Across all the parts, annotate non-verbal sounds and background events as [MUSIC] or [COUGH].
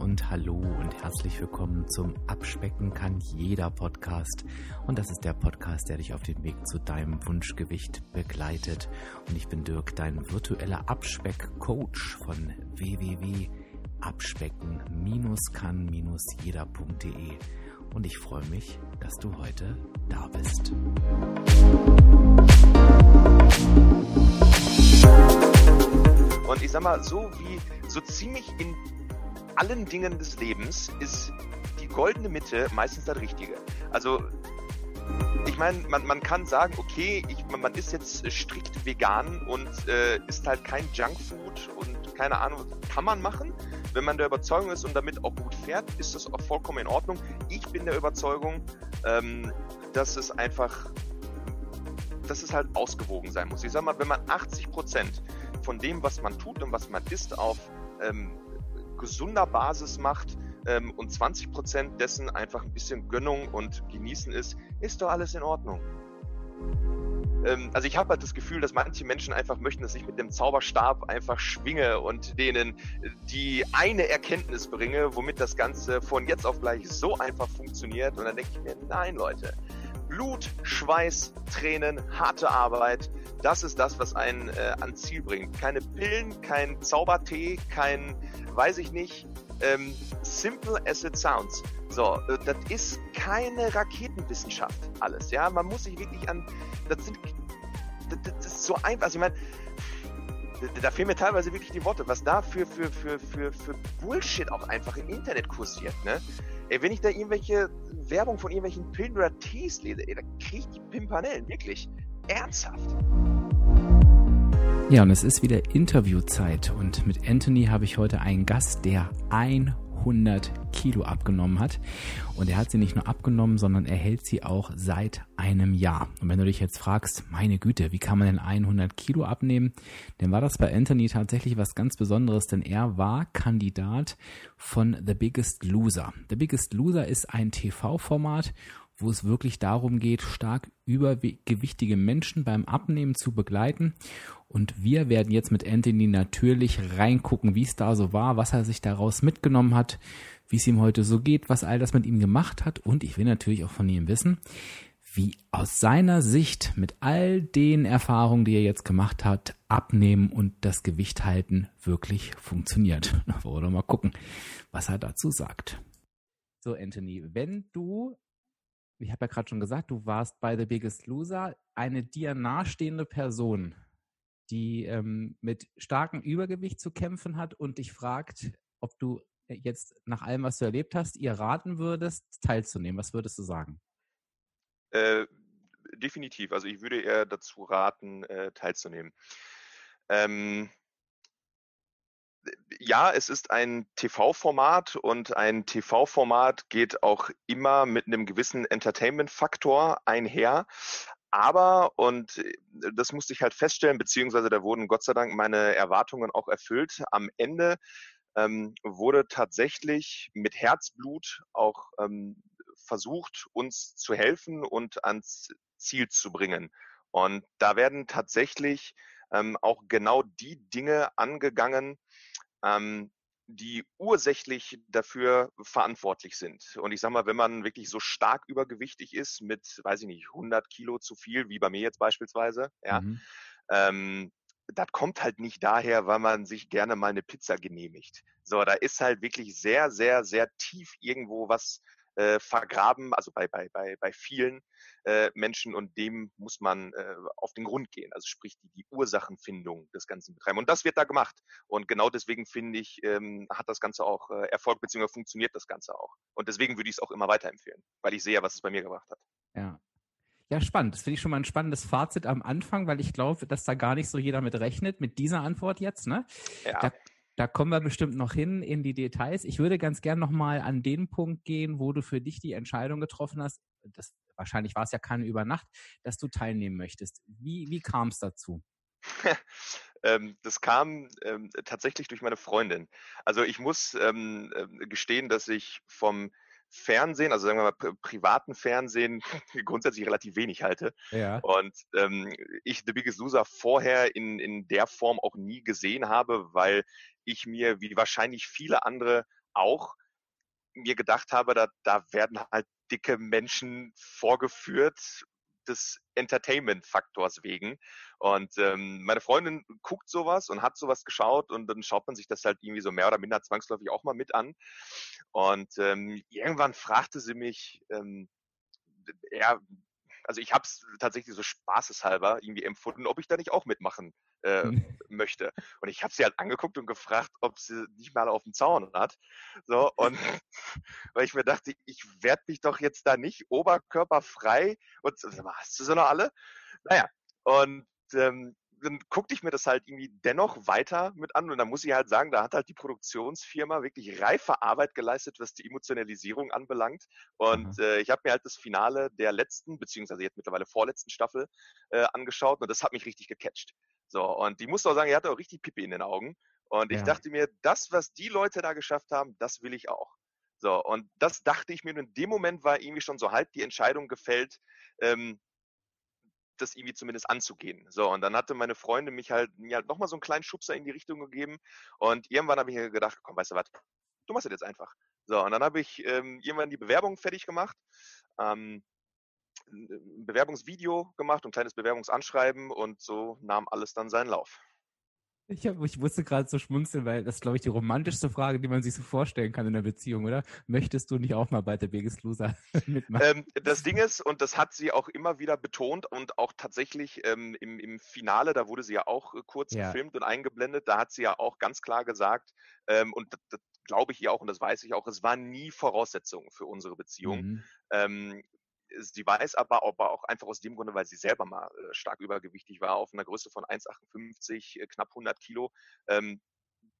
und hallo und herzlich willkommen zum Abspecken kann jeder Podcast. Und das ist der Podcast, der dich auf dem Weg zu deinem Wunschgewicht begleitet. Und ich bin Dirk, dein virtueller Abspeck-Coach von www.abspecken-kann-jeder.de. Und ich freue mich, dass du heute da bist. Und ich sag mal, so wie so ziemlich in allen Dingen des Lebens ist die goldene Mitte meistens das Richtige. Also ich meine, man, man kann sagen, okay, ich, man, man ist jetzt strikt vegan und äh, isst halt kein Junkfood und keine Ahnung, kann man machen. Wenn man der Überzeugung ist und damit auch gut fährt, ist das auch vollkommen in Ordnung. Ich bin der Überzeugung, ähm, dass es einfach, dass es halt ausgewogen sein muss. Ich sag mal, wenn man 80 Prozent von dem, was man tut und was man isst, auf ähm, gesunder Basis macht ähm, und 20 Prozent dessen einfach ein bisschen Gönnung und Genießen ist, ist doch alles in Ordnung. Ähm, also ich habe halt das Gefühl, dass manche Menschen einfach möchten, dass ich mit dem Zauberstab einfach schwinge und denen die eine Erkenntnis bringe, womit das Ganze von jetzt auf gleich so einfach funktioniert. Und dann denke ich mir, nein Leute, Blut, Schweiß, Tränen, harte Arbeit, das ist das, was einen äh, ans Ziel bringt. Keine Pillen, kein Zaubertee, kein, weiß ich nicht, ähm, simple as it sounds. So, äh, das ist keine Raketenwissenschaft alles, ja. Man muss sich wirklich an, das sind, das, das ist so einfach. Also ich meine, da fehlen mir teilweise wirklich die Worte, was da für, für, für, für, für Bullshit auch einfach im Internet kursiert, ne? Ey, wenn ich da irgendwelche Werbung von irgendwelchen Pillen oder Tees lese, ey, da kriege ich die Pimpanellen, wirklich. Ernsthaft. Ja, und es ist wieder Interviewzeit und mit Anthony habe ich heute einen Gast, der 100 Kilo abgenommen hat. Und er hat sie nicht nur abgenommen, sondern er hält sie auch seit einem Jahr. Und wenn du dich jetzt fragst, meine Güte, wie kann man denn 100 Kilo abnehmen? Dann war das bei Anthony tatsächlich was ganz Besonderes, denn er war Kandidat von The Biggest Loser. The Biggest Loser ist ein TV-Format wo es wirklich darum geht, stark übergewichtige Menschen beim Abnehmen zu begleiten. Und wir werden jetzt mit Anthony natürlich reingucken, wie es da so war, was er sich daraus mitgenommen hat, wie es ihm heute so geht, was all das mit ihm gemacht hat. Und ich will natürlich auch von ihm wissen, wie aus seiner Sicht mit all den Erfahrungen, die er jetzt gemacht hat, abnehmen und das Gewicht halten wirklich funktioniert. [LAUGHS] Wollen wir mal gucken, was er dazu sagt. So, Anthony, wenn du ich habe ja gerade schon gesagt, du warst bei The Biggest Loser, eine dir nahestehende Person, die ähm, mit starkem Übergewicht zu kämpfen hat und dich fragt, ob du jetzt nach allem, was du erlebt hast, ihr raten würdest, teilzunehmen. Was würdest du sagen? Äh, definitiv. Also ich würde eher dazu raten, äh, teilzunehmen. Ähm, ja, es ist ein TV-Format und ein TV-Format geht auch immer mit einem gewissen Entertainment-Faktor einher. Aber, und äh, das musste ich halt feststellen, beziehungsweise da wurden Gott sei Dank meine Erwartungen auch erfüllt. Am Ende ähm, wurde tatsächlich mit Herzblut auch ähm, versucht, uns zu helfen und ans Ziel zu bringen. Und da werden tatsächlich ähm, auch genau die Dinge angegangen, ähm, die ursächlich dafür verantwortlich sind. Und ich sage mal, wenn man wirklich so stark übergewichtig ist mit, weiß ich nicht, 100 Kilo zu viel, wie bei mir jetzt beispielsweise, ja, mhm. ähm, das kommt halt nicht daher, weil man sich gerne mal eine Pizza genehmigt. So, da ist halt wirklich sehr, sehr, sehr tief irgendwo was äh, vergraben, also bei, bei, bei, bei vielen äh, Menschen und dem muss man äh, auf den Grund gehen, also sprich die, die Ursachenfindung des Ganzen betreiben. Und das wird da gemacht. Und genau deswegen finde ich, ähm, hat das Ganze auch äh, Erfolg, beziehungsweise funktioniert das Ganze auch. Und deswegen würde ich es auch immer weiterempfehlen, weil ich sehe, was es bei mir gebracht hat. Ja. Ja, spannend. Das finde ich schon mal ein spannendes Fazit am Anfang, weil ich glaube, dass da gar nicht so jeder mit rechnet, mit dieser Antwort jetzt. Ne? Ja. Da, da kommen wir bestimmt noch hin in die Details. Ich würde ganz gern nochmal an den Punkt gehen, wo du für dich die Entscheidung getroffen hast. Das, wahrscheinlich war es ja keine Übernacht, dass du teilnehmen möchtest. Wie, wie kam es dazu? [LAUGHS] Ähm, das kam ähm, tatsächlich durch meine Freundin. Also ich muss ähm, äh, gestehen, dass ich vom Fernsehen, also sagen wir mal privaten Fernsehen, [LAUGHS] grundsätzlich relativ wenig halte. Ja. Und ähm, ich The Biggest Loser vorher in, in der Form auch nie gesehen habe, weil ich mir wie wahrscheinlich viele andere auch mir gedacht habe, da, da werden halt dicke Menschen vorgeführt des Entertainment-Faktors wegen. Und ähm, meine Freundin guckt sowas und hat sowas geschaut und dann schaut man sich das halt irgendwie so mehr oder minder zwangsläufig auch mal mit an. Und ähm, irgendwann fragte sie mich, ähm, ja, also ich habe es tatsächlich so spaßeshalber irgendwie empfunden, ob ich da nicht auch mitmachen äh, möchte. Und ich habe sie halt angeguckt und gefragt, ob sie nicht mal auf dem Zaun hat. So, und [LAUGHS] weil ich mir dachte, ich werde mich doch jetzt da nicht oberkörperfrei und hast du sie noch alle? Naja, und ähm, dann guckte ich mir das halt irgendwie dennoch weiter mit an und dann muss ich halt sagen, da hat halt die Produktionsfirma wirklich reife Arbeit geleistet, was die Emotionalisierung anbelangt. Und mhm. äh, ich habe mir halt das Finale der letzten, beziehungsweise jetzt mittlerweile vorletzten Staffel äh, angeschaut und das hat mich richtig gecatcht. So, und die musste auch sagen, er hatte auch richtig Pipi in den Augen. Und ich ja. dachte mir, das, was die Leute da geschafft haben, das will ich auch. So, und das dachte ich mir, und in dem Moment war irgendwie schon so halb die Entscheidung gefällt, ähm, das irgendwie zumindest anzugehen. So, und dann hatte meine Freundin mich halt, mir halt nochmal so einen kleinen Schubser in die Richtung gegeben. Und irgendwann habe ich mir gedacht, komm, weißt du was, du machst das jetzt einfach. So, und dann habe ich ähm, irgendwann die Bewerbung fertig gemacht, ähm, ein Bewerbungsvideo gemacht, ein kleines Bewerbungsanschreiben und so nahm alles dann seinen Lauf. Ich, hab, ich musste gerade so schmunzeln, weil das, glaube ich, die romantischste Frage, die man sich so vorstellen kann in einer Beziehung, oder? Möchtest du nicht auch mal bei der Biggest Loser [LAUGHS] mitmachen? Ähm, das Ding ist, und das hat sie auch immer wieder betont und auch tatsächlich ähm, im, im Finale, da wurde sie ja auch äh, kurz ja. gefilmt und eingeblendet, da hat sie ja auch ganz klar gesagt, ähm, und glaube ich ihr auch und das weiß ich auch, es war nie Voraussetzung für unsere Beziehung. Mhm. Ähm, sie weiß aber, aber auch einfach aus dem Grunde, weil sie selber mal äh, stark übergewichtig war, auf einer Größe von 1,58, äh, knapp 100 Kilo. Ähm,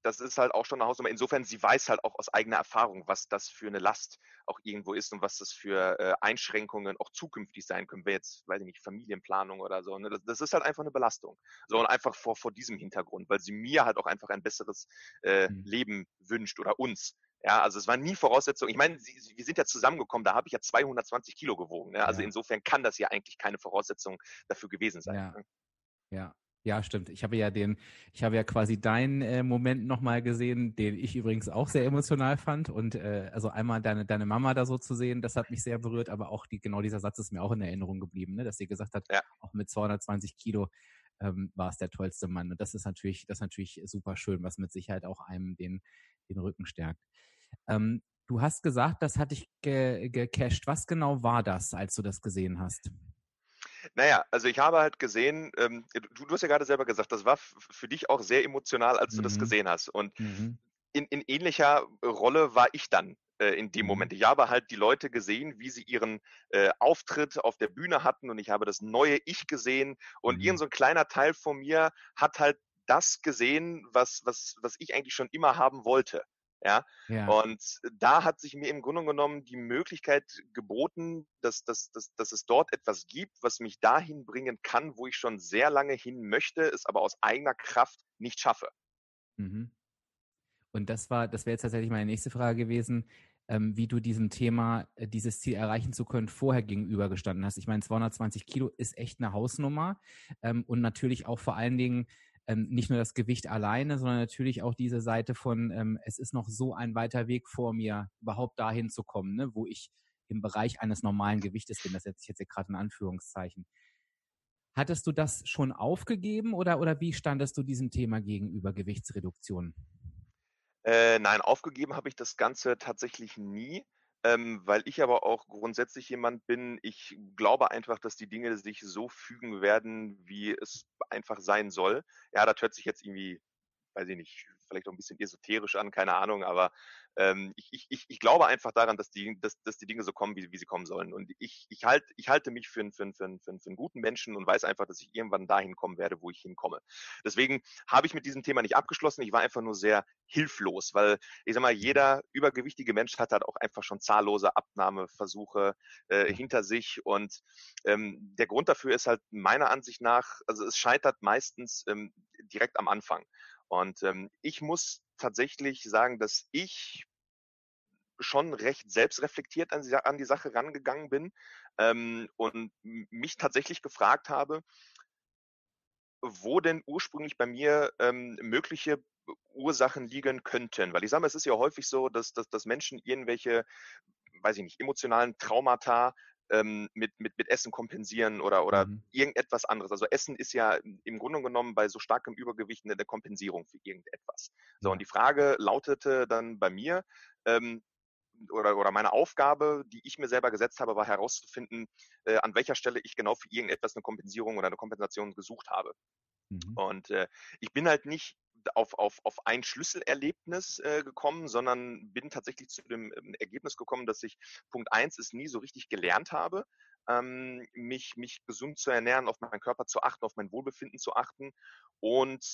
das ist halt auch schon eine Hausnummer. Insofern, sie weiß halt auch aus eigener Erfahrung, was das für eine Last auch irgendwo ist und was das für äh, Einschränkungen auch zukünftig sein können, wir jetzt, weiß ich nicht, Familienplanung oder so. Ne? Das, ist halt einfach eine Belastung. So und einfach vor, vor diesem Hintergrund, weil sie mir halt auch einfach ein besseres mhm. Leben wünscht oder uns. Ja, also es war nie Voraussetzung. Ich meine, sie, sie, wir sind ja zusammengekommen, da habe ich ja 220 Kilo gewogen. Ne? Also ja. insofern kann das ja eigentlich keine Voraussetzung dafür gewesen sein. Ja. Ne? ja. Ja, stimmt. Ich habe ja den, ich habe ja quasi deinen äh, Moment nochmal gesehen, den ich übrigens auch sehr emotional fand. Und äh, also einmal deine, deine Mama da so zu sehen, das hat mich sehr berührt, aber auch die, genau dieser Satz ist mir auch in Erinnerung geblieben, ne? dass sie gesagt hat, ja. auch mit 220 Kilo ähm, war es der tollste Mann. Und das ist natürlich, das ist natürlich super schön, was mit Sicherheit auch einem den, den Rücken stärkt. Ähm, du hast gesagt, das hat dich ge gecached. Was genau war das, als du das gesehen hast? Naja, also ich habe halt gesehen, ähm, du, du, hast ja gerade selber gesagt, das war für dich auch sehr emotional, als mhm. du das mhm. gesehen hast. Und mhm. in, in, ähnlicher Rolle war ich dann äh, in dem mhm. Moment. Ich habe halt die Leute gesehen, wie sie ihren äh, Auftritt auf der Bühne hatten und ich habe das neue Ich gesehen und mhm. irgend so ein kleiner Teil von mir hat halt das gesehen, was, was, was ich eigentlich schon immer haben wollte. Ja? ja? Und da hat sich mir im Grunde genommen die Möglichkeit geboten, dass, dass, dass, dass es dort etwas gibt, was mich dahin bringen kann, wo ich schon sehr lange hin möchte, es aber aus eigener Kraft nicht schaffe. Mhm. Und das war, das wäre jetzt tatsächlich meine nächste Frage gewesen, ähm, wie du diesem Thema, äh, dieses Ziel erreichen zu können, vorher gegenübergestanden hast. Ich meine, 220 Kilo ist echt eine Hausnummer ähm, und natürlich auch vor allen Dingen ähm, nicht nur das Gewicht alleine, sondern natürlich auch diese Seite von, ähm, es ist noch so ein weiter Weg vor mir, überhaupt dahin zu kommen, ne, wo ich im Bereich eines normalen Gewichtes bin. Das setze ich jetzt hier gerade in Anführungszeichen. Hattest du das schon aufgegeben oder, oder wie standest du diesem Thema gegenüber Gewichtsreduktion? Äh, nein, aufgegeben habe ich das Ganze tatsächlich nie ähm, weil ich aber auch grundsätzlich jemand bin, ich glaube einfach, dass die Dinge sich so fügen werden, wie es einfach sein soll. Ja, das hört sich jetzt irgendwie, weiß ich nicht, vielleicht auch ein bisschen esoterisch an, keine Ahnung, aber ähm, ich, ich, ich glaube einfach daran, dass die, dass, dass die Dinge so kommen, wie, wie sie kommen sollen. Und ich, ich, halt, ich halte mich für, für, für, für, für einen guten Menschen und weiß einfach, dass ich irgendwann dahin kommen werde, wo ich hinkomme. Deswegen habe ich mit diesem Thema nicht abgeschlossen. Ich war einfach nur sehr hilflos, weil ich sag mal, jeder übergewichtige Mensch hat halt auch einfach schon zahllose Abnahmeversuche äh, hinter sich. Und ähm, der Grund dafür ist halt meiner Ansicht nach, also es scheitert meistens ähm, direkt am Anfang. Und ähm, ich muss tatsächlich sagen, dass ich schon recht selbstreflektiert an die, an die Sache rangegangen bin ähm, und mich tatsächlich gefragt habe, wo denn ursprünglich bei mir ähm, mögliche Ursachen liegen könnten. Weil ich sage mal, es ist ja häufig so, dass, dass, dass Menschen irgendwelche, weiß ich nicht, emotionalen Traumata ähm, mit, mit, mit Essen kompensieren oder, oder mhm. irgendetwas anderes. Also Essen ist ja im Grunde genommen bei so starkem Übergewicht eine Kompensierung für irgendetwas. So, und die Frage lautete dann bei mir, ähm, oder, oder meine Aufgabe, die ich mir selber gesetzt habe, war herauszufinden, äh, an welcher Stelle ich genau für irgendetwas eine Kompensierung oder eine Kompensation gesucht habe. Mhm. Und äh, ich bin halt nicht auf, auf, auf ein Schlüsselerlebnis äh, gekommen, sondern bin tatsächlich zu dem ähm, Ergebnis gekommen, dass ich Punkt eins es nie so richtig gelernt habe, ähm, mich, mich gesund zu ernähren, auf meinen Körper zu achten, auf mein Wohlbefinden zu achten. Und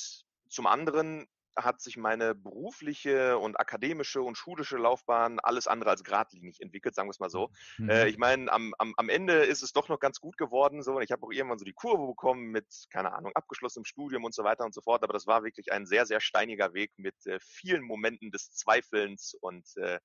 zum anderen hat sich meine berufliche und akademische und schulische Laufbahn alles andere als geradlinig entwickelt, sagen wir es mal so. Mhm. Äh, ich meine, am, am, am Ende ist es doch noch ganz gut geworden. So. Ich habe auch irgendwann so die Kurve bekommen mit, keine Ahnung, abgeschlossenem Studium und so weiter und so fort. Aber das war wirklich ein sehr, sehr steiniger Weg mit äh, vielen Momenten des Zweifelns und äh, äh,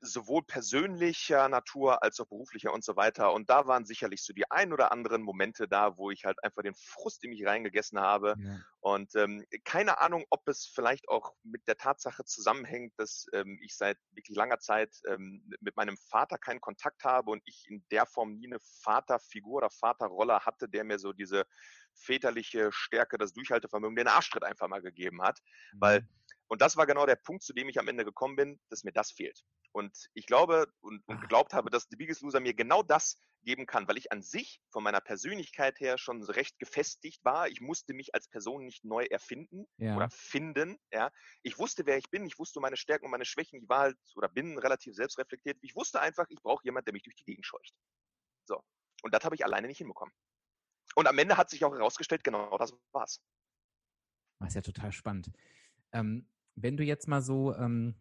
sowohl persönlicher Natur als auch beruflicher und so weiter. Und da waren sicherlich so die ein oder anderen Momente da, wo ich halt einfach den Frust in mich reingegessen habe. Ja. Und ähm, keine Ahnung, ob es vielleicht auch mit der Tatsache zusammenhängt, dass ähm, ich seit wirklich langer Zeit ähm, mit meinem Vater keinen Kontakt habe und ich in der Form nie eine Vaterfigur oder Vaterrolle hatte, der mir so diese väterliche Stärke, das Durchhaltevermögen, den Arschtritt einfach mal gegeben hat. Mhm. Weil und das war genau der Punkt, zu dem ich am Ende gekommen bin, dass mir das fehlt. Und ich glaube und, und ah. geglaubt habe, dass The Biggest Loser mir genau das geben kann, weil ich an sich von meiner Persönlichkeit her schon recht gefestigt war. Ich musste mich als Person nicht neu erfinden ja. oder finden. Ja, ich wusste, wer ich bin. Ich wusste meine Stärken und meine Schwächen. Ich war halt oder bin relativ selbstreflektiert. Ich wusste einfach, ich brauche jemanden, der mich durch die Gegend scheucht. So. Und das habe ich alleine nicht hinbekommen. Und am Ende hat sich auch herausgestellt, genau das war's. Das ist ja total spannend. Ähm, wenn du jetzt mal so, ähm,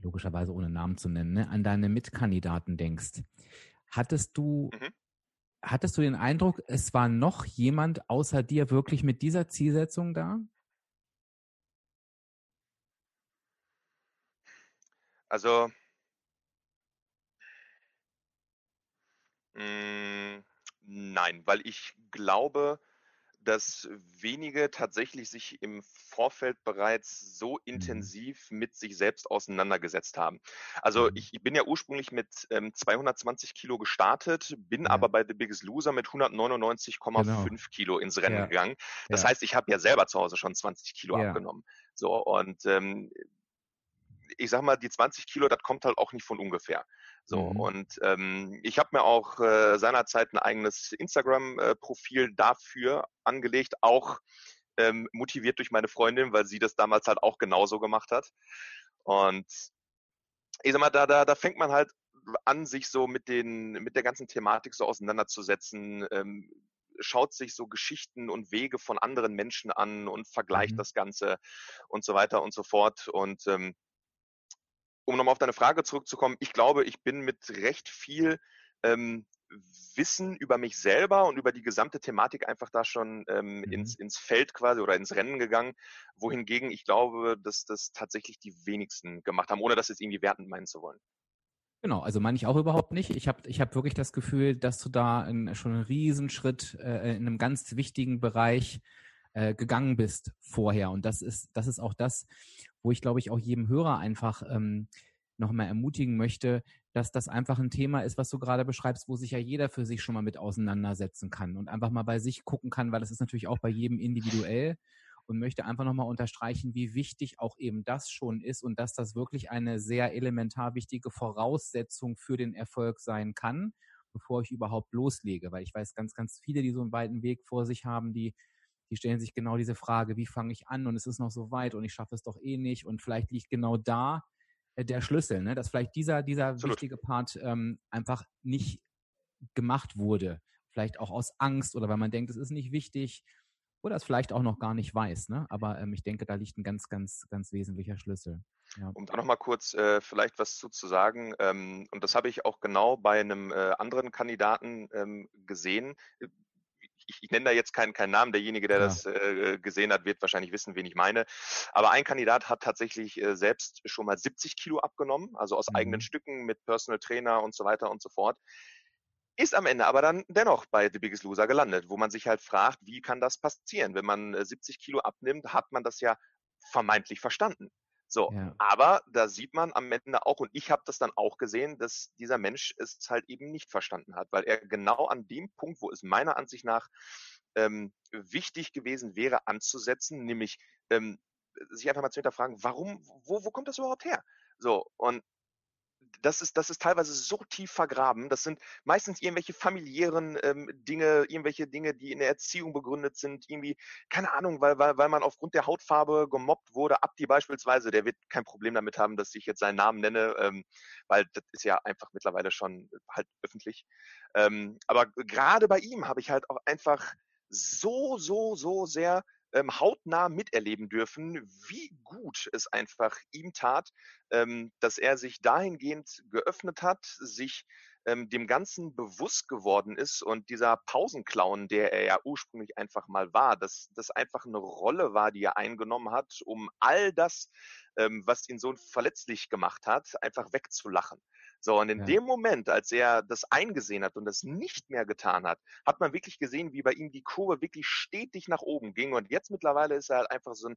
logischerweise ohne Namen zu nennen, ne, an deine Mitkandidaten denkst, hattest du, mhm. hattest du den Eindruck, es war noch jemand außer dir wirklich mit dieser Zielsetzung da? Also, mh, mm, nein, weil ich glaube, dass wenige tatsächlich sich im Vorfeld bereits so mhm. intensiv mit sich selbst auseinandergesetzt haben. Also mhm. ich, ich bin ja ursprünglich mit ähm, 220 Kilo gestartet, bin ja. aber bei The Biggest Loser mit 199,5 genau. Kilo ins Rennen ja. gegangen. Das ja. heißt, ich habe ja selber zu Hause schon 20 Kilo abgenommen. So und ähm, ich sag mal, die 20 Kilo, das kommt halt auch nicht von ungefähr. So, mhm. und ähm, ich habe mir auch äh, seinerzeit ein eigenes Instagram-Profil äh, dafür angelegt, auch ähm, motiviert durch meine Freundin, weil sie das damals halt auch genauso gemacht hat. Und ich sag mal, da, da, da fängt man halt an, sich so mit den, mit der ganzen Thematik so auseinanderzusetzen, ähm, schaut sich so Geschichten und Wege von anderen Menschen an und vergleicht mhm. das Ganze und so weiter und so fort. Und ähm, um nochmal auf deine Frage zurückzukommen, ich glaube, ich bin mit recht viel ähm, Wissen über mich selber und über die gesamte Thematik einfach da schon ähm, mhm. ins, ins Feld quasi oder ins Rennen gegangen, wohingegen ich glaube, dass das tatsächlich die wenigsten gemacht haben, ohne das jetzt irgendwie wertend meinen zu wollen. Genau, also meine ich auch überhaupt nicht. Ich habe ich hab wirklich das Gefühl, dass du da in, schon einen Riesenschritt äh, in einem ganz wichtigen Bereich äh, gegangen bist vorher. Und das ist, das ist auch das, wo ich, glaube ich, auch jedem Hörer einfach ähm, nochmal ermutigen möchte, dass das einfach ein Thema ist, was du gerade beschreibst, wo sich ja jeder für sich schon mal mit auseinandersetzen kann und einfach mal bei sich gucken kann, weil das ist natürlich auch bei jedem individuell und möchte einfach nochmal unterstreichen, wie wichtig auch eben das schon ist und dass das wirklich eine sehr elementar wichtige Voraussetzung für den Erfolg sein kann, bevor ich überhaupt loslege, weil ich weiß ganz, ganz viele, die so einen weiten Weg vor sich haben, die die stellen sich genau diese Frage, wie fange ich an und es ist noch so weit und ich schaffe es doch eh nicht und vielleicht liegt genau da äh, der Schlüssel, ne? dass vielleicht dieser, dieser wichtige Part ähm, einfach nicht gemacht wurde. Vielleicht auch aus Angst oder weil man denkt, es ist nicht wichtig oder es vielleicht auch noch gar nicht weiß. Ne? Aber ähm, ich denke, da liegt ein ganz, ganz, ganz wesentlicher Schlüssel. Ja. Um da nochmal kurz äh, vielleicht was zu, zu sagen, ähm, und das habe ich auch genau bei einem äh, anderen Kandidaten ähm, gesehen ich, ich nenne da jetzt keinen, keinen Namen, derjenige, der ja. das äh, gesehen hat, wird wahrscheinlich wissen, wen ich meine. Aber ein Kandidat hat tatsächlich äh, selbst schon mal 70 Kilo abgenommen, also aus mhm. eigenen Stücken mit Personal Trainer und so weiter und so fort. Ist am Ende aber dann dennoch bei The Biggest Loser gelandet, wo man sich halt fragt, wie kann das passieren? Wenn man 70 äh, Kilo abnimmt, hat man das ja vermeintlich verstanden. So, Ja. aber da sieht man am Ende auch, und ich habe das dann auch gesehen, dass dieser Mensch es halt eben nicht verstanden hat, weil er genau an dem Punkt, wo es meiner Ansicht nach ähm, wichtig gewesen wäre anzusetzen, nämlich ähm, sich einfach mal zu hinterfragen, warum, wo, wo kommt das überhaupt her? So, und das ist, das ist teilweise so tief vergraben. Das sind meistens irgendwelche familiären ähm, Dinge, irgendwelche Dinge, die in der Erziehung begründet sind. Irgendwie, keine Ahnung, weil, weil, weil man aufgrund der Hautfarbe gemobbt wurde. Abdi beispielsweise, der wird kein Problem damit haben, dass ich jetzt seinen Namen nenne, ähm, weil das ist ja einfach mittlerweile schon halt öffentlich. Ähm, aber gerade bei ihm habe ich halt auch einfach so, so, so sehr ähm, hautnah miterleben dürfen, wie gut es einfach ihm tat, ähm, dass er sich dahingehend geöffnet hat, sich ähm, dem Ganzen bewusst geworden ist und dieser Pausenclown, der er ja ursprünglich einfach mal war, dass das einfach eine Rolle war, die er eingenommen hat, um all das, ähm, was ihn so verletzlich gemacht hat, einfach wegzulachen. So, und in Ja. dem Moment, als er das eingesehen hat und das nicht mehr getan hat, hat man wirklich gesehen, wie bei ihm die Kurve wirklich stetig nach oben ging. Und jetzt mittlerweile ist er halt einfach so ein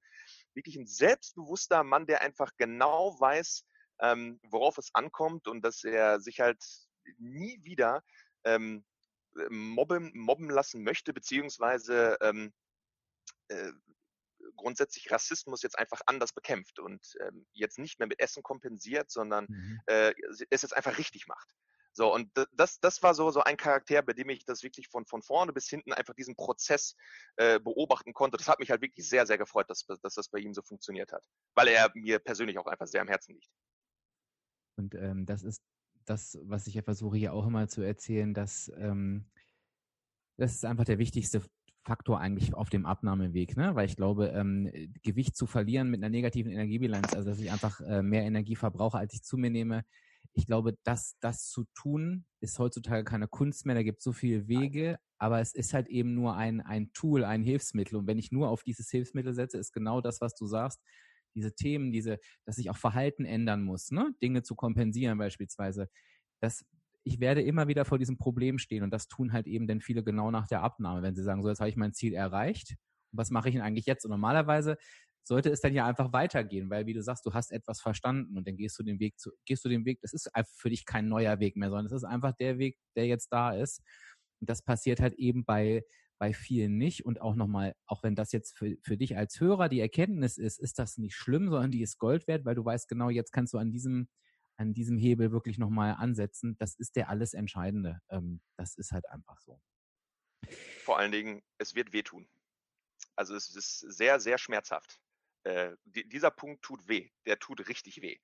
wirklich ein selbstbewusster Mann, der einfach genau weiß, ähm, worauf es ankommt und dass er sich halt nie wieder ähm, mobben, mobben lassen möchte, beziehungsweise ähm, äh, grundsätzlich Rassismus jetzt einfach anders bekämpft und ähm, jetzt nicht mehr mit Essen kompensiert, sondern Mhm. äh, es jetzt einfach richtig macht. So, und das, das war so, so ein Charakter, bei dem ich das wirklich von, von vorne bis hinten einfach diesen Prozess äh, beobachten konnte. Das hat mich halt wirklich sehr, sehr gefreut, dass, dass das bei ihm so funktioniert hat. Weil er mir persönlich auch einfach sehr am Herzen liegt. Und ähm, das ist das, was ich ja versuche hier auch immer zu erzählen, dass ähm, das ist einfach der wichtigste Faktor eigentlich auf dem Abnahmeweg, ne? Weil ich glaube, ähm, Gewicht zu verlieren mit einer negativen Energiebilanz, also dass ich einfach äh, mehr Energie verbrauche, als ich zu mir nehme, ich glaube, das, das zu tun, ist heutzutage keine Kunst mehr. Da gibt es so viele Wege, aber es ist halt eben nur ein, ein Tool, ein Hilfsmittel. Und wenn ich nur auf dieses Hilfsmittel setze, ist genau das, was du sagst, diese Themen, diese, dass ich auch Verhalten ändern muss, ne? Dinge zu kompensieren beispielsweise. Das, ich werde immer wieder vor diesem Problem stehen und das tun halt eben dann viele genau nach der Abnahme, wenn sie sagen, so jetzt habe ich mein Ziel erreicht. Was mache ich denn eigentlich jetzt? Und normalerweise sollte es dann ja einfach weitergehen, weil wie du sagst, du hast etwas verstanden und dann gehst du den Weg zu, gehst du den Weg, das ist für dich kein neuer Weg mehr, sondern es ist einfach der Weg, der jetzt da ist. Und das passiert halt eben bei, bei vielen nicht. Und auch nochmal, auch wenn das jetzt für, für dich als Hörer die Erkenntnis ist, ist das nicht schlimm, sondern die ist Gold wert, weil du weißt genau, jetzt kannst du an diesem, an diesem Hebel wirklich nochmal ansetzen. Das ist der alles Entscheidende. Ähm, das ist halt einfach so. Vor allen Dingen, es wird wehtun. Also es ist sehr, sehr schmerzhaft. Äh, die, dieser Punkt tut weh. Der tut richtig weh.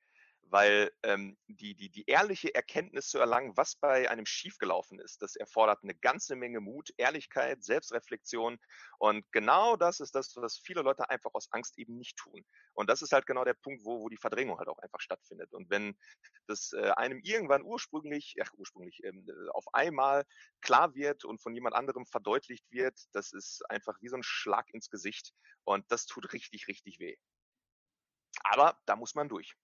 Weil ähm, die, die, die ehrliche Erkenntnis zu erlangen, was bei einem schiefgelaufen ist, das erfordert eine ganze Menge Mut, Ehrlichkeit, Selbstreflexion. Und genau das ist das, was viele Leute einfach aus Angst eben nicht tun. Und das ist halt genau der Punkt, wo, wo die Verdrängung halt auch einfach stattfindet. Und wenn das äh, einem irgendwann ursprünglich, ach ursprünglich, ähm, auf einmal klar wird und von jemand anderem verdeutlicht wird, das ist einfach wie so ein Schlag ins Gesicht. Und das tut richtig, richtig weh. Aber da muss man durch.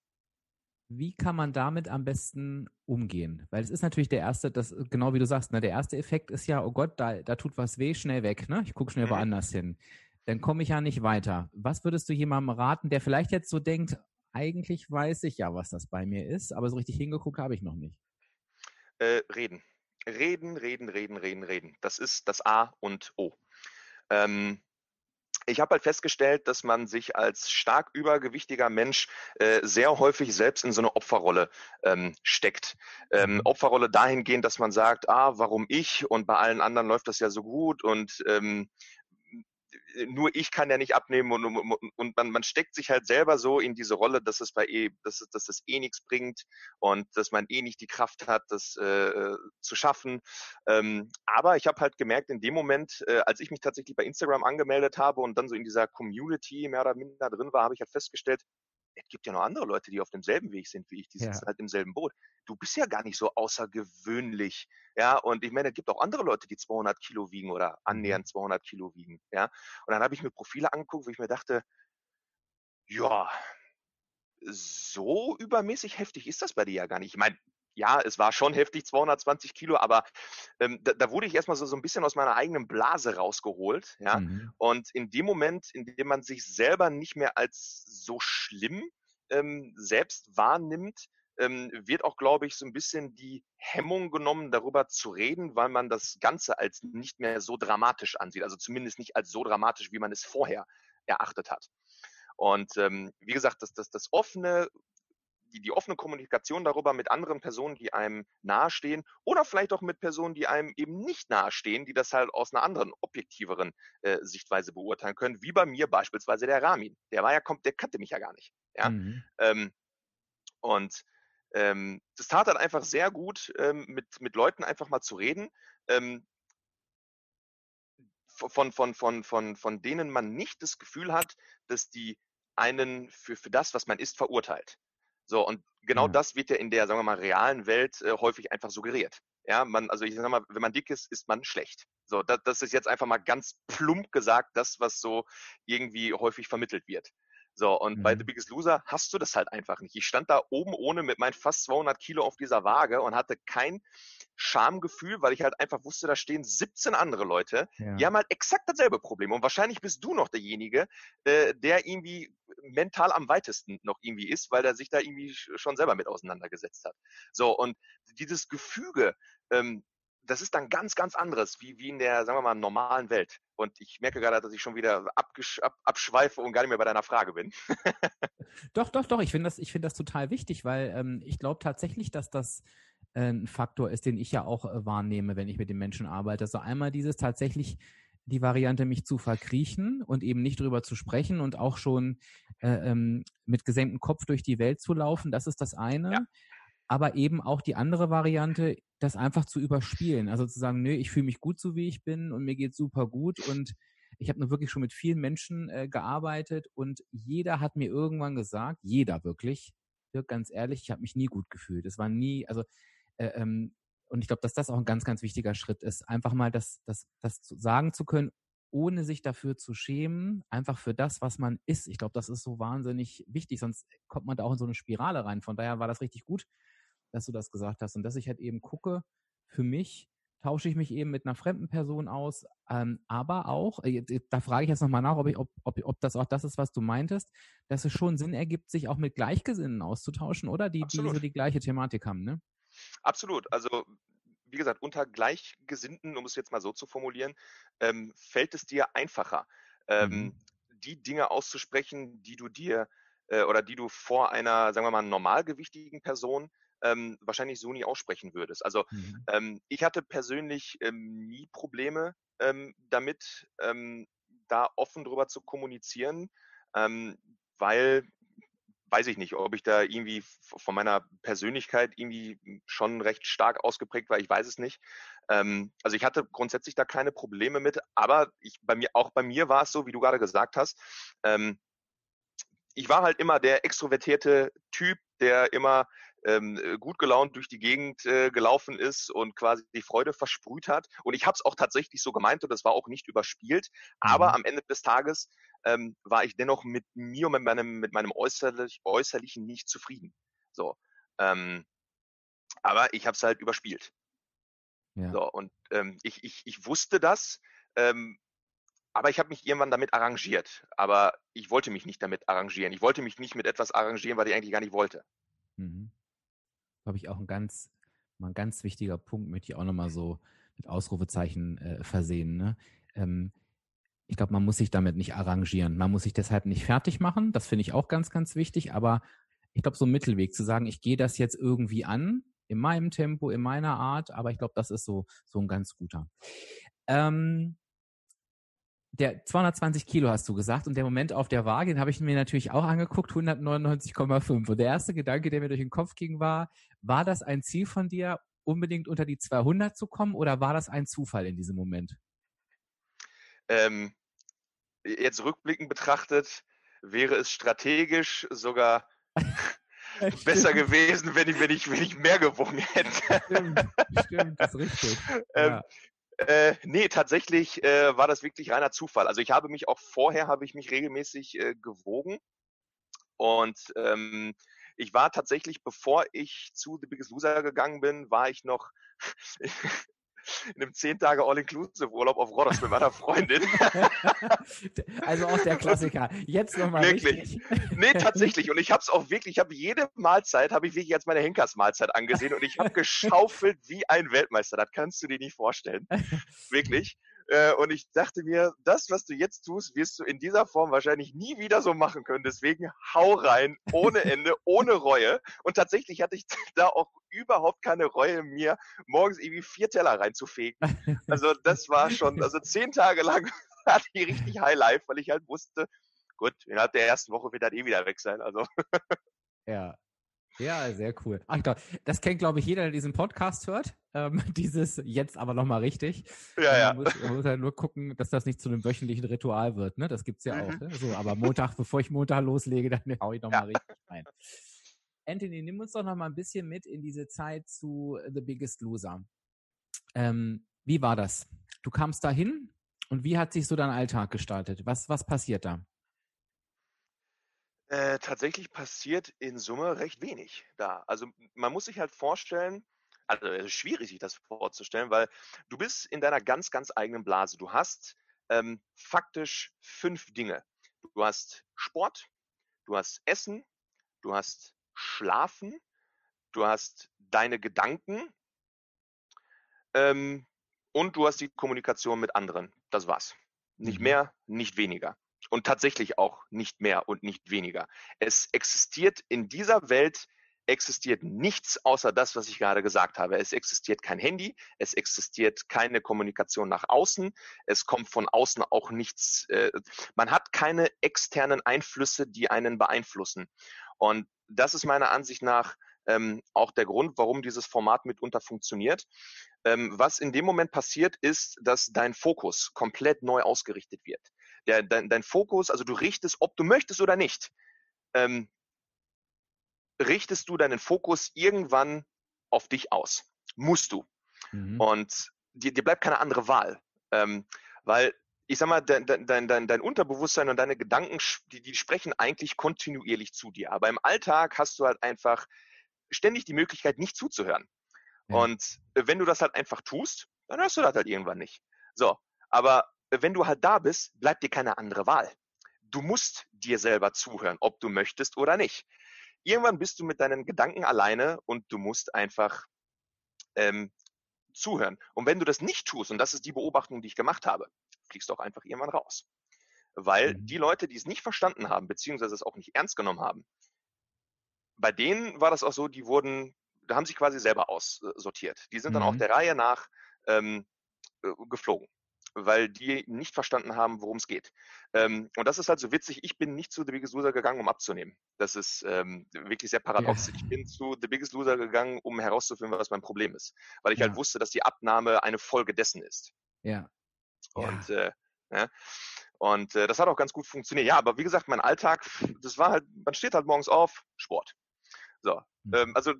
Wie kann man damit am besten umgehen? Weil es ist natürlich der erste, das genau wie du sagst, ne, der erste Effekt ist ja, oh Gott, da, da tut was weh, schnell weg, ne? Ich gucke schnell Mhm. woanders hin. Dann komme ich ja nicht weiter. Was würdest du jemandem raten, der vielleicht jetzt so denkt, eigentlich weiß ich ja, was das bei mir ist, aber so richtig hingeguckt habe ich noch nicht. Äh, reden. Reden, reden, reden, reden, reden. Das ist das A und O. Ähm, ich habe halt festgestellt, dass man sich als stark übergewichtiger Mensch äh, sehr häufig selbst in so eine Opferrolle ähm, steckt. Ähm. Opferrolle dahingehend, dass man sagt, ah, warum ich und bei allen anderen läuft das ja so gut und ähm, nur ich kann ja nicht abnehmen und, und, und man, man steckt sich halt selber so in diese Rolle, dass es bei eh, dass es, dass es eh nichts bringt und dass man eh nicht die Kraft hat, das äh, zu schaffen. Ähm, aber ich habe halt gemerkt, in dem Moment, äh, als ich mich tatsächlich bei Instagram angemeldet habe und dann so in dieser Community mehr oder minder drin war, habe ich halt festgestellt, es gibt ja noch andere Leute, die auf demselben Weg sind wie ich, die Ja. sitzen halt im selben Boot. Du bist ja gar nicht so außergewöhnlich, ja. Und ich meine, es gibt auch andere Leute, die 200 Kilo wiegen oder annähernd 200 Kilo wiegen, ja. Und dann habe ich mir Profile angeguckt, wo ich mir dachte, ja, so übermäßig heftig ist das bei dir ja gar nicht. Ich meine, ja, es war schon heftig, 220 Kilo, aber ähm, da, da, wurde ich erstmal so, so ein bisschen aus meiner eigenen Blase rausgeholt. Ja? Mhm. Und in dem Moment, in dem man sich selber nicht mehr als so schlimm ähm, selbst wahrnimmt, ähm, wird auch, glaube ich, so ein bisschen die Hemmung genommen, darüber zu reden, weil man das Ganze als nicht mehr so dramatisch ansieht. Also zumindest nicht als so dramatisch, wie man es vorher erachtet hat. Und ähm, wie gesagt, das, das, das offene, die, die offene Kommunikation darüber mit anderen Personen, die einem nahestehen oder vielleicht auch mit Personen, die einem eben nicht nahestehen, die das halt aus einer anderen, objektiveren äh, Sichtweise beurteilen können, wie bei mir beispielsweise der Ramin. Der war ja, kommt, der kannte mich ja gar nicht. Ja? Mhm. Ähm, und ähm, das tat dann einfach sehr gut, ähm, mit, mit Leuten einfach mal zu reden, ähm, von, von, von, von, von denen man nicht das Gefühl hat, dass die einen für, für das, was man ist, verurteilt. So, und genau ja. das wird ja in der, sagen wir mal, realen Welt äh, häufig einfach suggeriert. Ja, man, also ich sag mal, wenn man dick ist, ist man schlecht. So, das, das ist jetzt einfach mal ganz plump gesagt, das, was so irgendwie häufig vermittelt wird. So, und mhm. bei The Biggest Loser hast du das halt einfach nicht. Ich stand da oben ohne mit meinen fast 200 Kilo auf dieser Waage und hatte kein Schamgefühl, weil ich halt einfach wusste, da stehen 17 andere Leute, ja. die haben halt exakt dasselbe Problem. Und wahrscheinlich bist du noch derjenige, äh, der irgendwie mental am weitesten noch irgendwie ist, weil er sich da irgendwie schon selber mit auseinandergesetzt hat. So, und dieses Gefüge, ähm, das ist dann ganz, ganz anderes, wie, wie in der, sagen wir mal, normalen Welt. Und ich merke gerade, dass ich schon wieder abgesch ab, abschweife und gar nicht mehr bei deiner Frage bin. [LAUGHS] doch, doch, doch. Ich finde das, ich finde das total wichtig, weil ähm, ich glaube tatsächlich, dass das äh, ein Faktor ist, den ich ja auch äh, wahrnehme, wenn ich mit den Menschen arbeite. Also einmal dieses tatsächlich die Variante, mich zu verkriechen und eben nicht drüber zu sprechen und auch schon äh, ähm, mit gesenktem Kopf durch die Welt zu laufen. Das ist das eine. Ja aber eben auch die andere Variante, das einfach zu überspielen. Also zu sagen, nö, ich fühle mich gut so wie ich bin und mir geht super gut und ich habe nur wirklich schon mit vielen Menschen äh, gearbeitet und jeder hat mir irgendwann gesagt, jeder wirklich, Dirk, ganz ehrlich, ich habe mich nie gut gefühlt. Es war nie, also äh, ähm, und ich glaube, dass das auch ein ganz, ganz wichtiger Schritt ist, einfach mal das, das, das sagen zu können, ohne sich dafür zu schämen, einfach für das, was man ist. Ich glaube, das ist so wahnsinnig wichtig, sonst kommt man da auch in so eine Spirale rein. Von daher war das richtig gut, dass du das gesagt hast und dass ich halt eben gucke, für mich tausche ich mich eben mit einer fremden Person aus, ähm, aber auch, äh, da frage ich jetzt nochmal nach, ob, ich, ob, ob, ob das auch das ist, was du meintest, dass es schon Sinn ergibt, sich auch mit Gleichgesinnten auszutauschen, oder? Die, die so die gleiche Thematik haben, ne? Absolut. Also wie gesagt, unter Gleichgesinnten, um es jetzt mal so zu formulieren, ähm, fällt es dir einfacher, ähm, mhm. die Dinge auszusprechen, die du dir äh, oder die du vor einer, sagen wir mal, normalgewichtigen Person ähm, wahrscheinlich so nie aussprechen würdest. Also mhm. ähm, ich hatte persönlich ähm, nie Probleme ähm, damit, ähm, da offen drüber zu kommunizieren, ähm, weil weiß ich nicht, ob ich da irgendwie von meiner Persönlichkeit irgendwie schon recht stark ausgeprägt war. Ich weiß es nicht. Ähm, also ich hatte grundsätzlich da keine Probleme mit, aber ich bei mir auch bei mir war es so, wie du gerade gesagt hast. Ähm, ich war halt immer der extrovertierte Typ, der immer ähm, äh, gut gelaunt durch die Gegend äh, gelaufen ist und quasi die Freude versprüht hat. Und ich habe es auch tatsächlich so gemeint und das war auch nicht überspielt. Aber mhm. am Ende des Tages ähm, war ich dennoch mit mir und mit meinem, mit meinem äußerlich, Äußerlichen nicht zufrieden. So. Ähm, aber ich habe es halt überspielt. Ja. So, und ähm, ich, ich, ich wusste das, ähm, aber ich habe mich irgendwann damit arrangiert. Aber ich wollte mich nicht damit arrangieren. Ich wollte mich nicht mit etwas arrangieren, was ich eigentlich gar nicht wollte. Mhm glaube ich, auch ein ganz, mal ein ganz wichtiger Punkt, möchte ich auch nochmal so mit Ausrufezeichen äh, versehen. Ne? Ähm, ich glaube, man muss sich damit nicht arrangieren. Man muss sich deshalb nicht fertig machen. Das finde ich auch ganz, ganz wichtig. Aber ich glaube, so ein Mittelweg zu sagen, ich gehe das jetzt irgendwie an, in meinem Tempo, in meiner Art, aber ich glaube, das ist so, so ein ganz guter. Ähm, der 220 Kilo hast du gesagt und der Moment auf der Waage, den habe ich mir natürlich auch angeguckt, 199,5. Und der erste Gedanke, der mir durch den Kopf ging, war, war das ein Ziel von dir, unbedingt unter die 200 zu kommen oder war das ein Zufall in diesem Moment? Ähm, jetzt rückblickend betrachtet, wäre es strategisch sogar [LAUGHS] besser gewesen, wenn ich, wenn ich, wenn ich mehr gewogen hätte. Stimmt, stimmt, das ist richtig. [LAUGHS] Ähm, ja. Äh, nee, tatsächlich äh, war das wirklich reiner Zufall. Also ich habe mich auch vorher, habe ich mich regelmäßig äh, gewogen und ähm, ich war tatsächlich, bevor ich zu The Biggest Loser gegangen bin, war ich noch [LAUGHS] in einem zehn Tage All-Inclusive-Urlaub auf Rhodos mit meiner Freundin. [LAUGHS] also auch der Klassiker. Jetzt nochmal Wirklich. Richtig. Nee, tatsächlich. Und ich habe es auch wirklich, ich habe jede Mahlzeit, habe ich wirklich als meine Henkersmahlzeit angesehen und ich habe geschaufelt wie ein Weltmeister. Das kannst du dir nicht vorstellen. Wirklich. Äh, und ich dachte mir, das, was du jetzt tust, wirst du in dieser Form wahrscheinlich nie wieder so machen können. Deswegen hau rein, ohne [LAUGHS] Ende, ohne Reue. Und tatsächlich hatte ich [LAUGHS] da auch überhaupt keine Reue, mir morgens irgendwie vier Teller reinzufegen. Also das war schon, also zehn Tage lang [LAUGHS] hatte ich richtig High Life, weil ich halt wusste, gut, innerhalb der ersten Woche wird das eh wieder weg sein. Also. Ja, ja, sehr cool. Ach, glaub, das kennt, glaube ich, jeder, der diesen Podcast hört. Ähm, [LAUGHS] dieses jetzt aber nochmal richtig. Ja, ja. Man muss, man muss halt nur gucken, dass das nicht zu einem wöchentlichen Ritual wird. Ne? Das gibt's ja mhm. auch. Ne? So, aber Montag, bevor ich Montag loslege, dann [LAUGHS] hau ich nochmal ja. richtig rein. Anthony, nimm uns doch noch mal ein bisschen mit in diese Zeit zu The Biggest Loser. Ähm, wie war das? Du kamst dahin und wie hat sich so dein Alltag gestaltet? Was, was passiert da? Äh, tatsächlich passiert in Summe recht wenig da. Also man muss sich halt vorstellen, also es ist schwierig, sich das vorzustellen, weil du bist in deiner ganz, ganz eigenen Blase. Du hast ähm, faktisch fünf Dinge. Du hast Sport, du hast Essen, du hast Schlafen, du hast deine Gedanken ähm, und du hast die Kommunikation mit anderen. Das war's. Nicht mhm. mehr, nicht weniger und tatsächlich auch nicht mehr und nicht weniger. Es existiert in dieser Welt existiert nichts außer das, was ich gerade gesagt habe. Es existiert kein Handy, es existiert keine Kommunikation nach außen, es kommt von außen auch nichts, äh, man hat keine externen Einflüsse, die einen beeinflussen. Und das ist meiner Ansicht nach ähm, auch der Grund, warum dieses Format mitunter funktioniert. Ähm, was in dem Moment passiert, ist, dass dein Fokus komplett neu ausgerichtet wird der, dein, dein Fokus, also du richtest, ob du möchtest oder nicht, ähm, richtest du deinen Fokus irgendwann auf dich aus. Musst du. Mhm. Und dir, dir bleibt keine andere Wahl. Ähm, weil ich sag mal, dein, dein, dein, dein Unterbewusstsein und deine Gedanken, die, die sprechen eigentlich kontinuierlich zu dir. Aber im Alltag hast du halt einfach ständig die Möglichkeit, nicht zuzuhören. Ja. Und wenn du das halt einfach tust, dann hörst du das halt irgendwann nicht. So, aber wenn du halt da bist, bleibt dir keine andere Wahl. Du musst dir selber zuhören, ob du möchtest oder nicht. Irgendwann bist du mit deinen Gedanken alleine und du musst einfach ähm, zuhören. Und wenn du das nicht tust, und das ist die Beobachtung, die ich gemacht habe, fliegst du auch einfach irgendwann raus. Weil mhm. die Leute, die es nicht verstanden haben, beziehungsweise es auch nicht ernst genommen haben, bei denen war das auch so, die wurden, da haben sich quasi selber aussortiert. Die sind dann auch mhm. der Reihe nach ähm, äh, geflogen weil die nicht verstanden haben, worum es geht. Ähm, und das ist halt so witzig. Ich bin nicht zu The Biggest Loser gegangen, um abzunehmen. Das ist ähm, wirklich sehr paradox. Ja. Ich bin zu The Biggest Loser gegangen, um herauszufinden, was mein Problem ist. Weil ich halt ja. halt wusste, dass die Abnahme eine Folge dessen ist. Ja. Und, ja. Äh, ja. Und äh, das hat auch ganz gut funktioniert. Ja, aber wie gesagt, mein Alltag, das war halt, man steht halt morgens auf, Sport. So. Mhm. Ähm, also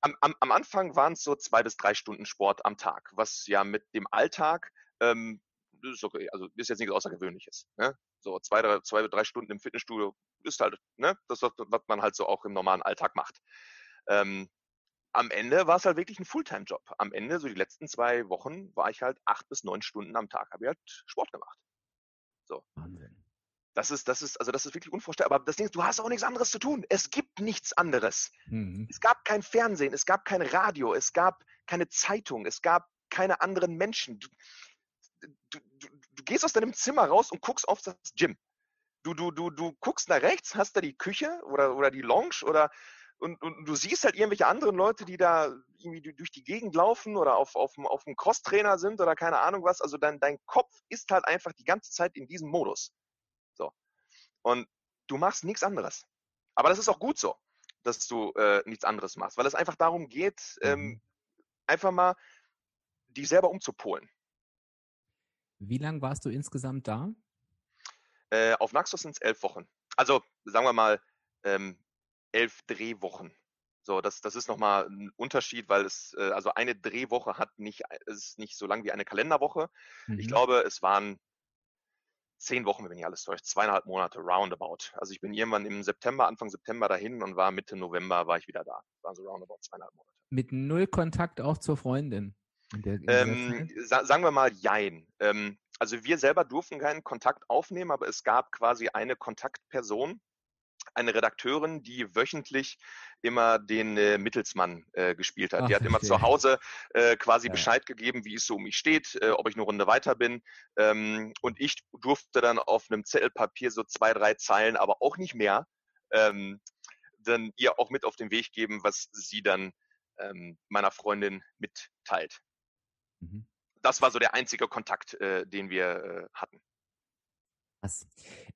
am, am, am Anfang waren es so zwei bis drei Stunden Sport am Tag, was ja mit dem Alltag ähm, ist okay. Also ist jetzt nichts Außergewöhnliches. Ne? So zwei, drei, zwei, drei Stunden im Fitnessstudio ist halt, ne, das, was, was man halt so auch im normalen Alltag macht. Ähm, am Ende war es halt wirklich ein Fulltime-Job. Am Ende, so die letzten zwei Wochen, war ich halt acht bis neun Stunden am Tag, habe ich halt Sport gemacht. So. Wahnsinn. Das ist, das ist, also das ist wirklich unvorstellbar. Aber das Ding ist, du hast auch nichts anderes zu tun. Es gibt nichts anderes. Mhm. Es gab kein Fernsehen, es gab kein Radio, es gab keine Zeitung, es gab keine anderen Menschen. Du gehst aus deinem Zimmer raus und guckst auf das Gym. Du, du, du, du guckst nach rechts, hast da die Küche oder, oder die Lounge oder und, und du siehst halt irgendwelche anderen Leute, die da irgendwie durch die Gegend laufen oder auf, auf, auf einem Crosstrainer sind oder keine Ahnung was. Also dein, dein Kopf ist halt einfach die ganze Zeit in diesem Modus. So. Und du machst nichts anderes. Aber das ist auch gut so, dass du äh, nichts anderes machst, weil es einfach darum geht, ähm, mhm. einfach mal dich selber umzupolen. Wie lange warst du insgesamt da? Äh, auf Naxos sind es elf Wochen. Also sagen wir mal ähm, elf Drehwochen. So, das, das ist nochmal ein Unterschied, weil es, äh, also eine Drehwoche hat nicht, ist nicht so lang wie eine Kalenderwoche. Mhm. Ich glaube, es waren zehn Wochen, wenn ich alles täuscht, zweieinhalb Monate roundabout. Also ich bin irgendwann im September, Anfang September dahin und war Mitte November war ich wieder da. War so roundabout zweieinhalb Monate. Mit null Kontakt auch zur Freundin? Der, ähm, sa sagen wir mal Jein. Ähm, also wir selber durften keinen Kontakt aufnehmen, aber es gab quasi eine Kontaktperson, eine Redakteurin, die wöchentlich immer den äh, Mittelsmann äh, gespielt hat. Ach, die hat immer okay. zu Hause äh, quasi ja. Bescheid gegeben, wie es so um mich steht, äh, ob ich eine Runde weiter bin. Ähm, und ich durfte dann auf einem Zettelpapier so zwei, drei Zeilen, aber auch nicht mehr, ähm, dann ihr auch mit auf den Weg geben, was sie dann ähm, meiner Freundin mitteilt. Mhm. Das war so der einzige Kontakt, äh, den wir äh, hatten. Krass.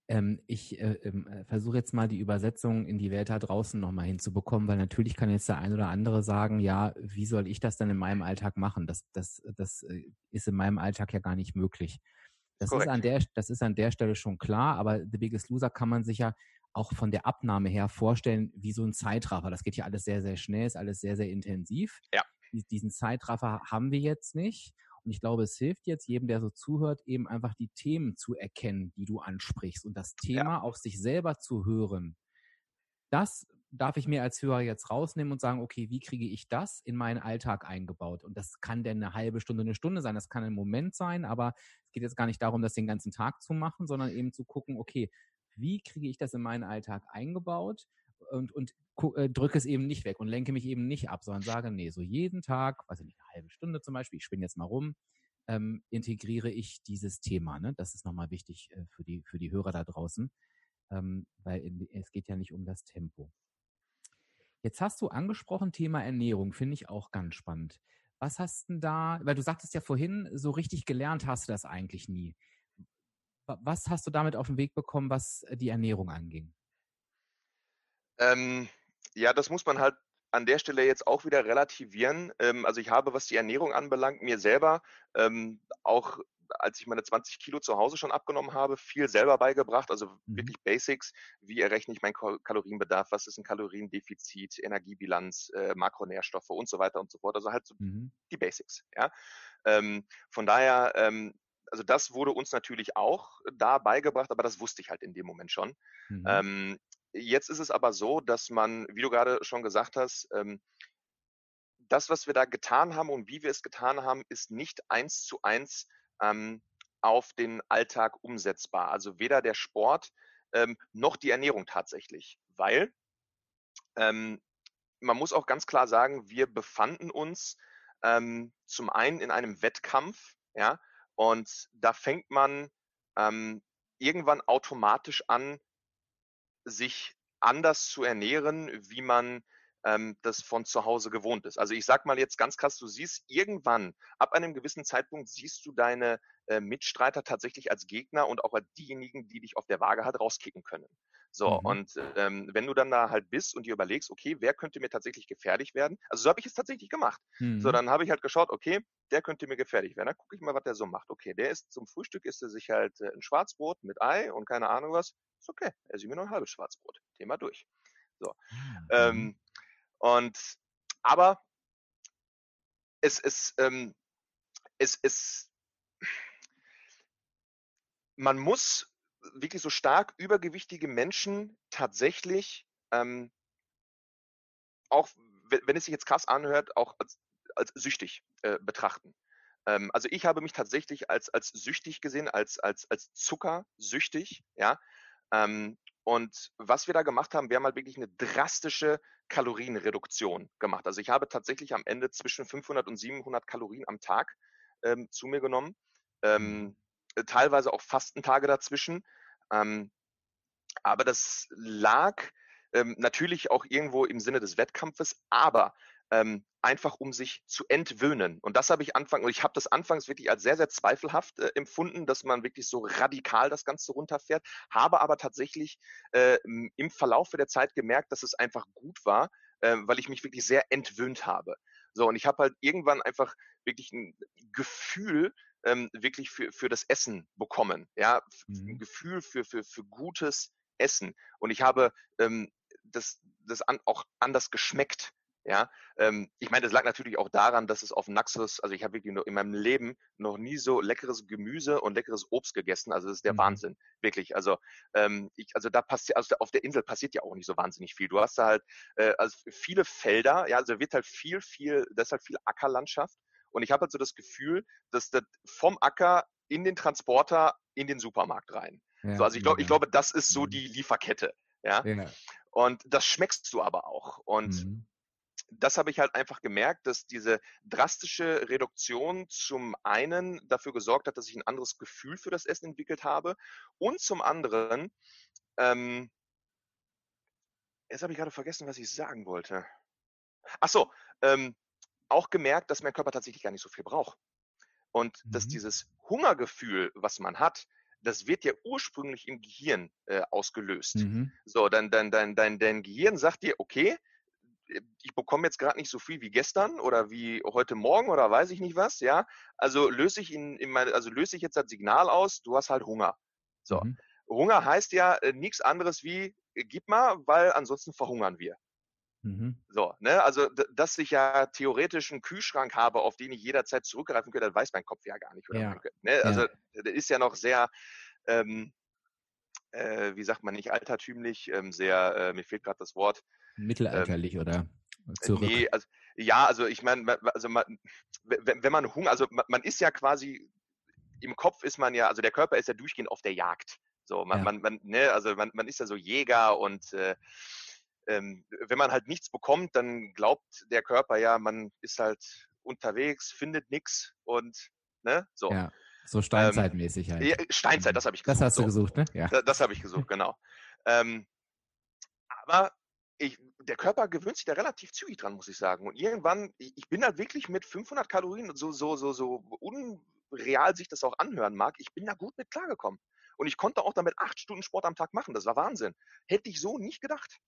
Ähm, ich äh, ähm, äh, versuche jetzt mal die Übersetzung in die Welt da draußen nochmal hinzubekommen, weil natürlich kann jetzt der ein oder andere sagen, ja, wie soll ich das dann in meinem Alltag machen? Das, das, das äh, ist in meinem Alltag ja gar nicht möglich. Das ist, an der, das ist an der Stelle schon klar, aber The Biggest Loser kann man sich ja auch von der Abnahme her vorstellen, wie so ein Zeitraffer. Das geht ja alles sehr, sehr schnell, ist alles sehr, sehr intensiv. Ja. Diesen Zeitraffer haben wir jetzt nicht. Und ich glaube, es hilft jetzt jedem, der so zuhört, eben einfach die Themen zu erkennen, die du ansprichst und das Thema ja. auf sich selber zu hören. Das darf ich mir als Hörer jetzt rausnehmen und sagen, okay, wie kriege ich das in meinen Alltag eingebaut? Und das kann denn eine halbe Stunde, eine Stunde sein, das kann ein Moment sein, aber es geht jetzt gar nicht darum, das den ganzen Tag zu machen, sondern eben zu gucken, okay, wie kriege ich das in meinen Alltag eingebaut? Und, und äh, drücke es eben nicht weg und lenke mich eben nicht ab, sondern sage, nee, so jeden Tag, weiß ich nicht, eine halbe Stunde zum Beispiel, ich spinne jetzt mal rum, ähm, integriere ich dieses Thema. Ne? Das ist nochmal wichtig äh, für, die, für die Hörer da draußen, ähm, weil in, es geht ja nicht um das Tempo. Jetzt hast du angesprochen, Thema Ernährung, finde ich auch ganz spannend. Was hast denn da, weil du sagtest ja vorhin, so richtig gelernt hast du das eigentlich nie. Was hast du damit auf den Weg bekommen, was die Ernährung anging? Ähm, ja, das muss man halt an der Stelle jetzt auch wieder relativieren. Ähm, also ich habe, was die Ernährung anbelangt, mir selber ähm, auch als ich meine 20 Kilo zu Hause schon abgenommen habe, viel selber beigebracht, also mhm. wirklich Basics. Wie errechne ich meinen Kalorienbedarf? Was ist ein Kaloriendefizit, Energiebilanz, äh, Makronährstoffe und so weiter und so fort. Also halt so mhm. die Basics. Ja? Ähm, von daher, ähm, also das wurde uns natürlich auch da beigebracht, aber das wusste ich halt in dem Moment schon. Mhm. Ähm, Jetzt ist es aber so, dass man, wie du gerade schon gesagt hast, ähm, das, was wir da getan haben und wie wir es getan haben, ist nicht eins zu eins ähm, auf den Alltag umsetzbar. Also weder der Sport ähm, noch die Ernährung tatsächlich, weil ähm, man muss auch ganz klar sagen, wir befanden uns ähm, zum einen in einem Wettkampf, ja, und da fängt man ähm, irgendwann automatisch an, sich anders zu ernähren, wie man ähm, das von zu Hause gewohnt ist. Also ich sag mal jetzt ganz krass, du siehst irgendwann, ab einem gewissen Zeitpunkt siehst du deine äh, Mitstreiter tatsächlich als Gegner und auch als diejenigen, die dich auf der Waage halt rauskicken können. So, mhm. und ähm, wenn du dann da halt bist und dir überlegst, okay, wer könnte mir tatsächlich gefährlich werden? Also so habe ich es tatsächlich gemacht. Mhm. So, dann habe ich halt geschaut, okay, der könnte mir gefährlich werden. Dann gucke ich mal, was der so macht. Okay, der ist zum Frühstück, isst er sich halt äh, ein Schwarzbrot mit Ei und keine Ahnung was. Ist okay, er sieht mir noch ein halbes Schwarzbrot. Thema durch. So. Mhm. Ähm, und aber es, es, ähm, es, es, man muss wirklich so stark übergewichtige Menschen tatsächlich, ähm, auch wenn es sich jetzt krass anhört, auch als, süchtig äh, betrachten. Ähm, also ich habe mich tatsächlich als, als süchtig gesehen, als, als, als zuckersüchtig, ja. Ähm, und was wir da gemacht haben, wir haben halt wirklich eine drastische Kalorienreduktion gemacht. Also ich habe tatsächlich am Ende zwischen 500 und 700 Kalorien am Tag ähm, zu mir genommen. Ähm, mhm. Äh, teilweise auch Fastentage dazwischen. Ähm, aber das lag ähm, natürlich auch irgendwo im Sinne des Wettkampfes, aber ähm, einfach um sich zu entwöhnen. Und das habe ich anfangs, und ich habe das anfangs wirklich als sehr, sehr zweifelhaft äh, empfunden, dass man wirklich so radikal das Ganze runterfährt, habe aber tatsächlich äh, im Verlauf der Zeit gemerkt, dass es einfach gut war, äh, weil ich mich wirklich sehr entwöhnt habe. So, und ich habe halt irgendwann einfach wirklich ein Gefühl ähm, wirklich für, für das Essen bekommen. Ja, mhm. ein Gefühl für, für, für gutes Essen. Und ich habe ähm, das, das an, auch anders geschmeckt. Ja, ähm, ich meine, das lag natürlich auch daran, dass es auf Naxos, also ich habe wirklich noch in meinem Leben noch nie so leckeres Gemüse und leckeres Obst gegessen. Also das ist der mhm. Wahnsinn, wirklich. Also ähm, ich, also da passiert, also auf der Insel passiert ja auch nicht so wahnsinnig viel. Du hast da halt äh, also viele Felder, ja, also wird halt viel, viel, das ist halt viel Ackerlandschaft. Und ich habe halt so das Gefühl, dass das vom Acker in den Transporter in den Supermarkt rein. Ja, so, also ich glaube, ich glaube, das ist so mhm. die Lieferkette. Ja. ja. Und das schmeckst du aber auch. Und mhm das habe ich halt einfach gemerkt, dass diese drastische Reduktion zum einen dafür gesorgt hat, dass ich ein anderes Gefühl für das Essen entwickelt habe und zum anderen, ähm, jetzt habe ich gerade vergessen, was ich sagen wollte. Ach so, ähm, auch gemerkt, dass mein Körper tatsächlich gar nicht so viel braucht. Und mhm. dass dieses Hungergefühl, was man hat, das wird ja ursprünglich im Gehirn äh, ausgelöst. Mhm. So, dann dein, dein, dein, dein Gehirn sagt dir, okay, ich bekomme jetzt gerade nicht so viel wie gestern oder wie heute Morgen oder weiß ich nicht was, ja. Also löse ich in, in meine, also löse ich jetzt das Signal aus, du hast halt Hunger. So. Mhm. Hunger heißt ja äh, nichts anderes wie, äh, gib mal, weil ansonsten verhungern wir. Mhm. So, ne, also dass ich ja theoretisch einen Kühlschrank habe, auf den ich jederzeit zurückgreifen könnte, das weiß mein Kopf ja gar nicht. Oder ja. Mein, ne? Also ja. der ist ja noch sehr, ähm, äh, wie sagt man nicht altertümlich, ähm, sehr, äh, mir fehlt gerade das Wort, Mittelalterlich ähm, oder zurück? Nee, also, ja, also ich meine, also man, wenn, wenn man Hunger, also man ist ja quasi, im Kopf ist man ja, also der Körper ist ja durchgehend auf der Jagd. So, man, ja. man, man, ne, also man, man ist ja so Jäger und äh, ähm, wenn man halt nichts bekommt, dann glaubt der Körper ja, man ist halt unterwegs, findet nichts und ne, so. Ja, so steinzeitmäßig halt. Ja, Steinzeit, das habe ich gesucht. Das hast du so. gesucht, ne? Ja. Das, das habe ich gesucht, genau. Ähm, aber ich, der Körper gewöhnt sich da relativ zügig dran, muss ich sagen. Und irgendwann, ich, ich bin da wirklich mit 500 Kalorien, so, so, so, so unreal sich das auch anhören mag, ich bin da gut mit klargekommen. Und ich konnte auch damit acht Stunden Sport am Tag machen. Das war Wahnsinn. Hätte ich so nicht gedacht.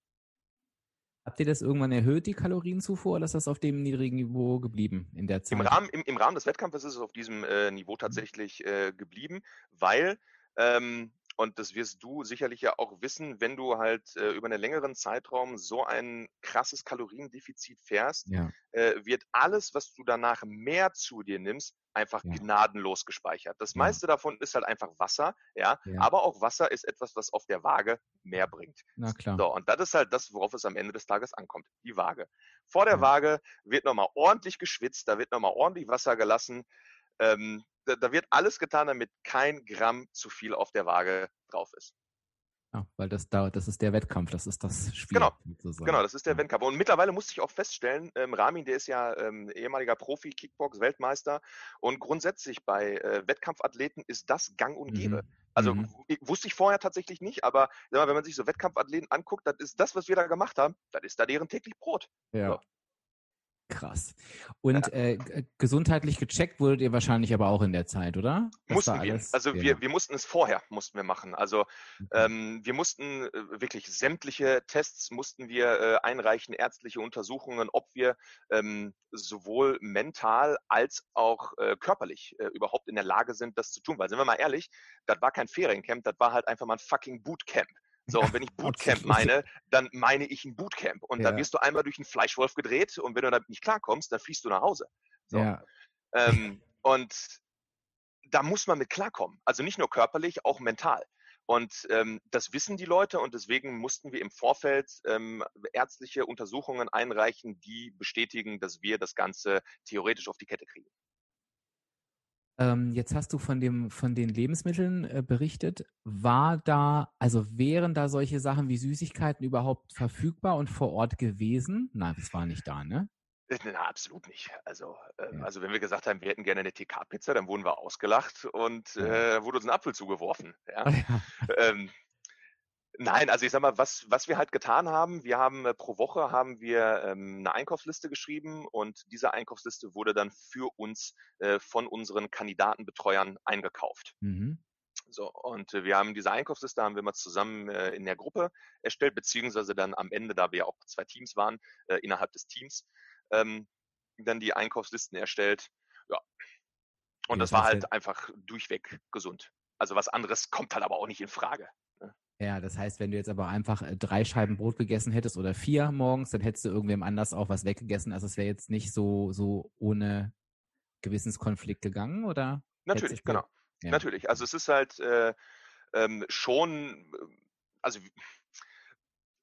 Habt ihr das irgendwann erhöht, die Kalorienzufuhr, oder ist das auf dem niedrigen Niveau geblieben in der Zeit? Im Rahmen, im, im Rahmen des Wettkampfes ist es auf diesem äh, Niveau mhm. tatsächlich äh, geblieben, weil ähm, und das wirst du sicherlich ja auch wissen, wenn du halt äh, über einen längeren Zeitraum so ein krasses Kaloriendefizit fährst, ja. äh, wird alles, was du danach mehr zu dir nimmst, einfach ja. gnadenlos gespeichert. Das ja. meiste davon ist halt einfach Wasser, ja? Aber auch Wasser ist etwas, was auf der Waage mehr bringt. Na klar. So, und das ist halt das, worauf es am Ende des Tages ankommt. Die Waage. Vor der Waage wird nochmal ordentlich geschwitzt, da wird nochmal ordentlich Wasser gelassen. Ähm, da, da, wird alles getan, damit kein Gramm zu viel auf der Waage drauf ist. Ja, weil das da, das ist der Wettkampf, das ist das Spiel. Genau, sozusagen. genau, das ist der ja. Wettkampf. Und mittlerweile musste ich auch feststellen, ähm, Ramin, der ist ja ähm, ehemaliger Profi, Kickbox, Weltmeister und grundsätzlich bei äh, Wettkampfathleten ist das Gang und Gäbe. Mhm. Also mhm. wusste ich vorher tatsächlich nicht, aber wenn man sich so Wettkampfathleten anguckt, das ist das, was wir da gemacht haben, das ist da deren täglich Brot. Ja. So. Krass. Und ja. äh, gesundheitlich gecheckt wurdet ihr wahrscheinlich aber auch in der Zeit, oder? Das mussten wir. Also ja. wir, wir mussten es vorher, mussten wir machen. Also mhm. ähm, wir mussten äh, wirklich sämtliche Tests mussten wir äh, einreichen, ärztliche Untersuchungen, ob wir ähm, sowohl mental als auch äh, körperlich äh, überhaupt in der Lage sind, das zu tun. Weil sind wir mal ehrlich, das war kein Feriencamp, das war halt einfach mal ein fucking Bootcamp. So, und wenn ich [LAUGHS] Bootcamp meine, dann meine ich ein Bootcamp. Und ja. dann wirst du einmal durch einen Fleischwolf gedreht und wenn du damit nicht klarkommst, dann fliegst du nach Hause. So. Ja. Ähm, [LAUGHS] und da muss man mit klarkommen. Also nicht nur körperlich, auch mental. Und ähm, das wissen die Leute und deswegen mussten wir im Vorfeld ähm, ärztliche Untersuchungen einreichen, die bestätigen, dass wir das Ganze theoretisch auf die Kette kriegen. Ähm, jetzt hast du von dem, von den Lebensmitteln äh, berichtet. War da, also wären da solche Sachen wie Süßigkeiten überhaupt verfügbar und vor Ort gewesen? Nein, das war nicht da, ne? Äh, na, absolut nicht. Also, äh, ja. also wenn wir gesagt haben, wir hätten gerne eine TK-Pizza, dann wurden wir ausgelacht und äh, wurde uns ein Apfel zugeworfen. Ja? [LAUGHS] ja. Ähm, Nein, also ich sag mal, was, was wir halt getan haben, wir haben äh, pro Woche haben wir ähm, eine Einkaufsliste geschrieben und diese Einkaufsliste wurde dann für uns äh, von unseren Kandidatenbetreuern eingekauft. Mhm. So, und äh, wir haben diese Einkaufsliste haben wir mal zusammen äh, in der Gruppe erstellt, beziehungsweise dann am Ende, da wir auch zwei Teams waren, äh, innerhalb des Teams, ähm, dann die Einkaufslisten erstellt. Ja. Und das war halt einfach durchweg gesund. Also was anderes [LAUGHS] kommt halt aber auch nicht in Frage. Ja, das heißt, wenn du jetzt aber einfach äh, drei Scheiben Brot gegessen hättest oder vier morgens, dann hättest du irgendwem anders auch was weggegessen. Also es wäre jetzt nicht so, so ohne Gewissenskonflikt gegangen, oder? Natürlich, genau. Ja. Natürlich. Also es ist halt äh, ähm, schon, also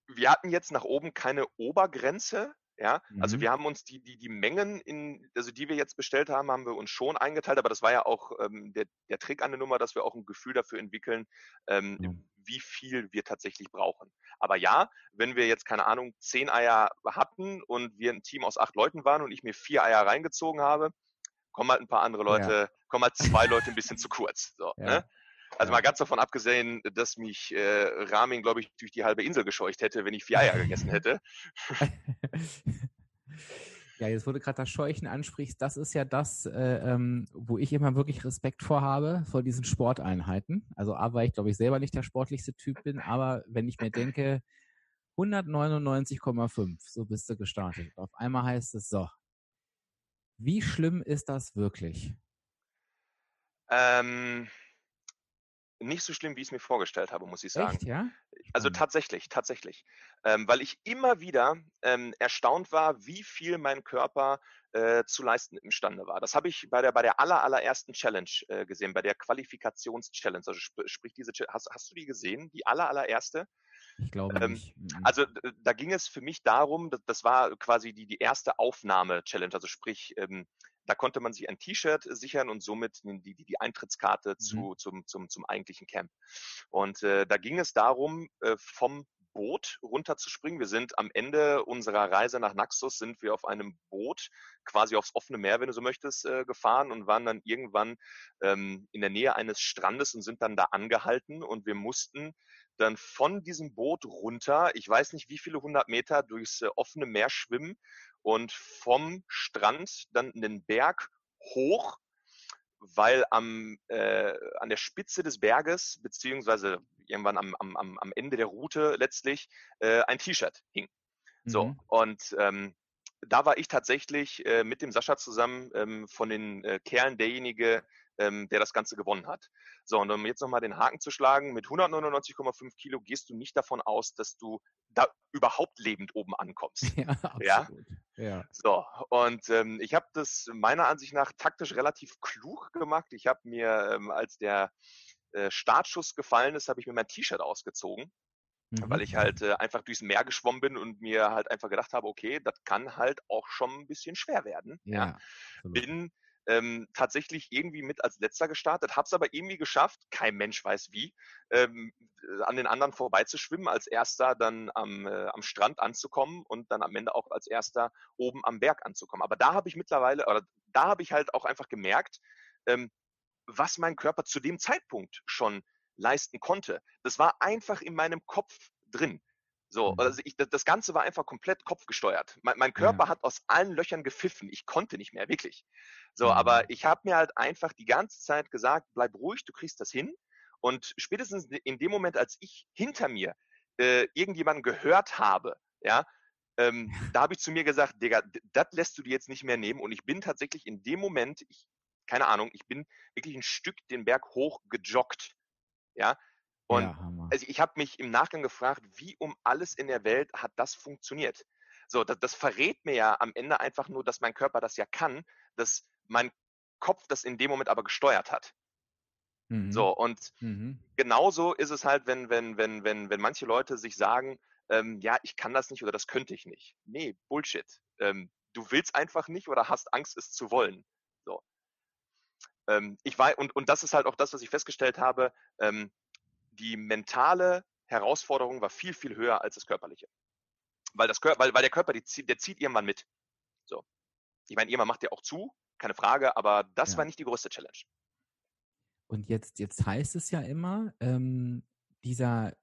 wir hatten jetzt nach oben keine Obergrenze, ja, also mhm. also wir haben uns die, die, die Mengen, in, also die wir jetzt bestellt haben, haben wir uns schon eingeteilt, aber das war ja auch ähm, der, der Trick an der Nummer, dass wir auch ein Gefühl dafür entwickeln, ähm, mhm. Wie viel wir tatsächlich brauchen. Aber ja, wenn wir jetzt, keine Ahnung, zehn Eier hatten und wir ein Team aus acht Leuten waren und ich mir vier Eier reingezogen habe, kommen halt ein paar andere Leute, ja. kommen halt zwei Leute ein bisschen zu kurz. So, [LAUGHS] ja. ne? Also mal ganz davon abgesehen, dass mich äh, Ramin, glaube ich, durch die halbe Insel gescheucht hätte, wenn ich vier Eier gegessen hätte. [LAUGHS] Ja, jetzt wurde gerade das Scheuchen ansprichst, das ist ja das, äh, ähm, wo ich immer wirklich Respekt vorhabe, vor diesen Sporteinheiten. Also A, weil ich glaube ich selber nicht der sportlichste Typ bin, aber wenn ich mir denke, 199,5, so bist du gestartet. Auf einmal heißt es so. Wie schlimm ist das wirklich? Ähm, nicht so schlimm, wie ich es mir vorgestellt habe, muss ich sagen. Echt, ja? Also tatsächlich, tatsächlich. Ähm, weil ich immer wieder ähm, erstaunt war, wie viel mein Körper äh, zu leisten imstande war. Das habe ich bei der, bei der aller, allerersten Challenge äh, gesehen, bei der Qualifikations-Challenge. Also sp sprich diese, hast, hast du die gesehen? Die aller, allererste? Ich glaube ähm, nicht. Also da ging es für mich darum, das, das war quasi die, die erste Aufnahme-Challenge, also sprich, ähm, da konnte man sich ein T-Shirt sichern und somit die, die, die Eintrittskarte mhm. zu, zum, zum, zum eigentlichen Camp. Und äh, da ging es darum, äh, vom Boot runterzuspringen. Wir sind am Ende unserer Reise nach Naxos sind wir auf einem Boot quasi aufs offene Meer, wenn du so möchtest, äh, gefahren und waren dann irgendwann ähm, in der Nähe eines Strandes und sind dann da angehalten und wir mussten dann von diesem Boot runter, ich weiß nicht wie viele hundert Meter durchs äh, offene Meer schwimmen und vom Strand dann einen Berg hoch, weil am, äh, an der Spitze des Berges, beziehungsweise irgendwann am, am, am Ende der Route letztlich, äh, ein T-Shirt hing. Mhm. So, und ähm, da war ich tatsächlich äh, mit dem Sascha zusammen ähm, von den äh, Kerlen derjenige, ähm, der das Ganze gewonnen hat. So, und um jetzt nochmal den Haken zu schlagen, mit 199,5 Kilo gehst du nicht davon aus, dass du da überhaupt lebend oben ankommst. [LAUGHS] Ja, absolut. Ja? ja. So, und ähm, ich habe das meiner Ansicht nach taktisch relativ klug gemacht. Ich habe mir, ähm, als der äh, Startschuss gefallen ist, habe ich mir mein T-Shirt ausgezogen. Mhm. Weil ich halt äh, einfach durchs Meer geschwommen bin und mir halt einfach gedacht habe, okay, das kann halt auch schon ein bisschen schwer werden. Ja, ja. Bin ähm, tatsächlich irgendwie mit als letzter gestartet, habe es aber irgendwie geschafft, kein Mensch weiß wie, ähm, äh, an den anderen vorbeizuschwimmen, als erster dann am, äh, am Strand anzukommen und dann am Ende auch als erster oben am Berg anzukommen. Aber da habe ich mittlerweile, oder da habe ich halt auch einfach gemerkt, ähm, was mein Körper zu dem Zeitpunkt schon leisten konnte. Das war einfach in meinem Kopf drin. So, mhm. also ich, das Ganze war einfach komplett kopfgesteuert. Mein, mein Körper ja. hat aus allen Löchern gepfiffen. Ich konnte nicht mehr, wirklich. So, mhm. aber ich habe mir halt einfach die ganze Zeit gesagt, bleib ruhig, du kriegst das hin. Und spätestens in dem Moment, als ich hinter mir äh, irgendjemanden gehört habe, ja, ähm, [LAUGHS] da habe ich zu mir gesagt, Digga, das lässt du dir jetzt nicht mehr nehmen. Und ich bin tatsächlich in dem Moment, ich, keine Ahnung, ich bin wirklich ein Stück den Berg hoch gejoggt. Ja, und ja, also ich habe mich im Nachgang gefragt, wie um alles in der Welt hat das funktioniert? So, das, das verrät mir ja am Ende einfach nur, dass mein Körper das ja kann, dass mein Kopf das in dem Moment aber gesteuert hat. Mhm. So, und mhm. genauso ist es halt, wenn, wenn, wenn, wenn, wenn manche Leute sich sagen, ähm, ja, ich kann das nicht oder das könnte ich nicht. Nee, Bullshit. Ähm, du willst einfach nicht oder hast Angst, es zu wollen. So. Ähm, ich war, und, und das ist halt auch das, was ich festgestellt habe, ähm, die mentale Herausforderung war viel, viel höher als das körperliche. Weil, das, weil, weil der Körper, der zieht, der zieht irgendwann mit. So. Ich meine, irgendwann macht der auch zu, keine Frage, aber das ja. war nicht die größte Challenge. Und jetzt, jetzt heißt es ja immer, ähm, dieser,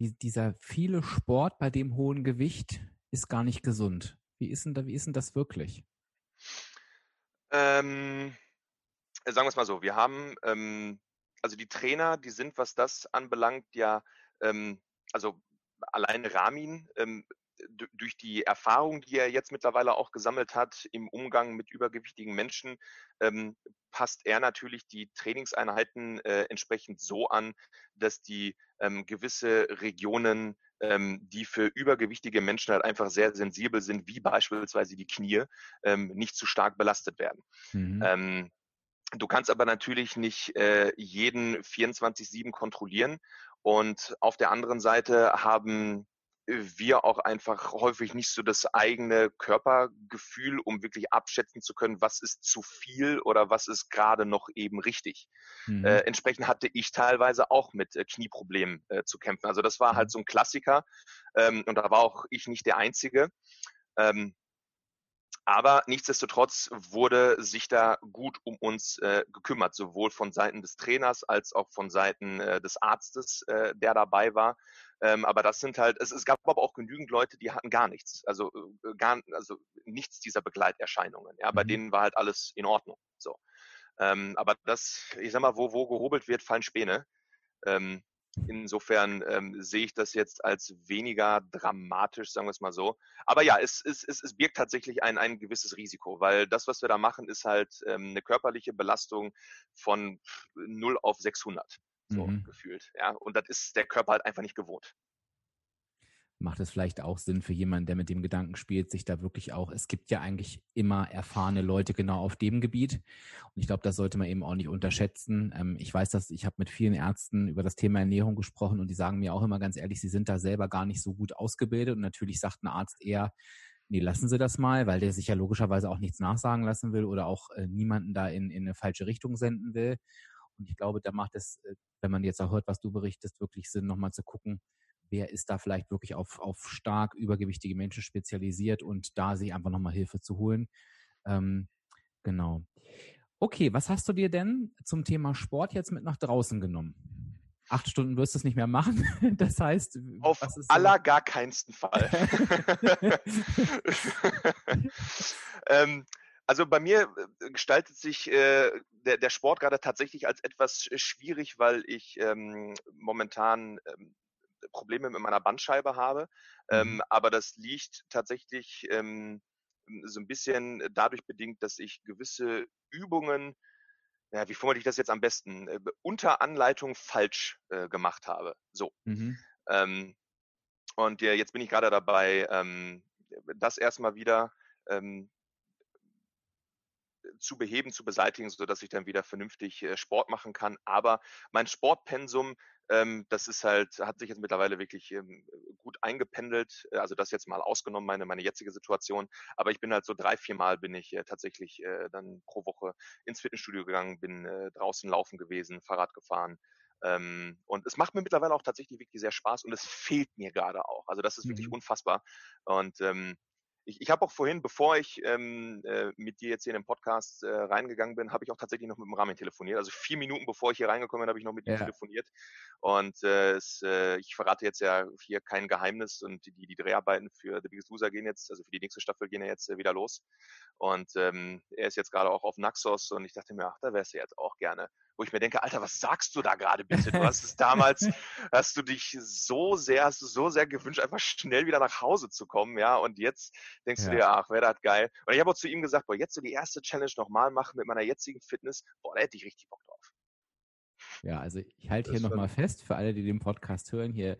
die, dieser viele Sport bei dem hohen Gewicht ist gar nicht gesund. Wie ist denn, da, wie ist denn das wirklich? Ähm, sagen wir es mal so, wir haben ähm, also die Trainer, die sind, was das anbelangt, ja, ähm, also allein Ramin, ähm, durch die Erfahrung, die er jetzt mittlerweile auch gesammelt hat im Umgang mit übergewichtigen Menschen, ähm, passt er natürlich die Trainingseinheiten äh, entsprechend so an, dass die ähm, gewisse Regionen, ähm, die für übergewichtige Menschen halt einfach sehr sensibel sind, wie beispielsweise die Knie, ähm, nicht zu stark belastet werden. Mhm. Du kannst aber natürlich nicht äh, jeden 24-7 kontrollieren. Und auf der anderen Seite haben wir auch einfach häufig nicht so das eigene Körpergefühl, um wirklich abschätzen zu können, was ist zu viel oder was ist gerade noch eben richtig. Mhm. Äh, entsprechend hatte ich teilweise auch mit äh, Knieproblemen äh, zu kämpfen. Also das war halt mhm. so ein Klassiker ähm, und da war auch ich nicht der Einzige. Ähm, aber nichtsdestotrotz wurde sich da gut um uns äh, gekümmert, sowohl von Seiten des Trainers als auch von Seiten äh, des Arztes, äh, der dabei war. Ähm, aber das sind halt, es, es, gab aber auch genügend Leute, die hatten gar nichts, also äh, gar, also nichts dieser Begleiterscheinungen. Ja, bei mhm. denen war halt alles in Ordnung. So. Ähm, aber das, ich sag mal, wo, wo gehobelt wird, fallen Späne. Ähm, Insofern ähm, sehe ich das jetzt als weniger dramatisch, sagen wir es mal so. Aber ja, es, es, es, es birgt tatsächlich ein, ein gewisses Risiko, weil das, was wir da machen, ist halt ähm, eine körperliche Belastung von 0 auf 600, so mhm. gefühlt. Ja, und das ist der Körper halt einfach nicht gewohnt macht es vielleicht auch Sinn für jemanden, der mit dem Gedanken spielt, sich da wirklich auch, es gibt ja eigentlich immer erfahrene Leute genau auf dem Gebiet. Und ich glaube, das sollte man eben auch nicht unterschätzen. Ähm, ich weiß, dass ich habe mit vielen Ärzten über das Thema Ernährung gesprochen und die sagen mir auch immer ganz ehrlich, sie sind da selber gar nicht so gut ausgebildet. Und natürlich sagt ein Arzt eher, nee, lassen Sie das mal, weil der sich ja logischerweise auch nichts nachsagen lassen will oder auch äh, niemanden da in, in eine falsche Richtung senden will. Und ich glaube, da macht es, äh, wenn man jetzt auch hört, was du berichtest, wirklich Sinn, nochmal zu gucken, wer ist da vielleicht wirklich auf, auf stark übergewichtige Menschen spezialisiert und da sich einfach nochmal Hilfe zu holen. Ähm, genau. Okay, was hast du dir denn zum Thema Sport jetzt mit nach draußen genommen? Acht Stunden wirst du es nicht mehr machen. [LAUGHS] Das heißt, auf aller gar keinsten Fall. [LAUGHS] [LAUGHS] ähm, also bei mir äh, gestaltet sich äh, der, der Sport gerade tatsächlich als etwas schwierig, weil ich ähm, momentan ähm, Probleme mit meiner Bandscheibe habe. Ähm, mhm. aber das liegt tatsächlich ähm, so ein bisschen dadurch bedingt, dass ich gewisse Übungen, ja, wie formuliere ich das jetzt am besten, äh, unter Anleitung falsch äh, gemacht habe. So. Mhm. Ähm, und ja, jetzt bin ich gerade dabei, ähm, das erstmal wieder ähm, zu beheben, zu beseitigen, so dass ich dann wieder vernünftig äh, Sport machen kann. Aber mein Sportpensum das ist halt, hat sich jetzt mittlerweile wirklich ähm, gut eingependelt. Äh, also das jetzt mal ausgenommen, meine, meine jetzige Situation. Aber ich bin halt so drei, vier Mal bin ich äh, tatsächlich äh, dann pro Woche ins Fitnessstudio gegangen, bin draußen laufen gewesen, Fahrrad gefahren. Ähm, und es macht mir mittlerweile auch tatsächlich wirklich sehr Spaß und es fehlt mir gerade auch. Also das ist wirklich mhm. unfassbar. Und ähm, ich, ich habe auch vorhin, bevor ich ähm, äh, mit dir jetzt hier in den Podcast äh, reingegangen bin, habe ich auch tatsächlich noch mit dem Rahmen telefoniert. Also vier Minuten bevor ich hier reingekommen bin, habe ich noch mit ja. ihm telefoniert. Und äh, es, äh, ich verrate jetzt ja hier kein Geheimnis und die, die Dreharbeiten für The Biggest Loser gehen jetzt, also für die nächste Staffel gehen ja jetzt äh, wieder los. Und ähm, er ist jetzt gerade auch auf Naxos und ich dachte mir, ach, da wärst du jetzt auch gerne wo ich mir denke, Alter, was sagst du da gerade bitte? Du hast es [LAUGHS] damals, hast du dich so sehr, hast du so sehr gewünscht, einfach schnell wieder nach Hause zu kommen, ja, und jetzt denkst ja. du dir, ach, wäre das geil. Und ich habe auch zu ihm gesagt, boah, jetzt so die erste Challenge nochmal machen mit meiner jetzigen Fitness, boah, da hätte ich richtig Bock drauf. Ja, also ich halte hier nochmal fest, für alle, die den Podcast hören, hier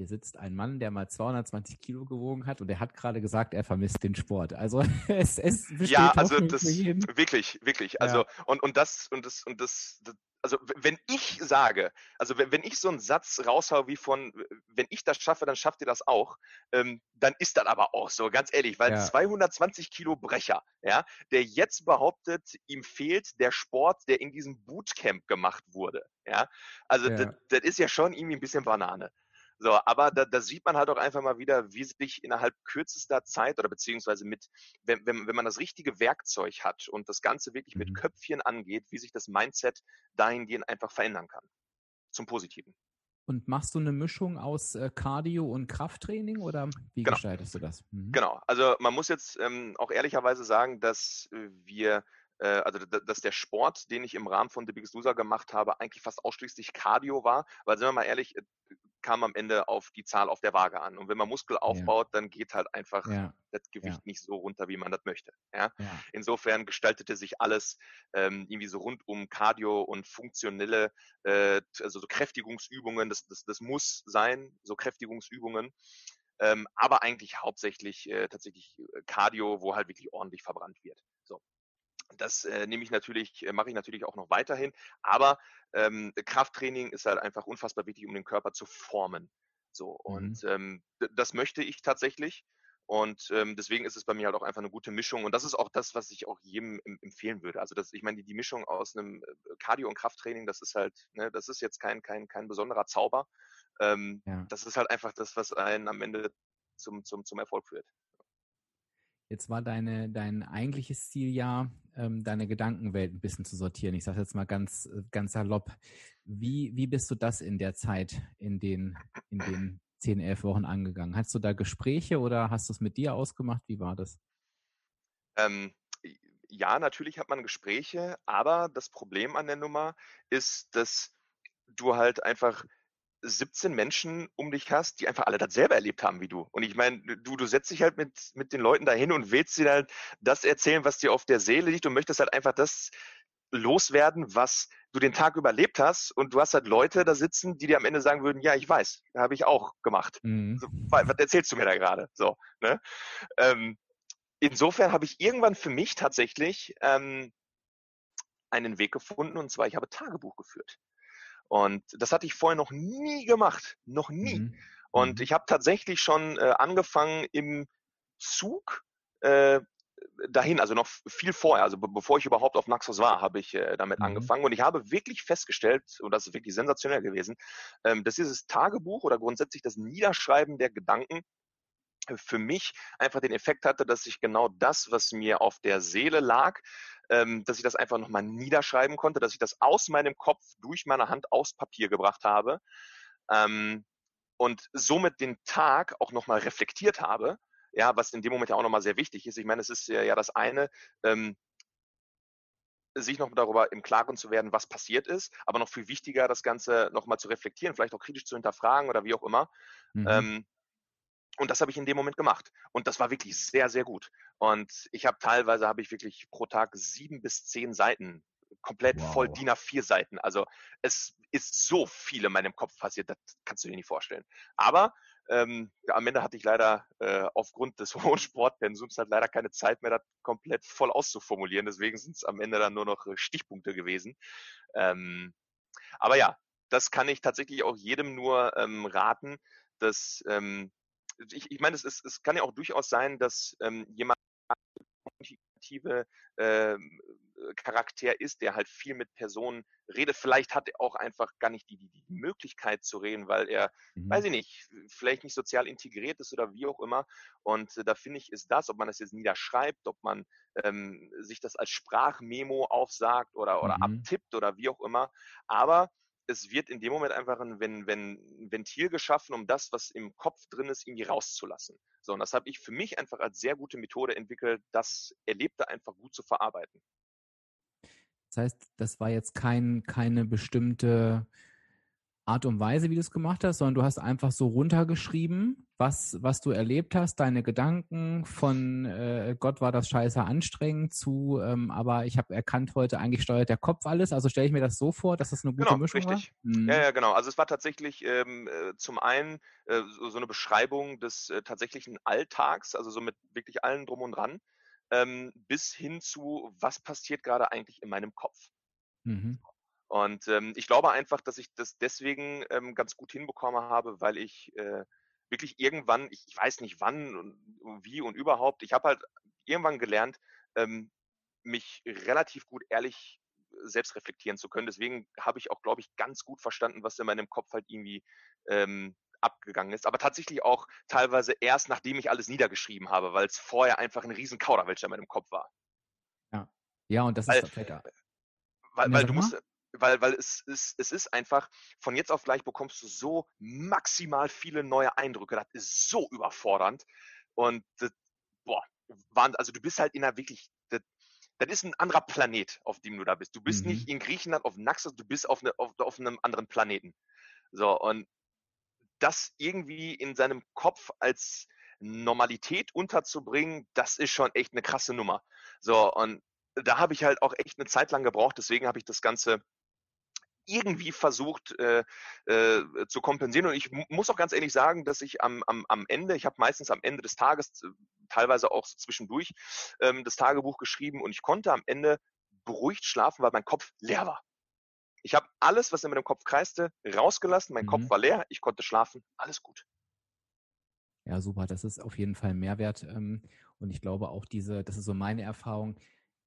hier sitzt ein Mann, der mal 220 Kilo gewogen hat und der hat gerade gesagt, er vermisst den Sport. Also [LAUGHS] es, es besteht Ja, also das wirklich, wirklich. Also ja. und, und das und das und das, das also wenn ich sage, also wenn, wenn ich so einen Satz raushaue wie von, wenn ich das schaffe, dann schafft ihr das auch, ähm, dann ist das aber auch so, ganz ehrlich, weil ja. 220 Kilo Brecher, ja, der jetzt behauptet, ihm fehlt der Sport, der in diesem Bootcamp gemacht wurde, ja, also ja. Das, das ist ja schon irgendwie ein bisschen Banane. So, aber da, da sieht man halt auch einfach mal wieder, wie sich innerhalb kürzester Zeit oder beziehungsweise mit, wenn, wenn, wenn man das richtige Werkzeug hat und das Ganze wirklich mhm. mit Köpfchen angeht, wie sich das Mindset dahingehend einfach verändern kann. Zum Positiven. Und machst du eine Mischung aus äh, Cardio und Krafttraining oder wie genau. gestaltest du das? Mhm. Genau, also man muss jetzt ähm, auch ehrlicherweise sagen, dass wir äh, also dass der Sport, den ich im Rahmen von The Biggest Loser gemacht habe, eigentlich fast ausschließlich Cardio war, weil sind wir mal ehrlich, äh, kam am Ende auf die Zahl auf der Waage an. Und wenn man Muskel aufbaut, ja. dann geht halt einfach ja. das Gewicht ja. nicht so runter, wie man das möchte. Ja? Insofern gestaltete sich alles ähm, irgendwie so rund um Cardio und funktionelle, äh, also so Kräftigungsübungen, das, das, das muss sein, so Kräftigungsübungen. Ähm, aber eigentlich hauptsächlich äh, tatsächlich äh, Cardio, wo halt wirklich ordentlich verbrannt wird. Das äh, nehme ich natürlich, äh, mache ich natürlich auch noch weiterhin. Aber ähm, Krafttraining ist halt einfach unfassbar wichtig, um den Körper zu formen. So und mhm. ähm, das möchte ich tatsächlich. Und ähm, deswegen ist es bei mir halt auch einfach eine gute Mischung. Und das ist auch das, was ich auch jedem empfehlen würde. Also das, ich meine, die, die Mischung aus einem äh, Cardio- und Krafttraining, das ist halt, ne, das ist jetzt kein, kein, kein besonderer Zauber. Ähm, ja. Das ist halt einfach das, was einen am Ende zum, zum, zum Erfolg führt. Jetzt war deine, dein eigentliches Ziel ja, ähm, deine Gedankenwelt ein bisschen zu sortieren. Ich sage jetzt mal ganz, ganz salopp. Wie, wie bist du das in der Zeit, in den, in den zehn, elf Wochen angegangen? Hast du da Gespräche oder hast du es mit dir ausgemacht? Wie war das? Ähm, ja, natürlich hat man Gespräche, aber das Problem an der Nummer ist, dass du halt einfach 17 Menschen um dich hast, die einfach alle das selber erlebt haben wie du. Und ich meine, du, du setzt dich halt mit, mit den Leuten dahin und willst dir halt das erzählen, was dir auf der Seele liegt und möchtest halt einfach das loswerden, was du den Tag überlebt hast. Und du hast halt Leute da sitzen, die dir am Ende sagen würden, ja, ich weiß, habe ich auch gemacht. Mhm. So, was erzählst du mir da gerade? So, ne? Ähm, insofern habe ich irgendwann für mich tatsächlich ähm, einen Weg gefunden, und zwar ich habe Tagebuch geführt. Und das hatte ich vorher noch nie gemacht, noch nie. Mhm. Und mhm. ich habe tatsächlich schon äh, angefangen im Zug äh, dahin, also noch viel vorher, also be bevor ich überhaupt auf Naxos war, habe ich äh, damit mhm. angefangen und ich habe wirklich festgestellt, und das ist wirklich sensationell gewesen, ähm, dass dieses Tagebuch oder grundsätzlich das Niederschreiben der Gedanken für mich einfach den Effekt hatte, dass ich genau das, was mir auf der Seele lag, ähm, dass ich das einfach nochmal niederschreiben konnte, dass ich das aus meinem Kopf durch meine Hand aufs Papier gebracht habe ähm, und somit den Tag auch nochmal reflektiert habe, ja, was in dem Moment ja auch nochmal sehr wichtig ist. Ich meine, es ist ja, das eine, ähm, sich noch darüber im Klaren zu werden, was passiert ist, aber noch viel wichtiger, das Ganze nochmal zu reflektieren, vielleicht auch kritisch zu hinterfragen oder wie auch immer. Mhm. Ähm, und das habe ich in dem Moment gemacht. Und das war wirklich sehr, sehr gut. Und ich habe teilweise habe ich wirklich pro Tag sieben bis zehn Seiten komplett wow. voll DIN A4 Seiten. Also es ist so viel in meinem Kopf passiert, das kannst du dir nicht vorstellen. Aber ähm, am Ende hatte ich leider äh, aufgrund des [LAUGHS] hohen Sportpensums halt leider keine Zeit mehr, das komplett voll auszuformulieren. Deswegen sind es am Ende dann nur noch äh, Stichpunkte gewesen. Ähm, aber ja, das kann ich tatsächlich auch jedem nur ähm, raten, dass ähm, ich, ich meine, es, ist, es kann ja auch durchaus sein, dass ähm, jemand kommunikative äh, Charakter ist, der halt viel mit Personen redet. Vielleicht hat er auch einfach gar nicht die, die, die Möglichkeit zu reden, weil er, mhm. weiß ich nicht, vielleicht nicht sozial integriert ist oder wie auch immer. Und äh, da finde ich, ist das, ob man das jetzt niederschreibt, ob man ähm, sich das als Sprachmemo aufsagt oder, oder mhm. abtippt oder wie auch immer. Aber es wird in dem Moment einfach ein, wenn, wenn, ein Ventil geschaffen, um das, was im Kopf drin ist, irgendwie rauszulassen. So, und das habe ich für mich einfach als sehr gute Methode entwickelt, das Erlebte einfach gut zu verarbeiten. Das heißt, das war jetzt kein, keine bestimmte Art und Weise, wie du es gemacht hast, sondern du hast einfach so runtergeschrieben, was, was du erlebt hast, deine Gedanken von äh, Gott war das scheiße anstrengend zu, ähm, aber ich habe erkannt heute, eigentlich steuert der Kopf alles. Also stelle ich mir das so vor, dass das eine gute genau, Mischung richtig. war? Mhm. Ja, ja, genau. Also es war tatsächlich ähm, äh, zum einen äh, so, so, eine Beschreibung des äh, tatsächlichen Alltags, also so mit wirklich allen drum und dran, ähm, bis hin zu, was passiert gerade eigentlich in meinem Kopf. Mhm. Und ähm, ich glaube einfach, dass ich das deswegen ähm, ganz gut hinbekommen habe, weil ich äh, wirklich irgendwann, ich, ich weiß nicht wann und wie und überhaupt, ich habe halt irgendwann gelernt, ähm, mich relativ gut ehrlich selbst reflektieren zu können. Deswegen habe ich auch, glaube ich, ganz gut verstanden, was in meinem Kopf halt irgendwie ähm, abgegangen ist. Aber tatsächlich auch teilweise erst, nachdem ich alles niedergeschrieben habe, weil es vorher einfach ein riesen Kauderwelsch in meinem Kopf war. Ja, ja und das weil, ist weil, weil, weil du musst, weil, weil es ist, es ist einfach, von jetzt auf gleich bekommst du so maximal viele neue Eindrücke. Das ist so überfordernd. Und das, boah, also du bist halt in einer wirklich, das, das ist ein anderer Planet, auf dem du da bist. Du bist mhm. nicht in Griechenland auf Naxos, du bist auf, eine, auf, auf einem anderen Planeten. So, und das irgendwie in seinem Kopf als Normalität unterzubringen, das ist schon echt eine krasse Nummer. So, und da habe ich halt auch echt eine Zeit lang gebraucht, deswegen habe ich das Ganze irgendwie versucht äh, äh, zu kompensieren. Und ich muss auch ganz ehrlich sagen, dass ich am, am, am Ende, ich habe meistens am Ende des Tages, äh, teilweise auch so zwischendurch, ähm, das Tagebuch geschrieben und ich konnte am Ende beruhigt schlafen, weil mein Kopf leer war. Ich habe alles, was in meinem Kopf kreiste, rausgelassen. Mein mhm. Kopf war leer. Ich konnte schlafen. Alles gut. Ja, super. Das ist auf jeden Fall ein Mehrwert. Ähm, und ich glaube auch diese, das ist so meine Erfahrung,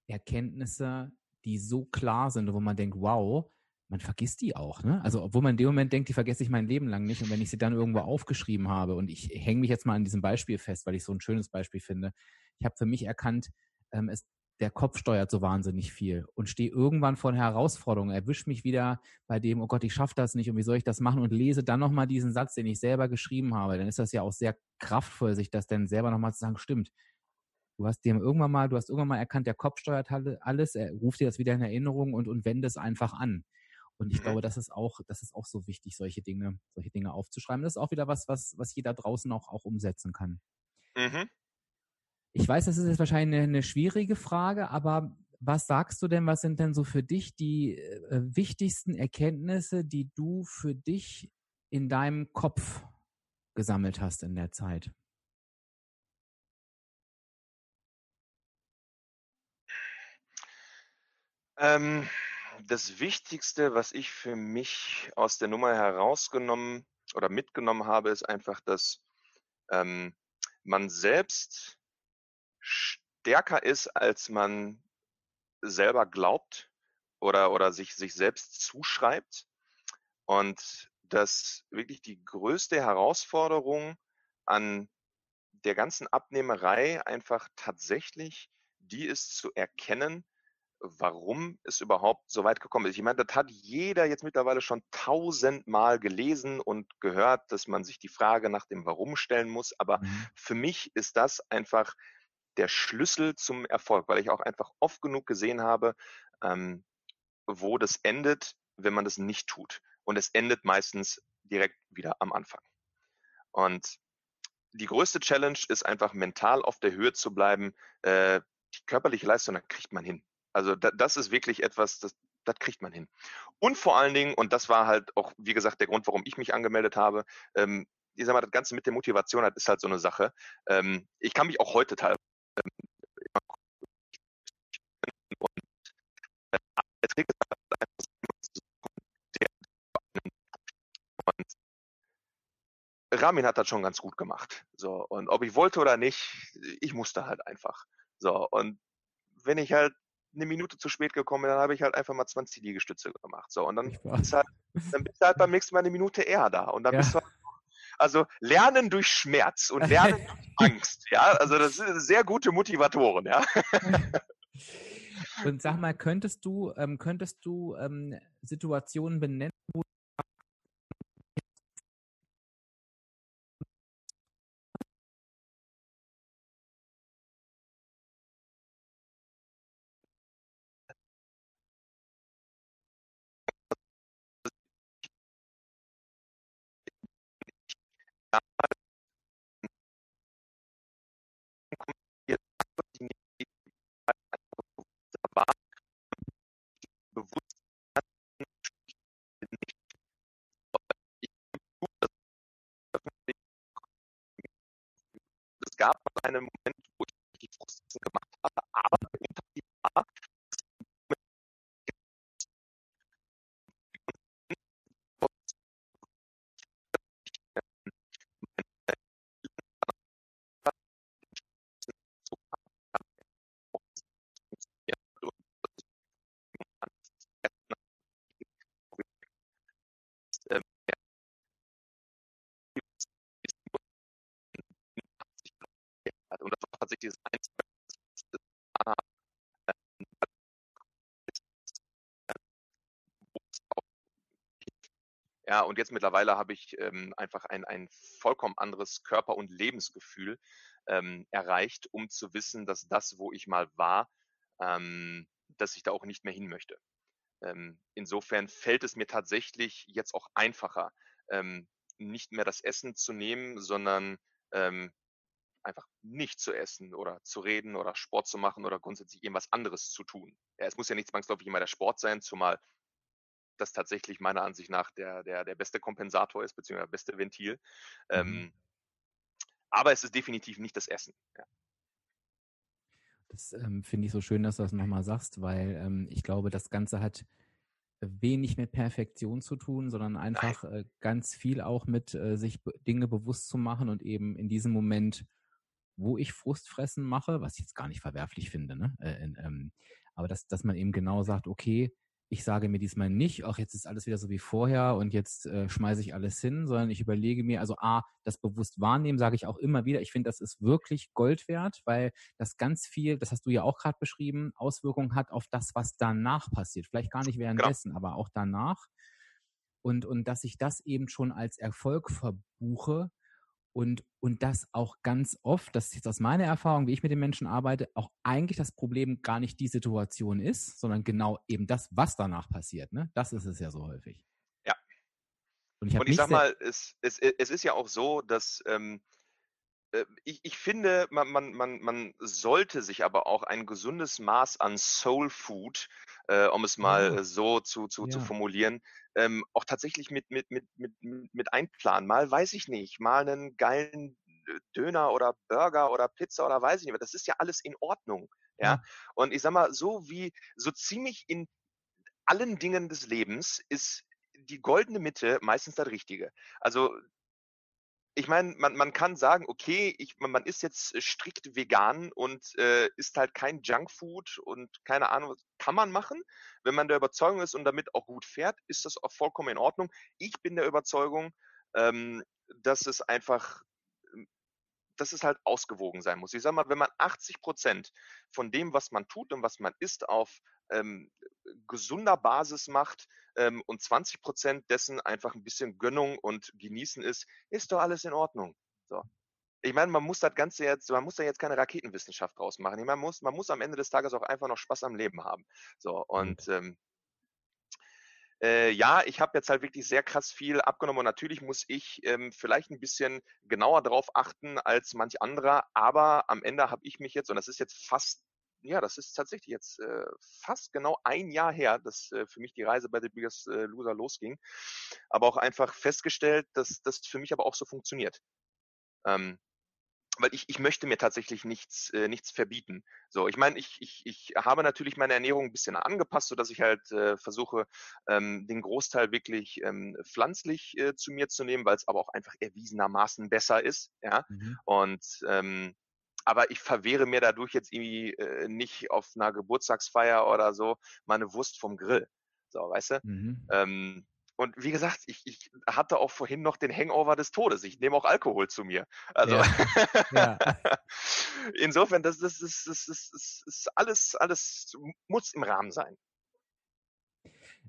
Erkenntnisse, die so klar sind, wo man denkt, wow, man vergisst die auch, ne? Also, obwohl man in dem Moment denkt, die vergesse ich mein Leben lang nicht. Und wenn ich sie dann irgendwo aufgeschrieben habe und ich hänge mich jetzt mal an diesem Beispiel fest, weil ich so ein schönes Beispiel finde. Ich habe für mich erkannt, ähm, es, der Kopf steuert so wahnsinnig viel und stehe irgendwann vor einer Herausforderung, erwische mich wieder bei dem, oh Gott, ich schaffe das nicht und wie soll ich das machen und lese dann nochmal diesen Satz, den ich selber geschrieben habe. Dann ist das ja auch sehr kraftvoll, sich das dann selber nochmal zu sagen, stimmt. Du hast dir irgendwann mal, du hast irgendwann mal erkannt, der Kopf steuert alles, er ruft dir das wieder in Erinnerung und, und wende es einfach an. Und ich mhm. glaube, das ist auch, das ist auch so wichtig, solche Dinge, solche Dinge aufzuschreiben. Das ist auch wieder was, was, was jeder draußen auch, auch umsetzen kann. Mhm. Ich weiß, das ist jetzt wahrscheinlich eine, eine, schwierige Frage, aber was sagst du denn, was sind denn so für dich die äh, wichtigsten Erkenntnisse, die du für dich in deinem Kopf gesammelt hast in der Zeit? Ähm, das Wichtigste, was ich für mich aus der Nummer herausgenommen oder mitgenommen habe, ist einfach, dass ähm, man selbst stärker ist, als man selber glaubt oder, oder sich, sich selbst zuschreibt. Und dass wirklich die größte Herausforderung an der ganzen Abnehmerei einfach tatsächlich die ist zu erkennen, warum es überhaupt so weit gekommen ist. Ich meine, das hat jeder jetzt mittlerweile schon tausendmal gelesen und gehört, dass man sich die Frage nach dem Warum stellen muss. Aber mhm. für mich ist das einfach der Schlüssel zum Erfolg, weil ich auch einfach oft genug gesehen habe, ähm, wo das endet, wenn man das nicht tut. Und es endet meistens direkt wieder am Anfang. Und die größte Challenge ist einfach mental auf der Höhe zu bleiben. Äh, die körperliche Leistung, da kriegt man hin. Also da, das ist wirklich etwas, das, das kriegt man hin. Und vor allen Dingen, und das war halt auch, wie gesagt, der Grund, warum ich mich angemeldet habe, ähm, ich sag mal, das Ganze mit der Motivation hat, ist halt so eine Sache. Ähm, ich kann mich auch heute teilweise ähm, Ramin hat das schon ganz gut gemacht. So, und ob ich wollte oder nicht, ich musste halt einfach. So, und wenn ich halt eine Minute zu spät gekommen, dann habe ich halt einfach mal 20 Liegestütze gemacht. So, und dann bist, halt, dann bist du halt beim nächsten Mal eine Minute eher da. Und dann ja. bist du halt, also lernen durch Schmerz und lernen [LAUGHS] durch Angst. Ja, also das sind sehr gute Motivatoren, ja. [LAUGHS] Und sag mal, könntest du, ähm, könntest du ähm, Situationen benennen, wo gab einen Moment, Ja, und jetzt mittlerweile habe ich ähm, einfach ein, ein vollkommen anderes Körper- und Lebensgefühl ähm, erreicht, um zu wissen, dass das, wo ich mal war, ähm, dass ich da auch nicht mehr hin möchte. Ähm, insofern fällt es mir tatsächlich jetzt auch einfacher, ähm, nicht mehr das Essen zu nehmen, sondern ähm, einfach nicht zu essen oder zu reden oder Sport zu machen oder grundsätzlich irgendwas anderes zu tun. Ja, es muss ja nicht zwangsläufig immer der Sport sein, zumal das tatsächlich meiner Ansicht nach der, der, der beste Kompensator ist, beziehungsweise beste Ventil. Mhm. Ähm, aber es ist definitiv nicht das Essen. Ja. Das ähm, finde ich so schön, dass du das nochmal sagst, weil ähm, ich glaube, das Ganze hat wenig mit Perfektion zu tun, sondern einfach äh, ganz viel auch mit äh, sich Dinge bewusst zu machen und eben in diesem Moment, wo ich Frustfressen mache, was ich jetzt gar nicht verwerflich finde, ne? Äh, ähm, aber dass, dass man eben genau sagt, okay, ich sage mir diesmal nicht, ach, jetzt ist alles wieder so wie vorher und jetzt äh, schmeiße ich alles hin, sondern ich überlege mir, also A, das bewusst wahrnehmen, sage ich auch immer wieder. Ich finde, das ist wirklich Gold wert, weil das ganz viel, das hast du ja auch gerade beschrieben, Auswirkungen hat auf das, was danach passiert. Vielleicht gar nicht währenddessen, genau. aber auch danach. Und, und dass ich das eben schon als Erfolg verbuche, und, und das auch ganz oft, das ist jetzt aus meiner Erfahrung, wie ich mit den Menschen arbeite, auch eigentlich das Problem gar nicht die Situation ist, sondern genau eben das, was danach passiert. Ne? Das ist es ja so häufig. Ja. Und ich, und ich sag mal, es, es, es ist ja auch so, dass ähm, äh, ich, ich finde, man, man, man, man sollte sich aber auch ein gesundes Maß an Soul Food, äh, um es mal oh. so zu, zu, ja. zu formulieren, ähm, auch tatsächlich mit, mit, mit, mit, mit einplanen. Mal weiß ich nicht, mal einen geilen äh, Döner oder Burger oder Pizza oder weiß ich nicht, das ist ja alles in Ordnung. Ja? ja. Und ich sag mal, so wie, so ziemlich in allen Dingen des Lebens ist die goldene Mitte meistens das Richtige. Also ich meine, man, man kann sagen, okay, ich, man, ist jetzt strikt vegan und äh, isst halt kein Junkfood und keine Ahnung, kann man machen. Wenn man der Überzeugung ist und damit auch gut fährt, ist das auch vollkommen in Ordnung. Ich bin der Überzeugung, ähm, dass es einfach, dass es halt ausgewogen sein muss. Ich sag mal, wenn man 80 Prozent von dem, was man tut und was man isst, auf ähm, gesunder Basis macht ähm, und 20 Prozent dessen einfach ein bisschen Gönnung und Genießen ist, ist doch alles in Ordnung. So. Ich meine, man muss das Ganze jetzt, man muss da jetzt keine Raketenwissenschaft draus machen. Ich meine, man muss, man muss am Ende des Tages auch einfach noch Spaß am Leben haben. So, und ähm, äh, ja, ich habe jetzt halt wirklich sehr krass viel abgenommen und natürlich muss ich ähm, vielleicht ein bisschen genauer drauf achten als manch anderer, aber am Ende habe ich mich jetzt, und das ist jetzt fast ja, das ist tatsächlich jetzt äh, fast genau ein Jahr her, dass äh, für mich die Reise bei The Biggest äh, Loser losging. Aber auch einfach festgestellt, dass das für mich aber auch so funktioniert. Ähm, weil ich, ich möchte mir tatsächlich nichts, äh, nichts verbieten. So, ich meine, ich, ich, ich habe natürlich meine Ernährung ein bisschen angepasst, so dass ich halt äh, versuche, ähm, den Großteil wirklich ähm, pflanzlich äh, zu mir zu nehmen, weil es aber auch einfach erwiesenermaßen besser ist. Ja. Mhm. Und ähm, aber ich verwehre mir dadurch jetzt irgendwie äh, nicht auf einer Geburtstagsfeier oder so meine Wurst vom Grill. So, weißt du? Mhm. Ähm, und wie gesagt, ich, ich hatte auch vorhin noch den Hangover des Todes. Ich nehme auch Alkohol zu mir. Also ja. Ja. [LAUGHS] insofern, das, das, das, das, das, das ist alles, alles muss im Rahmen sein.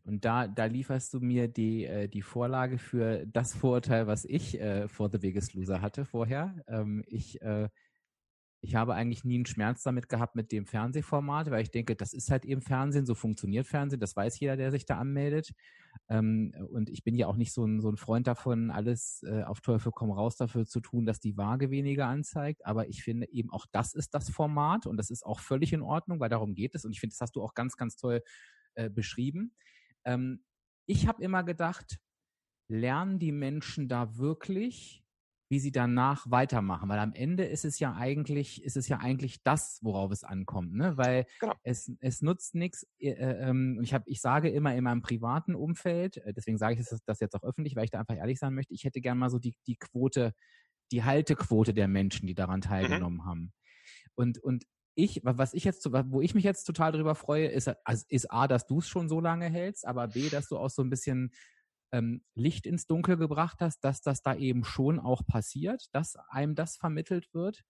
Und da, da lieferst du mir die, äh, die Vorlage für das Vorurteil, was ich äh, vor The Biggest Loser hatte vorher. Ähm, ich äh, ich habe eigentlich nie einen Schmerz damit gehabt mit dem Fernsehformat, weil ich denke, das ist halt eben Fernsehen, so funktioniert Fernsehen, das weiß jeder, der sich da anmeldet. Ähm, und ich bin ja auch nicht so ein, so ein Freund davon, alles äh, auf Teufel komm raus dafür zu tun, dass die Waage weniger anzeigt. Aber ich finde eben auch das ist das Format und das ist auch völlig in Ordnung, weil darum geht es. Und ich finde, das hast du auch ganz, ganz toll äh, beschrieben. Ähm, ich habe immer gedacht, lernen die Menschen da wirklich wie sie danach weitermachen. Weil am Ende ist es ja eigentlich, ist es ja eigentlich das, worauf es ankommt, ne? Weil genau. es, es nutzt nichts. Äh, äh, ähm, ich habe, ich sage immer in meinem privaten Umfeld, äh, deswegen sage ich das, das jetzt auch öffentlich, weil ich da einfach ehrlich sein möchte, ich hätte gern mal so die, die Quote, die Haltequote der Menschen, die daran teilgenommen mhm. haben. Und, und ich, was ich jetzt, wo ich mich jetzt total drüber freue, ist, also ist A, dass du es schon so lange hältst, aber B, dass du auch so ein bisschen ähm, Licht ins Dunkel gebracht hast, dass das da eben schon auch passiert, dass einem das vermittelt wird.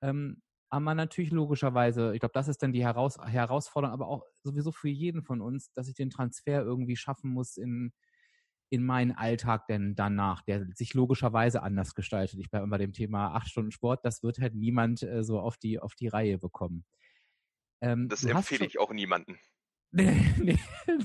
Ähm, aber natürlich logischerweise, ich glaube, das ist dann die Heraus Herausforderung, aber auch sowieso für jeden von uns, dass ich den Transfer irgendwie schaffen muss in, in meinen Alltag denn danach, der sich logischerweise anders gestaltet. Ich bleibe bei dem Thema acht Stunden Sport, das wird halt niemand äh, so auf die, auf die Reihe bekommen. Ähm, das empfehle ich auch niemanden. Nee, [LAUGHS] nee,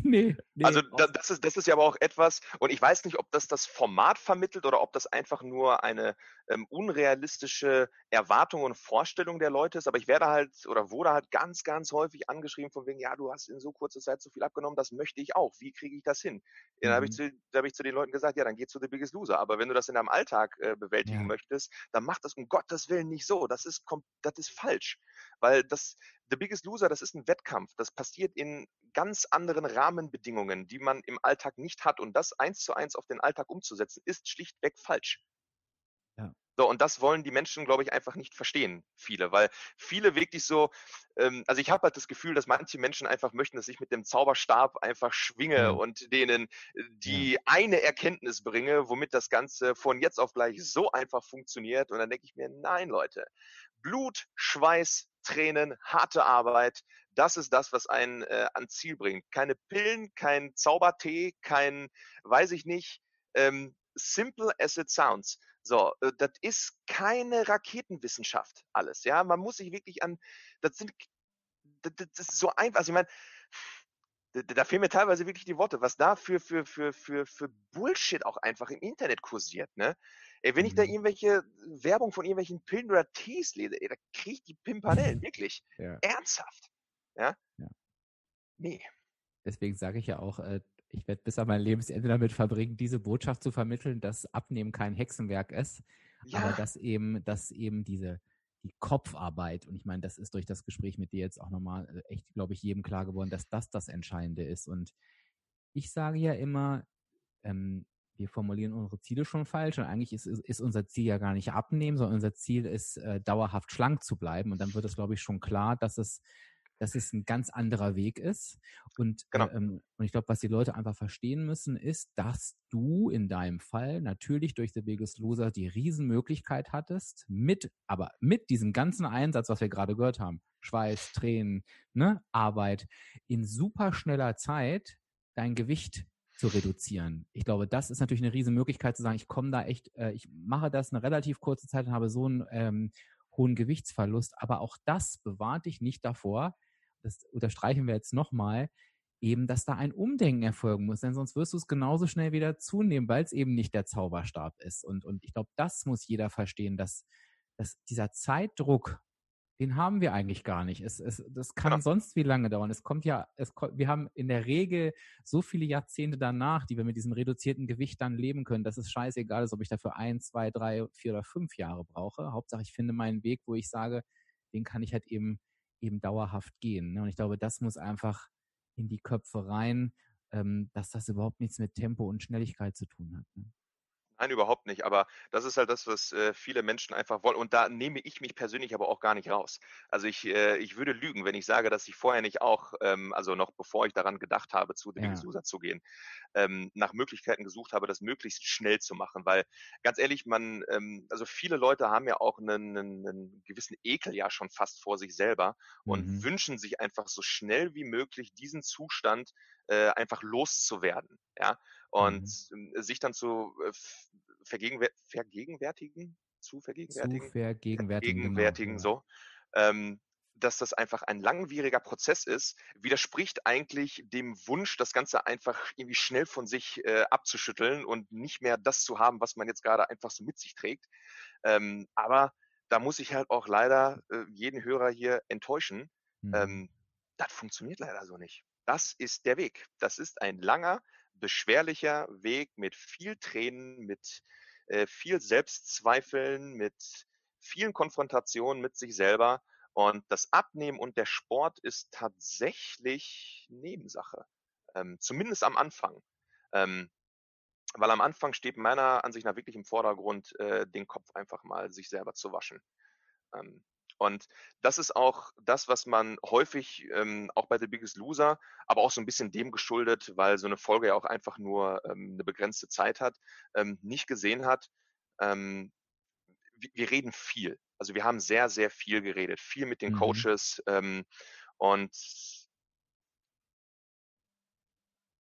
nee, nee. Also da, das, ist, das ist ja aber auch etwas, und ich weiß nicht, ob das das Format vermittelt oder ob das einfach nur eine ähm, unrealistische Erwartung und Vorstellung der Leute ist, aber ich werde halt oder wurde halt ganz, ganz häufig angeschrieben von wegen, ja, du hast in so kurzer Zeit so viel abgenommen, das möchte ich auch. Wie kriege ich das hin? Ja, da habe ich, mhm. zu, da hab ich zu den Leuten gesagt, ja, dann geh zu The Biggest Loser. Aber wenn du das in deinem Alltag äh, bewältigen ja. möchtest, dann mach das um Gottes Willen nicht so. Das ist, das ist falsch. Weil das, The Biggest Loser, das ist ein Wettkampf. Das passiert in ganz anderen Rahmenbedingungen, die man im Alltag nicht hat. Und das eins zu eins auf den Alltag umzusetzen, ist schlichtweg falsch. So, und das wollen die Menschen, glaube ich, einfach nicht verstehen, viele, weil viele wirklich so, ähm, also ich habe halt das Gefühl, dass manche Menschen einfach möchten, dass ich mit dem Zauberstab einfach schwinge ja. und denen äh, die eine Erkenntnis bringe, womit das Ganze von jetzt auf gleich so einfach funktioniert. Und dann denke ich mir, nein, Leute, Blut, Schweiß, Tränen, harte Arbeit, das ist das, was einen äh, ans Ziel bringt. Keine Pillen, kein Zaubertee, kein, weiß ich nicht, ähm, simple as it sounds. So, äh, das ist keine Raketenwissenschaft alles. Ja, man muss sich wirklich an, das sind, das, das ist so einfach. Also ich meine, da, fehlen mir teilweise wirklich die Worte, was da für, für, für, für, für Bullshit auch einfach im Internet kursiert, ne? Ey, wenn ich da mhm. irgendwelche Werbung von irgendwelchen Pillen oder Tees lese, ey, da kriege ich die Pimpanellen, [LAUGHS] wirklich. Ja. Ernsthaft. Ja? ja. Nee. Deswegen sage ich ja auch, äh, ich werde bis an mein Lebensende damit verbringen, diese Botschaft zu vermitteln, dass Abnehmen kein Hexenwerk ist, ja. aber dass eben, dass eben diese die Kopfarbeit und ich meine, das ist durch das Gespräch mit dir jetzt auch nochmal äh, echt, glaube ich, jedem klar geworden, dass das das Entscheidende ist. Und ich sage ja immer, ähm, wir formulieren unsere Ziele schon falsch und eigentlich ist, ist unser Ziel ja gar nicht abnehmen, sondern unser Ziel ist, äh, dauerhaft schlank zu bleiben. Und dann wird es, glaube ich, schon klar, dass es dass es ein ganz anderer Weg ist. Und, genau. ähm, und ich glaube, was die Leute einfach verstehen müssen, ist, dass du in deinem Fall natürlich durch The Biggest Loser die Riesenmöglichkeit hattest, mit, aber mit diesem ganzen Einsatz, was wir gerade gehört haben, Schweiß, Tränen, ne, Arbeit, in super schneller Zeit dein Gewicht zu reduzieren. Ich glaube, das ist natürlich eine riesen Möglichkeit zu sagen, ich komme da echt, äh, ich mache das eine relativ kurze Zeit und habe so einen ähm, hohen Gewichtsverlust. Aber auch das bewahrt dich nicht davor, das unterstreichen wir jetzt nochmal, eben, dass da ein Umdenken erfolgen muss, denn sonst wirst du es genauso schnell wieder zunehmen, weil es eben nicht der Zauberstab ist. Und, und ich glaube, das muss jeder verstehen, dass, dass dieser Zeitdruck, den haben wir eigentlich gar nicht. Es, es, das kann ja. sonst wie lange dauern. Es kommt ja, es, wir haben in der Regel so viele Jahrzehnte danach, die wir mit diesem reduzierten Gewicht dann leben können, dass es scheißegal ist, ob ich dafür ein, zwei, drei, vier oder fünf Jahre brauche. Hauptsache, ich finde meinen Weg, wo ich sage, den kann ich halt eben eben dauerhaft gehen. Ne? Und ich glaube, das muss einfach in die Köpfe rein, ähm, dass das überhaupt nichts mit Tempo und Schnelligkeit zu tun hat. Ne? Nein, überhaupt nicht. Aber das ist halt das, was äh, viele Menschen einfach wollen. Und da nehme ich mich persönlich aber auch gar nicht raus. Also ich, äh, ich würde lügen, wenn ich sage, dass ich vorher nicht auch, ähm, also noch bevor ich daran gedacht habe, zu den ja. User zu gehen, ähm, nach Möglichkeiten gesucht habe, das möglichst schnell zu machen. Weil ganz ehrlich, man, ähm, also viele Leute haben ja auch einen, einen, einen gewissen Ekel ja schon fast vor sich selber und mhm. wünschen sich einfach so schnell wie möglich diesen Zustand äh, einfach loszuwerden. Ja, und mhm. sich dann zu äh, vergegenwär vergegenwärtigen, zu vergegenwärtigen, zu vergegenwärtigen, vergegenwärtigen genau, so, ähm, dass das einfach ein langwieriger Prozess ist, widerspricht eigentlich dem Wunsch, das Ganze einfach irgendwie schnell von sich äh, abzuschütteln und nicht mehr das zu haben, was man jetzt gerade einfach so mit sich trägt. Ähm, aber da muss ich halt auch leider äh, jeden Hörer hier enttäuschen. Mhm. Ähm, das funktioniert leider so nicht. Das ist der Weg. Das ist ein langer, beschwerlicher Weg mit viel Tränen, mit äh, viel Selbstzweifeln, mit vielen Konfrontationen mit sich selber. Und das Abnehmen und der Sport ist tatsächlich Nebensache. Ähm, zumindest am Anfang. Ähm, weil am Anfang steht meiner Ansicht nach wirklich im Vordergrund, äh, den Kopf einfach mal sich selber zu waschen. Ähm, und das ist auch das, was man häufig ähm, auch bei The Biggest Loser, aber auch so ein bisschen dem geschuldet, weil so eine Folge ja auch einfach nur ähm, eine begrenzte Zeit hat, ähm, nicht gesehen hat. Ähm, wir, wir, reden viel. Also wir haben sehr, sehr viel geredet, viel mit den mhm. Coaches ähm, und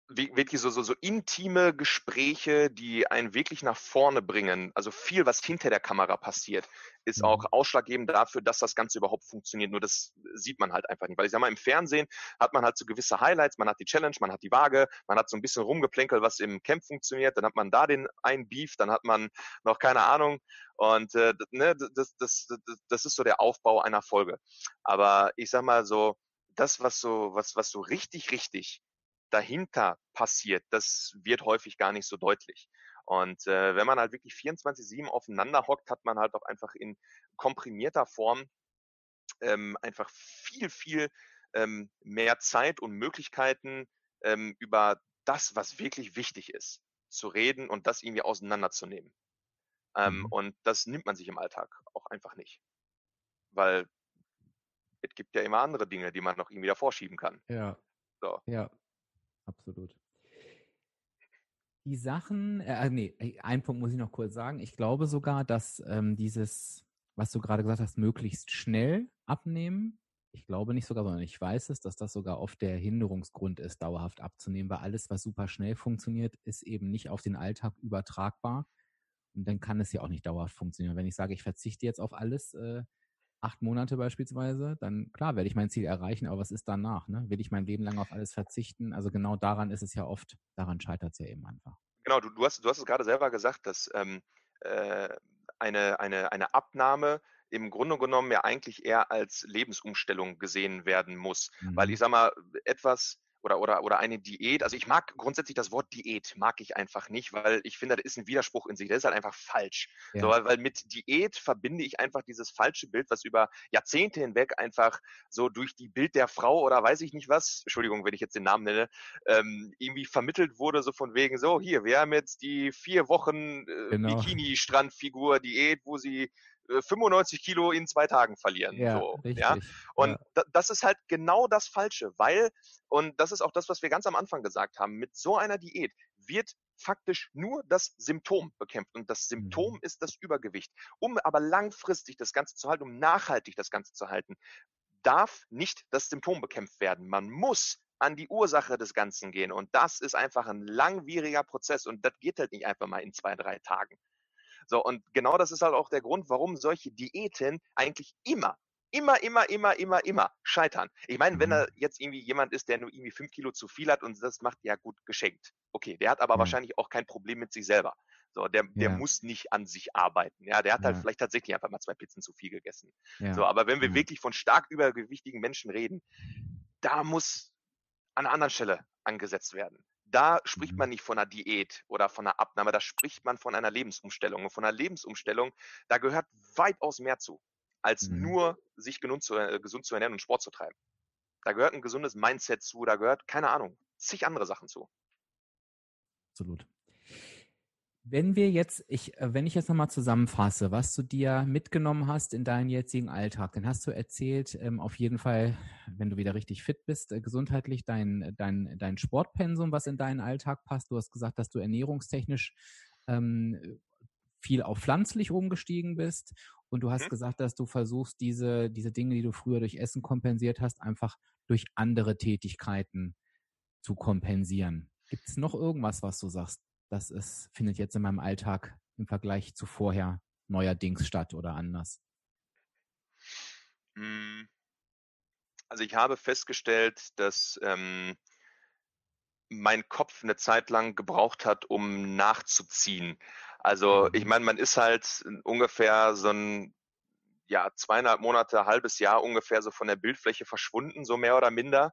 wirklich so, so, so intime Gespräche, die einen wirklich nach vorne bringen. Also viel, was hinter der Kamera passiert, ist auch mhm. ausschlaggebend dafür, dass das Ganze überhaupt funktioniert. Nur das sieht man halt einfach nicht. Weil ich sag mal, im Fernsehen hat man halt so gewisse Highlights, man hat die Challenge, man hat die Waage, man hat so ein bisschen rumgeplänkelt, was im Camp funktioniert, dann hat man da den einen Beef, dann hat man noch keine Ahnung. Und äh, ne, das, das, das, das ist so der Aufbau einer Folge. Aber ich sag mal so, das, was so, was, was so richtig, richtig dahinter passiert, das wird häufig gar nicht so deutlich. Und äh, wenn man halt wirklich 24-7 aufeinander hockt, hat man halt auch einfach in komprimierter Form ähm, einfach viel, viel ähm, mehr Zeit und Möglichkeiten ähm, über das, was wirklich wichtig ist, zu reden und das irgendwie auseinanderzunehmen. Ähm, mhm. Und das nimmt man sich im Alltag auch einfach nicht. Weil es gibt ja immer andere Dinge, die man noch irgendwie davor schieben kann. Ja. So. Ja, absolut. Die Sachen, äh, äh nee, ein Punkt muss ich noch kurz sagen. Ich glaube sogar, dass ähm, dieses, was du gerade gesagt hast, möglichst schnell abnehmen, ich glaube nicht sogar, sondern ich weiß es, dass das sogar oft der Hinderungsgrund ist, dauerhaft abzunehmen, weil alles, was super schnell funktioniert, ist eben nicht auf den Alltag übertragbar. Und dann kann es ja auch nicht dauerhaft funktionieren. Wenn ich sage, ich verzichte jetzt auf alles, äh, acht Monate beispielsweise, dann klar werde ich mein Ziel erreichen, aber was ist danach? Ne? Will ich mein Leben lang auf alles verzichten? Also genau daran ist es ja oft, daran scheitert es ja eben einfach. Genau, du, du, hast, du hast es gerade selber gesagt, dass ähm, äh, eine, eine, eine Abnahme im Grunde genommen ja eigentlich eher als Lebensumstellung gesehen werden muss. Mhm. Weil ich sag mal, etwas oder, oder, oder eine Diät. Also ich mag grundsätzlich das Wort Diät, mag ich einfach nicht, weil ich finde, das ist ein Widerspruch in sich. Das ist halt einfach falsch. Ja. So, weil, weil mit Diät verbinde ich einfach dieses falsche Bild, was über Jahrzehnte hinweg einfach so durch die Bild der Frau oder weiß ich nicht was, Entschuldigung, wenn ich jetzt den Namen nenne, ähm, irgendwie vermittelt wurde, so von wegen, so hier, wir haben jetzt die vier Wochen äh, genau. Bikini-Strandfigur Diät, wo sie 95 äh, Kilo in zwei Tagen verlieren. Ja, so, richtig, ja? Und ja. das ist halt genau das Falsche, weil, und das ist auch das, was wir ganz am Anfang gesagt haben, mit so einer Diät wird faktisch nur das Symptom bekämpft. Und das Symptom mhm. ist das Übergewicht. Um aber langfristig das Ganze zu halten, um nachhaltig das Ganze zu halten, darf nicht das Symptom bekämpft werden. Man muss an die Ursache des Ganzen gehen. Und das ist einfach ein langwieriger Prozess. Und das geht halt nicht einfach mal in zwei, drei Tagen. So, und genau das ist halt auch der Grund, warum solche Diäten eigentlich immer immer, immer, immer, immer, immer scheitern. Ich meine, wenn mhm. da jetzt irgendwie jemand ist, der nur irgendwie fünf Kilo zu viel hat und das macht, ja gut, geschenkt. Okay, der hat aber ja. wahrscheinlich auch kein Problem mit sich selber. So, der, der ja. muss nicht an sich arbeiten. Ja, der hat halt ja. halt vielleicht tatsächlich einfach mal zwei Pizzen zu viel gegessen. So, aber wenn wir wirklich von stark übergewichtigen Menschen reden, da muss an einer anderen Stelle angesetzt werden da spricht mhm. man nicht von einer Diät oder von einer Abnahme, da spricht man von einer Lebensumstellung. Und von einer Lebensumstellung, da gehört weitaus mehr zu, als mhm. nur sich zu, äh, gesund zu ernähren und Sport zu treiben. Da gehört ein gesundes Mindset zu, da gehört, keine Ahnung, zig andere Sachen zu. Absolut. Wenn wir jetzt, ich, äh, wenn ich jetzt nochmal zusammenfasse, was du dir mitgenommen hast in deinen jetzigen Alltag, dann hast du erzählt, ähm, auf jeden Fall, wenn du wieder richtig fit bist, äh, gesundheitlich dein, dein, dein Sportpensum, was in deinen Alltag passt. Du hast gesagt, dass du ernährungstechnisch ähm, viel auf pflanzlich umgestiegen bist. Und du hast mhm. gesagt, dass du versuchst, diese, diese Dinge, die du früher durch Essen kompensiert hast, einfach durch andere Tätigkeiten zu kompensieren. Gibt es noch irgendwas, was du sagst? Das ist, findet jetzt in meinem Alltag im Vergleich zu vorher neuerdings statt oder anders? Hm. Also ich habe festgestellt, dass ähm, mein Kopf eine Zeit lang gebraucht hat, um nachzuziehen. Also ich mhm. meine, man ist halt ungefähr so ein ja zweieinhalb Monate, halbes Jahr ungefähr so von der Bildfläche verschwunden, so mehr oder minder.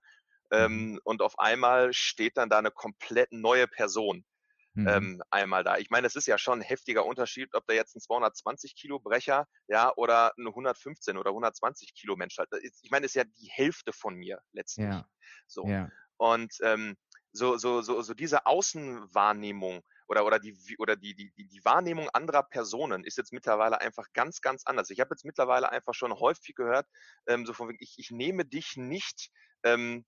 Mhm. Ähm, und auf einmal steht dann da eine komplett neue Person mhm. ähm, einmal da. Ich meine, es ist ja schon ein heftiger Unterschied, ob da jetzt ein 220 Kilo Brecher, ja, oder ein 115 oder 120 Kilo Mensch hat. Ich meine, es ist ja die Hälfte von mir letztlich. Ja. So. Ja. Und ähm, so, so, so, so diese Außenwahrnehmung oder, oder, die, oder die, die, die Wahrnehmung anderer Personen ist jetzt mittlerweile einfach ganz, ganz anders. Ich habe jetzt mittlerweile einfach schon häufig gehört, ähm, so von wegen, ich, ich nehme dich nicht ähm,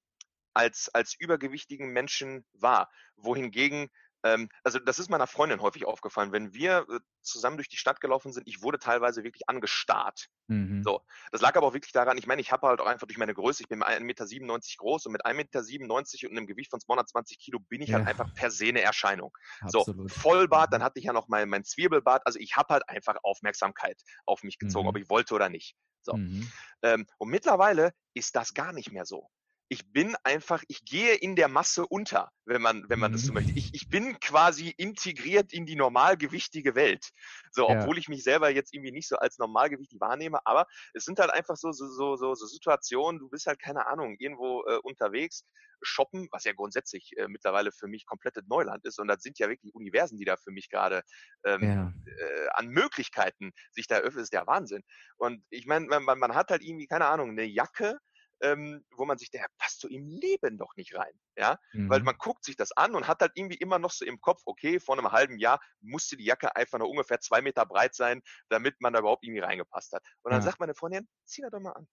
als, als übergewichtigen Menschen wahr. Wohingegen Ähm, also das ist meiner Freundin häufig aufgefallen. Wenn wir äh, zusammen durch die Stadt gelaufen sind, ich wurde teilweise wirklich angestarrt. Mhm. So, das lag aber auch wirklich daran, ich meine, ich habe halt auch einfach durch meine Größe, ich bin 1,97 Meter groß und mit 1,97 Meter und einem Gewicht von 220 Kilo bin ich halt ja. halt einfach per se eine Erscheinung. Absolut. So, Vollbart, dann mhm. hatte ich ja noch mein, mein Zwiebelbart, also ich habe halt einfach Aufmerksamkeit auf mich gezogen, mhm. ob ich wollte oder nicht. So. Mhm. Ähm, und mittlerweile ist das gar nicht mehr so ich bin einfach, ich gehe in der Masse unter, wenn man, wenn man mhm. das so mhm. möchte. Ich, ich bin quasi integriert in die normalgewichtige Welt. So, ja. obwohl ich mich selber jetzt irgendwie nicht so als normalgewichtig wahrnehme, aber es sind halt einfach so, so, so, so, so Situationen, du bist halt, keine Ahnung, irgendwo äh, unterwegs, shoppen, was ja grundsätzlich äh, mittlerweile für mich komplettes Neuland ist. Und das sind ja wirklich Universen, die da für mich gerade ähm, ja. äh, an Möglichkeiten sich da öffnen, ist der Wahnsinn. Und ich meine, man, man hat halt irgendwie, keine Ahnung, eine Jacke, ähm, wo man sich, der passt so im Leben doch nicht rein. Ja, mhm. weil man guckt sich das an und hat halt irgendwie immer noch so im Kopf, okay, vor einem halben Jahr musste die Jacke einfach nur ungefähr zwei Meter breit sein, damit man da überhaupt irgendwie reingepasst hat. Und dann ja. sagt meine Freundin, zieh das doch mal an.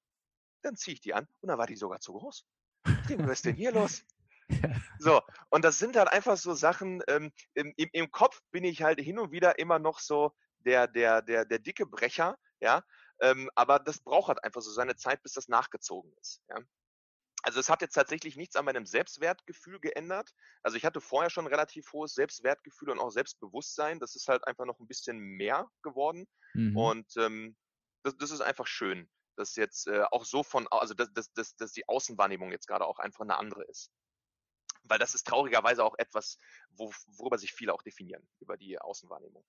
Dann ziehe ich die an und dann war die sogar zu groß. Was ist denn hier los? [LAUGHS] So, und das sind halt einfach so Sachen, ähm, im, im, im Kopf bin ich halt hin und wieder immer noch so der, der, der, der dicke Brecher, ja, ähm, aber das braucht halt einfach so seine Zeit, bis das nachgezogen ist. Ja? Also es hat jetzt tatsächlich nichts an meinem Selbstwertgefühl geändert. Also ich hatte vorher schon relativ hohes Selbstwertgefühl und auch Selbstbewusstsein. Das ist halt einfach noch ein bisschen mehr geworden. Mhm. Und ähm, das, das ist einfach schön, dass jetzt äh, auch so von, also dass, dass, dass, dass die Außenwahrnehmung jetzt gerade auch einfach eine andere ist. Weil das ist traurigerweise auch etwas, wo, worüber sich viele auch definieren, über die Außenwahrnehmung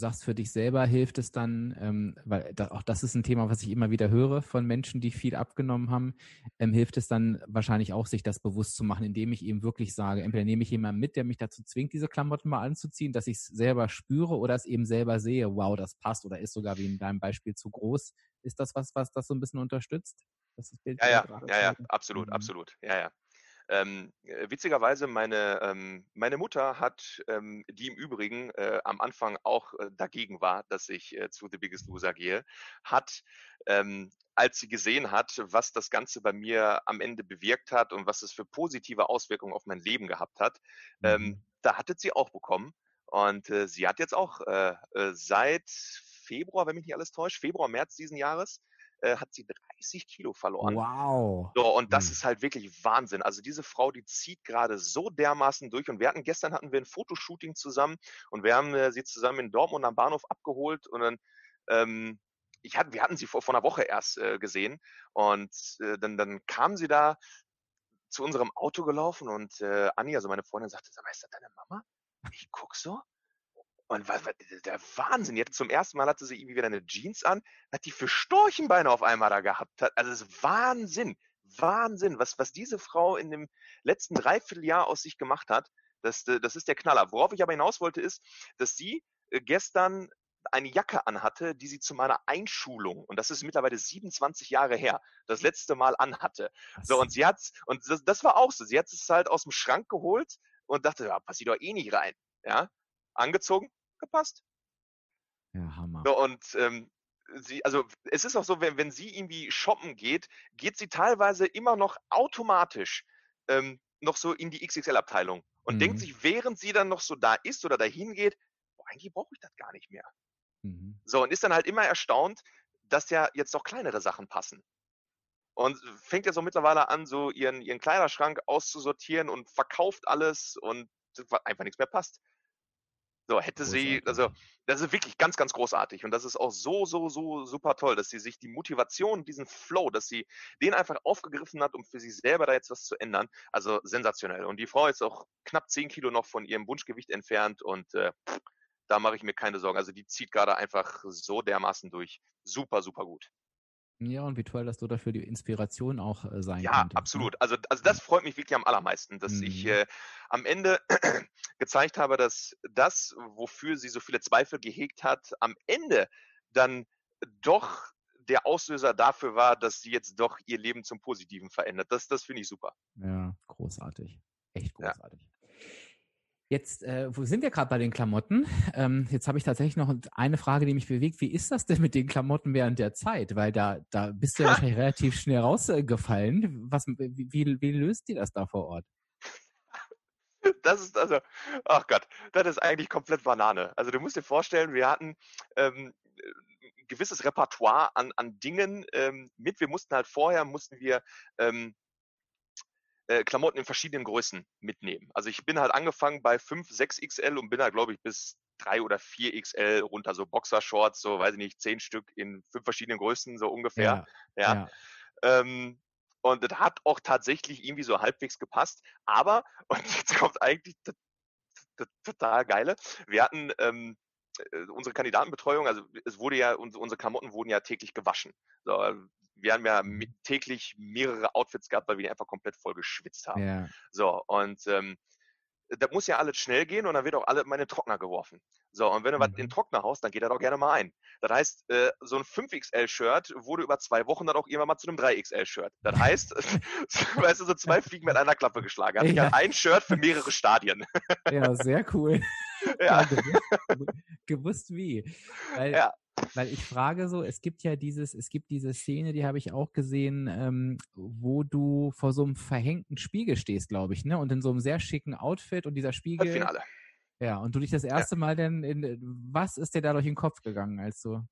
sagst, für dich selber hilft es dann, ähm, weil da, auch das ist ein Thema, was ich immer wieder höre von Menschen, die viel abgenommen haben, ähm, hilft es dann wahrscheinlich auch, sich das bewusst zu machen, indem ich eben wirklich sage, entweder nehme ich jemanden mit, der mich dazu zwingt, diese Klamotten mal anzuziehen, dass ich es selber spüre oder es eben selber sehe, wow, das passt oder ist sogar wie in deinem Beispiel zu groß. Ist das was, was das so ein bisschen unterstützt? Das Bild ja, ja, ja, ja, absolut, mhm. absolut, ja, ja. Ähm, äh, witzigerweise, meine, ähm, meine Mutter hat, ähm, die im Übrigen äh, am Anfang auch äh, dagegen war, dass ich äh, zu The Biggest Loser gehe, hat, ähm, als sie gesehen hat, was das Ganze bei mir am Ende bewirkt hat und was es für positive Auswirkungen auf mein Leben gehabt hat, ähm, mhm. da hatte sie auch bekommen. Und äh, sie hat jetzt auch äh, seit Februar, wenn mich nicht alles täuscht, Februar, März diesen Jahres, äh, hat sie 30 Kilo verloren. Wow. So, und das mhm. ist halt wirklich Wahnsinn. Also diese Frau, die zieht gerade so dermaßen durch. Und wir hatten gestern hatten wir ein Fotoshooting zusammen und wir haben äh, sie zusammen in Dortmund am Bahnhof abgeholt und dann ähm, ich hatte, wir hatten sie vor, vor einer Woche erst äh, gesehen und äh, dann, dann kam sie da zu unserem Auto gelaufen und äh, Anni, also meine Freundin, sagte, sag mal, ist das deine Mama? Ich guck so und was, was, der Wahnsinn. Jetzt zum ersten Mal hatte sie irgendwie wieder eine Jeans an, hat die für Storchenbeine auf einmal da gehabt. Also das ist Wahnsinn. Wahnsinn, was, was diese Frau in dem letzten Dreivierteljahr aus sich gemacht hat. Das, das ist der Knaller. Worauf ich aber hinaus wollte, ist, dass sie äh, gestern eine Jacke anhatte, die sie zu meiner Einschulung, und das ist mittlerweile 27 Jahre her, das letzte Mal anhatte. So, und sie hat's, und das, das war auch so, sie hat es halt aus dem Schrank geholt und dachte, ja, passiert doch eh nicht rein. Ja, angezogen, gepasst. Ja, Hammer. So, und ähm, sie, also es ist auch so, wenn, wenn sie irgendwie shoppen geht, geht sie teilweise immer noch automatisch ähm, noch so in die XXL-Abteilung und mhm. denkt sich, während sie dann noch so da ist oder dahin geht, boah, eigentlich brauche ich das gar nicht mehr. Mhm. So, und ist dann halt immer erstaunt, dass ja jetzt doch kleinere Sachen passen. Und fängt ja so mittlerweile an, so ihren, ihren Kleiderschrank auszusortieren und verkauft alles und einfach nichts mehr passt. So, hätte sie, also, das ist wirklich ganz, ganz großartig. Und das ist auch so, so, so super toll, dass sie sich die Motivation, diesen Flow, dass sie den einfach aufgegriffen hat, um für sich selber da jetzt was zu ändern. Also sensationell. Und die Frau ist auch knapp 10 Kilo noch von ihrem Wunschgewicht entfernt und äh, da mache ich mir keine Sorgen. Also die zieht gerade einfach so dermaßen durch. Super, super gut. Ja, und wie toll, dass du dafür die Inspiration auch äh, sein Ja, könntest, ne? absolut. Also, also das freut mich wirklich am allermeisten, dass mhm. ich äh, am Ende [CLEARS THROAT] gezeigt habe, dass das, wofür sie so viele Zweifel gehegt hat, am Ende dann doch der Auslöser dafür war, dass sie jetzt doch ihr Leben zum Positiven verändert. Das, das finde ich super. Ja, großartig. Echt großartig. Ja. Jetzt, äh, wo sind wir gerade bei den Klamotten? Ähm, jetzt habe ich tatsächlich noch eine Frage, die mich bewegt. Wie ist das denn mit den Klamotten während der Zeit? Weil da, da bist du ja [LAUGHS] wahrscheinlich relativ schnell rausgefallen. Was, wie, wie, löst ihr das da vor Ort? das ist also, ach Gott, das ist eigentlich komplett Banane. Also du musst dir vorstellen, wir hatten ähm, ein gewisses Repertoire an, an Dingen ähm, mit. Wir mussten halt vorher, mussten wir ähm, äh, Klamotten in verschiedenen Größen mitnehmen. Also ich bin halt angefangen bei 5, 6 XL und bin halt, glaube ich, bis 3 oder 4 XL runter, so Boxershorts, so weiß ich nicht, 10 Stück in fünf verschiedenen Größen, so ungefähr. Ja. ja. ja. Ähm, und das hat auch tatsächlich irgendwie so halbwegs gepasst. Aber, [LAUGHS] und jetzt kommt eigentlich das, das total geile, wir hatten ähm, äh, unsere Kandidatenbetreuung, also es wurde ja, unsere Klamotten wurden ja täglich gewaschen. So, wir haben ja mhm. täglich mehrere Outfits gehabt, weil wir einfach komplett voll geschwitzt haben. Ja. So, und ähm, das muss ja alles schnell gehen und dann wird auch alles in meine Trockner geworfen. So, und wenn du mhm. was in den Trockner haust, dann geht er doch gerne mal ein. Das heißt, äh, so ein 5XL-Shirt wurde über zwei Wochen dann auch irgendwann mal zu einem 3XL-Shirt. Das heißt, [LAUGHS] weißt du, so zwei [LAUGHS] Fliegen mit einer Klappe geschlagen. Hatte ja. ein Shirt für mehrere Stadien. ja, sehr cool. [LAUGHS] Ja. ja gewusst, gewusst, wie. Weil, ja. Weil ich frage so, es gibt ja dieses, es gibt diese Szene, die habe ich auch gesehen, ähm, wo du vor so einem verhängten Spiegel stehst, glaube ich, ne? Und in so einem sehr schicken Outfit und dieser Spiegel. Finale. Ja, und du dich das erste ja. Mal denn in, was ist dir da durch den Kopf gegangen, als du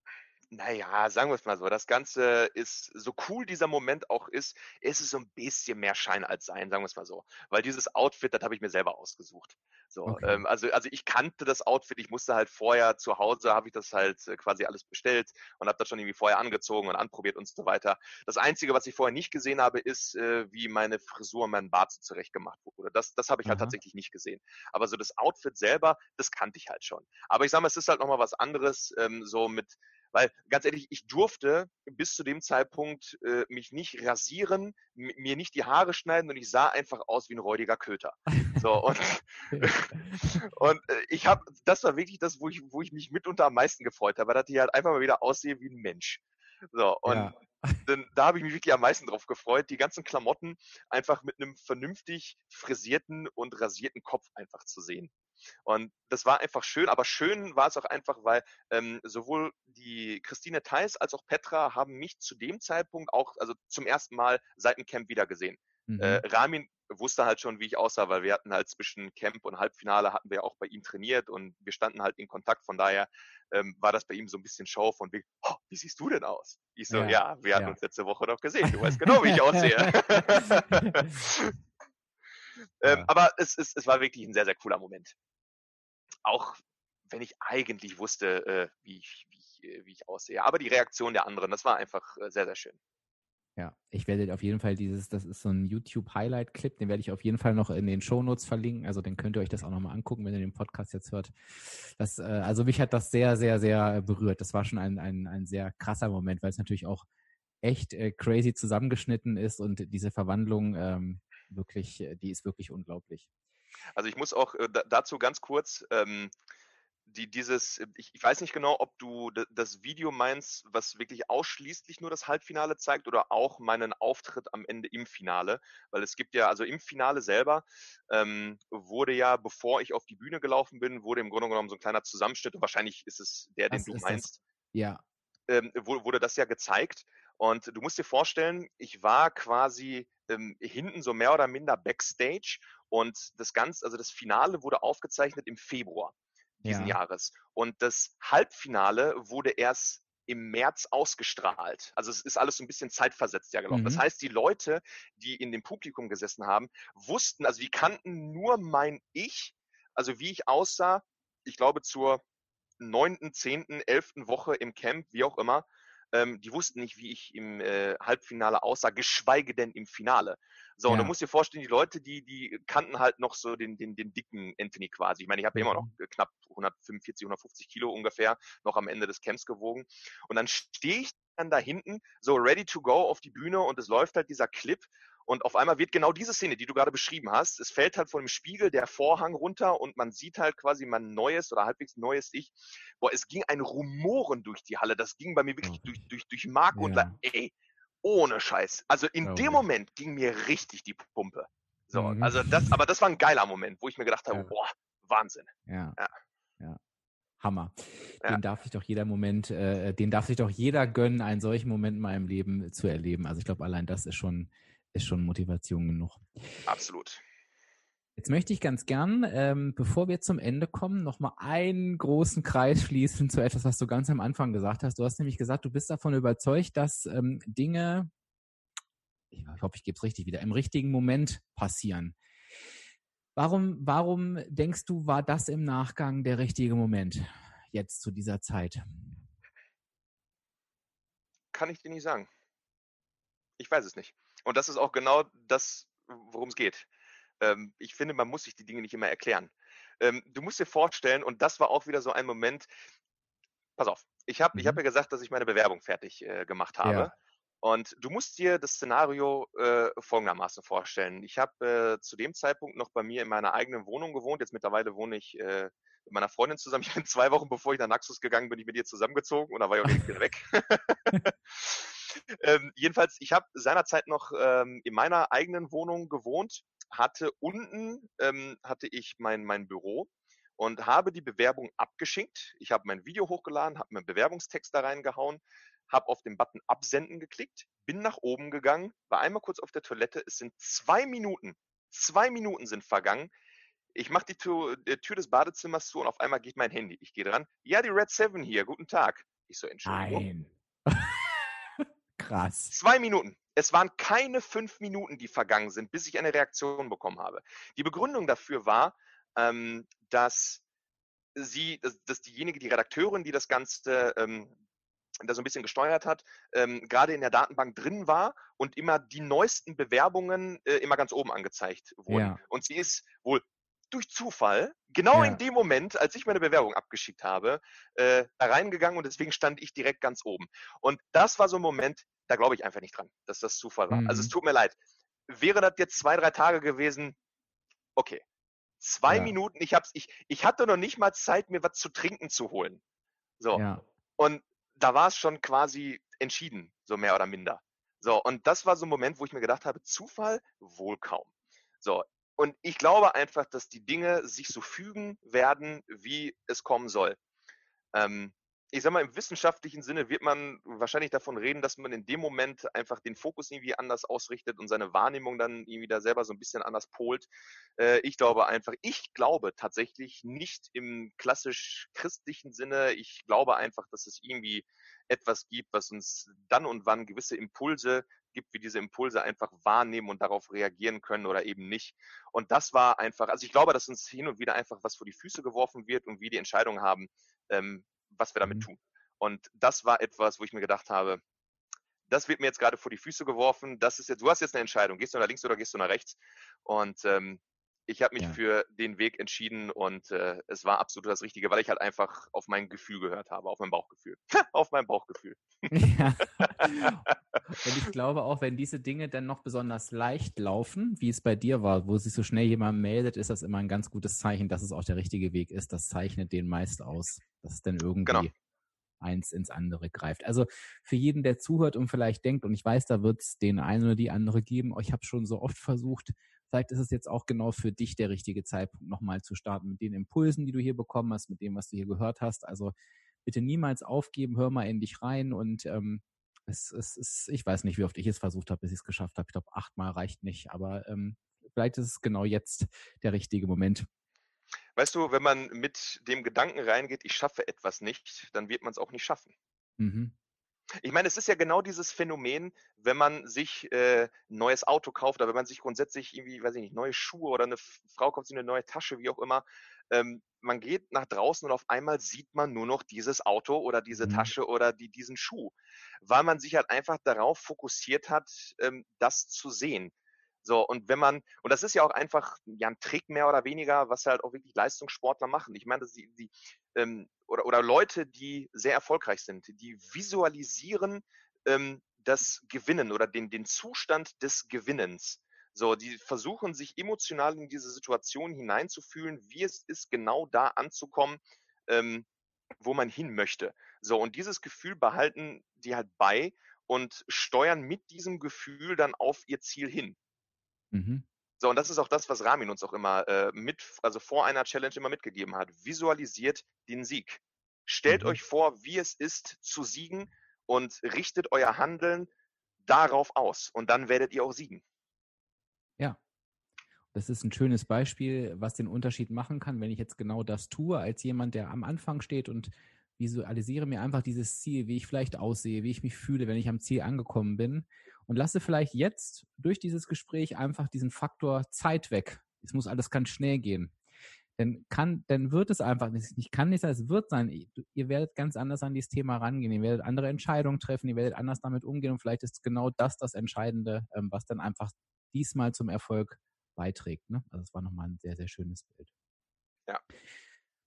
naja, sagen wir es mal so, das Ganze ist, so cool dieser Moment auch ist, ist es so ein bisschen mehr Schein als Sein, sagen wir es mal so. Weil dieses Outfit, das habe ich mir selber ausgesucht. So, okay. ähm, also, also ich kannte das Outfit, ich musste halt vorher zu Hause, habe ich das halt äh, quasi alles bestellt und habe das schon irgendwie vorher angezogen und anprobiert und so weiter. Das Einzige, was ich vorher nicht gesehen habe, ist, äh, wie meine Frisur und mein Bart so zurecht gemacht wurde. Das, das habe ich halt tatsächlich nicht gesehen. Aber so das Outfit selber, das kannte ich halt schon. Aber ich sage mal, es ist halt nochmal was anderes, ähm, so mit weil ganz ehrlich, ich durfte bis zu dem Zeitpunkt äh, mich nicht rasieren, mir nicht die Haare schneiden und ich sah einfach aus wie ein räudiger Köter. So [LAUGHS] und [LAUGHS] und äh, ich habe, das war wirklich das, wo ich wo ich mich mitunter am meisten gefreut habe, dass ich halt einfach mal wieder aussehe wie ein Mensch. So und ja. [LAUGHS] Denn da habe ich mich wirklich am meisten drauf gefreut, die ganzen Klamotten einfach mit einem vernünftig frisierten und rasierten Kopf einfach zu sehen. Und das war einfach schön, aber schön war es auch einfach, weil ähm, sowohl die Christine Theis als auch Petra haben mich zu dem Zeitpunkt auch, also zum ersten Mal seit dem Camp wiedergesehen. Mhm. Äh, Ramin wusste halt schon, wie ich aussah, weil wir hatten halt zwischen Camp und Halbfinale hatten wir auch bei ihm trainiert und wir standen halt in Kontakt. Von daher ähm, war das bei ihm so ein bisschen Show von wie, oh, wie siehst du denn aus? Ich so, ja, ja wir hatten ja. uns letzte Woche doch gesehen. Du weißt genau, wie ich aussehe. [LAUGHS] [LAUGHS] [LAUGHS] ähm, aber es, es, es war wirklich ein sehr, sehr cooler Moment. Auch wenn ich eigentlich wusste, äh, wie, ich, wie, ich, äh, wie ich aussehe. Aber die Reaktion der anderen, das war einfach äh, sehr, sehr schön. Ja, ich werde auf jeden Fall dieses, das ist so ein YouTube-Highlight-Clip, den werde ich auf jeden Fall noch in den Shownotes verlinken. Also dann könnt ihr euch das auch nochmal angucken, wenn ihr den Podcast jetzt hört. Das, äh, also mich hat das sehr, sehr, sehr berührt. Das war schon ein, ein, ein sehr krasser Moment, weil es natürlich auch echt äh, crazy zusammengeschnitten ist und diese Verwandlung ähm, wirklich, äh, die ist wirklich unglaublich. Also ich muss auch äh, dazu ganz kurz ähm, die dieses, ich, ich, weiß nicht genau, ob du das Video meinst, was wirklich ausschließlich nur das Halbfinale zeigt oder auch meinen Auftritt am Ende im Finale, weil es gibt ja, also im Finale selber ähm, wurde ja, bevor ich auf die Bühne gelaufen bin, wurde im Grunde genommen so ein kleiner Zusammenschnitt und wahrscheinlich ist es der, den was du meinst. Das? Ja. Ähm, wurde das ja gezeigt und du musst dir vorstellen, ich war quasi ähm, hinten so mehr oder minder backstage und das Ganze, also das Finale wurde aufgezeichnet im Februar diesen ja. Jahres. Und das Halbfinale wurde erst im März ausgestrahlt. Also es ist alles so ein bisschen zeitversetzt ja gelaufen. Mhm. Das heißt, die Leute, die in dem Publikum gesessen haben, wussten, also die kannten nur mein Ich, also wie ich aussah, ich glaube zur neunten, zehnten, elften Woche im Camp, wie auch immer, ähm, die wussten nicht, wie ich im äh, Halbfinale aussah, geschweige denn im Finale. So, ja. und du musst dir vorstellen, die Leute, die, die kannten halt noch so den, den, den dicken Anthony quasi. Ich meine, ich habe ja immer noch mhm. knapp 145, 150 Kilo ungefähr noch am Ende des Camps gewogen. Und dann stehe ich dann da hinten, so ready to go auf die Bühne und es läuft halt dieser Clip und auf einmal wird genau diese Szene, die du gerade beschrieben hast, es fällt halt von dem Spiegel der Vorhang runter und man sieht halt quasi mein neues oder halbwegs neues Ich. Boah, es ging ein Rumoren durch die Halle. Das ging bei mir wirklich durch, durch, durch Mark ja. und Leib. Ey, ohne Scheiß. Also in oh. dem Moment ging mir richtig die Pumpe. So, mhm. also das, aber das war ein geiler Moment, wo ich mir gedacht habe, ja. boah, Wahnsinn. Ja. ja. ja. Hammer. Den ja. darf sich doch jeder Moment, äh, den darf sich doch jeder gönnen, einen solchen Moment in meinem Leben zu erleben. Also ich glaube, allein das ist schon ist schon Motivation genug. Absolut. Jetzt möchte ich ganz gern, ähm, bevor wir zum Ende kommen, nochmal einen großen Kreis schließen zu etwas, was du ganz am Anfang gesagt hast. Du hast nämlich gesagt, du bist davon überzeugt, dass ähm, Dinge, ich hoffe, ich gebe es richtig wieder, im richtigen Moment passieren. Warum, warum denkst du, war das im Nachgang der richtige Moment jetzt zu dieser Zeit? Kann ich dir nicht sagen. Ich weiß es nicht. Und das ist auch genau das, worum es geht. Ähm, ich finde, man muss sich die Dinge nicht immer erklären. Ähm, du musst dir vorstellen, und das war auch wieder so ein Moment, pass auf, ich habe mhm. hab ja gesagt, dass ich meine Bewerbung fertig äh, gemacht habe. Ja. Und du musst dir das Szenario äh, folgendermaßen vorstellen. Ich habe äh, zu dem Zeitpunkt noch bei mir in meiner eigenen Wohnung gewohnt. Jetzt mittlerweile wohne ich äh, mit meiner Freundin zusammen. [LAUGHS] Ich bin zwei Wochen, bevor ich nach Naxos gegangen bin, ich mit ihr zusammengezogen und da war ich auch direkt wieder weg. [LAUGHS] [LAUGHS] ähm, jedenfalls, ich habe seinerzeit noch ähm, in meiner eigenen Wohnung gewohnt hatte unten ähm, hatte ich mein, mein Büro und habe die Bewerbung abgeschickt. Ich habe mein Video hochgeladen, habe meinen Bewerbungstext da reingehauen, habe auf den Button Absenden geklickt, bin nach oben gegangen, war einmal kurz auf der Toilette. Es sind zwei Minuten, zwei Minuten sind vergangen. Ich mache die Tür, die Tür des Badezimmers zu und auf einmal geht mein Handy. Ich gehe dran. Ja, die Red 7 hier, guten Tag. Ich so, Entschuldigung. Nein. [LAUGHS] Krass. Zwei Minuten. Es waren keine fünf Minuten, die vergangen sind, bis ich eine Reaktion bekommen habe. Die Begründung dafür war, ähm, dass sie, dass, dass, diejenige, die Redakteurin, die das Ganze ähm, da so ein bisschen gesteuert hat, ähm, gerade in der Datenbank drin war und immer die neuesten Bewerbungen äh, immer ganz oben angezeigt wurden. Ja. Und sie ist wohl durch Zufall, genau ja. in dem Moment, als ich meine Bewerbung abgeschickt habe, äh, da reingegangen und deswegen stand ich direkt ganz oben. Und das war so ein Moment, da glaube ich einfach nicht dran, dass das Zufall war. Mhm. Also es mhm. tut mir leid. Wäre das jetzt zwei, drei Tage gewesen, okay. Zwei ja. Minuten, ich hab's, ich, ich hatte noch nicht mal Zeit, mir was zu trinken zu holen. So. Ja. Und da war es schon quasi entschieden, so mehr oder minder. So, und das war so ein Moment, wo ich mir gedacht habe, Zufall wohl kaum. So, und ich glaube einfach, dass die Dinge sich so fügen werden, wie es kommen soll. Ähm, ich sag mal, im wissenschaftlichen Sinne wird man wahrscheinlich davon reden, dass man in dem Moment einfach den Fokus irgendwie anders ausrichtet und seine Wahrnehmung dann irgendwie da selber so ein bisschen anders polt. Äh, ich glaube einfach, ich glaube tatsächlich nicht im klassisch christlichen Sinne. Ich glaube einfach, dass es irgendwie etwas gibt, was uns dann und wann gewisse Impulse gibt, wie diese Impulse einfach wahrnehmen und darauf reagieren können oder eben nicht. Und das war einfach, also ich glaube, dass uns hin und wieder einfach was vor die Füße geworfen wird und wir die Entscheidung haben, ähm, was wir damit mhm. tun. Und das war etwas, wo ich mir gedacht habe, das wird mir jetzt gerade vor die Füße geworfen. Das ist jetzt, du hast jetzt eine Entscheidung. Gehst du nach links oder gehst du nach rechts? Und ähm, ich habe mich ja. für den Weg entschieden und äh, es war absolut das Richtige, weil ich halt einfach auf mein Gefühl gehört habe, auf mein Bauchgefühl. [LAUGHS] auf mein Bauchgefühl. Ja. [LAUGHS] [LAUGHS] und ich glaube auch, wenn diese Dinge dann noch besonders leicht laufen, wie es bei dir war, wo sich so schnell jemand meldet, ist das immer ein ganz gutes Zeichen, dass es auch der richtige Weg ist. Das zeichnet den meist aus, dass es dann irgendwie genau. eins ins andere greift. Also für jeden, der zuhört und vielleicht denkt, und ich weiß, da wird es den einen oder die andere geben, oh, ich habe schon so oft versucht, Vielleicht ist es jetzt auch genau für dich der richtige Zeitpunkt, nochmal zu starten mit den Impulsen, die du hier bekommen hast, mit dem, was du hier gehört hast. Also bitte niemals aufgeben, hör mal in dich rein und ähm, es, es ist, ich weiß nicht, wie oft ich es versucht habe, bis ich es geschafft habe. Ich glaube, achtmal reicht nicht, aber ähm, vielleicht ist es genau jetzt der richtige Moment. Weißt du, wenn man mit dem Gedanken reingeht, ich schaffe etwas nicht, dann wird man es auch nicht schaffen. Mhm. Ich meine, es ist ja genau dieses Phänomen, wenn man sich äh, ein neues Auto kauft oder wenn man sich grundsätzlich irgendwie, weiß ich nicht, neue Schuhe oder eine Frau kauft sich eine neue Tasche, wie auch immer. Ähm, man geht nach draußen und auf einmal sieht man nur noch dieses Auto oder diese mhm. Tasche oder die, diesen Schuh, weil man sich halt einfach darauf fokussiert hat, ähm, das zu sehen. So, und wenn man, und das ist ja auch einfach ja, ein Trick mehr oder weniger, was halt auch wirklich Leistungssportler machen. Ich meine, die, die ähm, oder, oder Leute, die sehr erfolgreich sind, die visualisieren ähm, das Gewinnen oder den, den Zustand des Gewinnens. So, die versuchen sich emotional in diese Situation hineinzufühlen, wie es ist, genau da anzukommen, ähm, wo man hin möchte. So, und dieses Gefühl behalten die halt bei und steuern mit diesem Gefühl dann auf ihr Ziel hin. Mhm. So, und das ist auch das, was Ramin uns auch immer äh, mit, also vor einer Challenge immer mitgegeben hat. Visualisiert den Sieg. Stellt mhm. euch vor, wie es ist zu siegen und richtet euer Handeln darauf aus. Und dann werdet ihr auch siegen. Das ist ein schönes Beispiel, was den Unterschied machen kann, wenn ich jetzt genau das tue, als jemand, der am Anfang steht und visualisiere mir einfach dieses Ziel, wie ich vielleicht aussehe, wie ich mich fühle, wenn ich am Ziel angekommen bin und lasse vielleicht jetzt durch dieses Gespräch einfach diesen Faktor Zeit weg. Es muss alles ganz schnell gehen. Dann kann, dann wird es einfach nicht, kann nicht sein, es wird sein. Ihr werdet ganz anders an dieses Thema rangehen. Ihr werdet andere Entscheidungen treffen. Ihr werdet anders damit umgehen und vielleicht ist genau das das Entscheidende, ähm, was dann einfach diesmal zum Erfolg beiträgt. Ne? Also es war nochmal ein sehr, sehr schönes Bild. Ja.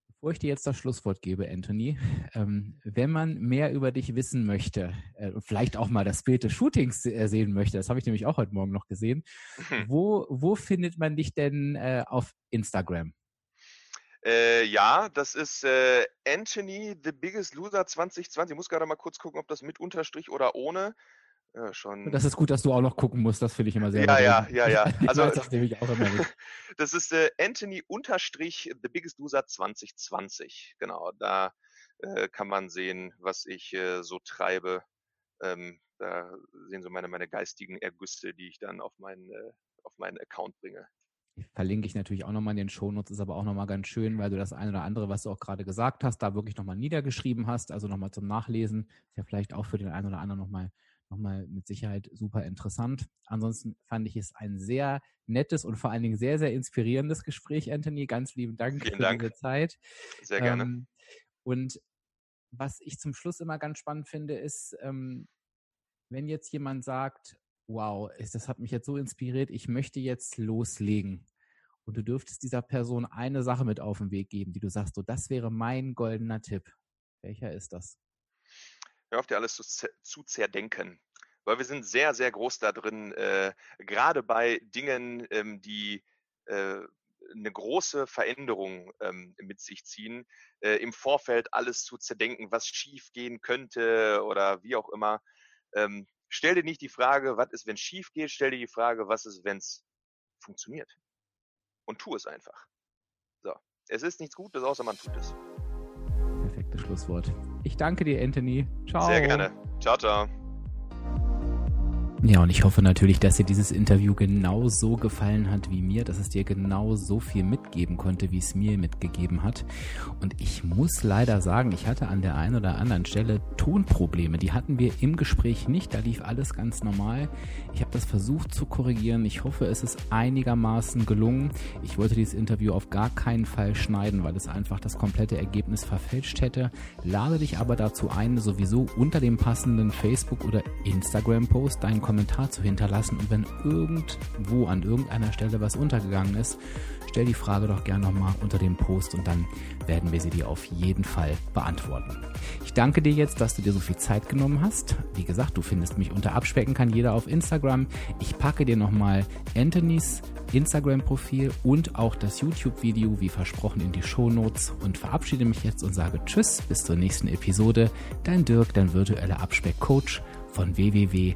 Bevor ich dir jetzt das Schlusswort gebe, Anthony, ähm, wenn man mehr über dich wissen möchte, äh, vielleicht auch mal das Bild des Shootings äh, sehen möchte, das habe ich nämlich auch heute Morgen noch gesehen, mhm. wo, wo findet man dich denn äh, auf Instagram? Äh, ja, das ist äh, Anthony the Biggest Loser 2020. Ich muss gerade mal kurz gucken, ob das mit Unterstrich oder ohne. Ja, schon. Das ist gut, dass du auch noch gucken musst. Das finde ich immer sehr Ja, ja, ja, ja. [LAUGHS] Also, das nehme ich auch immer mit. [LAUGHS] das ist äh, Anthony unterstrich The Biggest Loser 2020. Genau, da äh, kann man sehen, was ich äh, so treibe. Ähm, da sehen Sie meine, meine geistigen Ergüsse, die ich dann auf meinen, äh, auf meinen Account bringe. Verlinke ich natürlich auch nochmal in den Shownotes, ist aber auch nochmal ganz schön, weil du das eine oder andere, was du auch gerade gesagt hast, da wirklich nochmal niedergeschrieben hast, also nochmal zum Nachlesen. Ist ja vielleicht auch für den einen oder anderen nochmal nochmal mit Sicherheit super interessant. Ansonsten fand ich es ein sehr nettes und vor allen Dingen sehr, sehr inspirierendes Gespräch, Anthony. Ganz lieben Dank Vielen für Dank. deine Zeit. Sehr gerne. Ähm, und was ich zum Schluss immer ganz spannend finde, ist, ähm, wenn jetzt jemand sagt, wow, das hat mich jetzt so inspiriert, ich möchte jetzt loslegen. Und du dürftest dieser Person eine Sache mit auf den Weg geben, die du sagst, so, das wäre mein goldener Tipp. Welcher ist das? Hör auf dir alles zu, zu zerdenken. Weil wir sind sehr, sehr groß da drin, äh, gerade bei Dingen, ähm, die äh, eine große Veränderung ähm, mit sich ziehen, äh, im Vorfeld alles zu zerdenken, was schief gehen könnte oder wie auch immer. Ähm, stell dir nicht die Frage, was ist, wenn es schief geht, stell dir die Frage, was ist, wenn es funktioniert. Und tu es einfach. So. Es ist nichts Gutes, außer man tut es. Perfektes Schlusswort. Ich danke dir, Anthony. Ciao. Sehr gerne. Ciao, ciao. Ja, und ich hoffe natürlich, dass dir dieses Interview genau so gefallen hat wie mir, dass es dir genau so viel mitgeben konnte, wie es mir mitgegeben hat. Und ich muss leider sagen, ich hatte an der einen oder anderen Stelle Tonprobleme. Die hatten wir im Gespräch nicht. Da lief alles ganz normal. Ich habe das versucht zu korrigieren. Ich hoffe, es ist einigermaßen gelungen. Ich wollte dieses Interview auf gar keinen Fall schneiden, weil es einfach das komplette Ergebnis verfälscht hätte. Lade dich aber dazu ein, sowieso unter dem passenden Facebook- oder Instagram-Post deinen Kommentar zu hinterlassen und wenn irgendwo an irgendeiner Stelle was untergegangen ist, stell die Frage doch gerne nochmal unter dem Post und dann werden wir sie dir auf jeden Fall beantworten. Ich danke dir jetzt, dass du dir so viel Zeit genommen hast. Wie gesagt, du findest mich unter Abspecken kann jeder auf Instagram. Ich packe dir nochmal Anthonys Instagram-Profil und auch das YouTube-Video wie versprochen in die Shownotes und verabschiede mich jetzt und sage Tschüss, bis zur nächsten Episode. Dein Dirk, dein virtueller Abspeck-Coach von www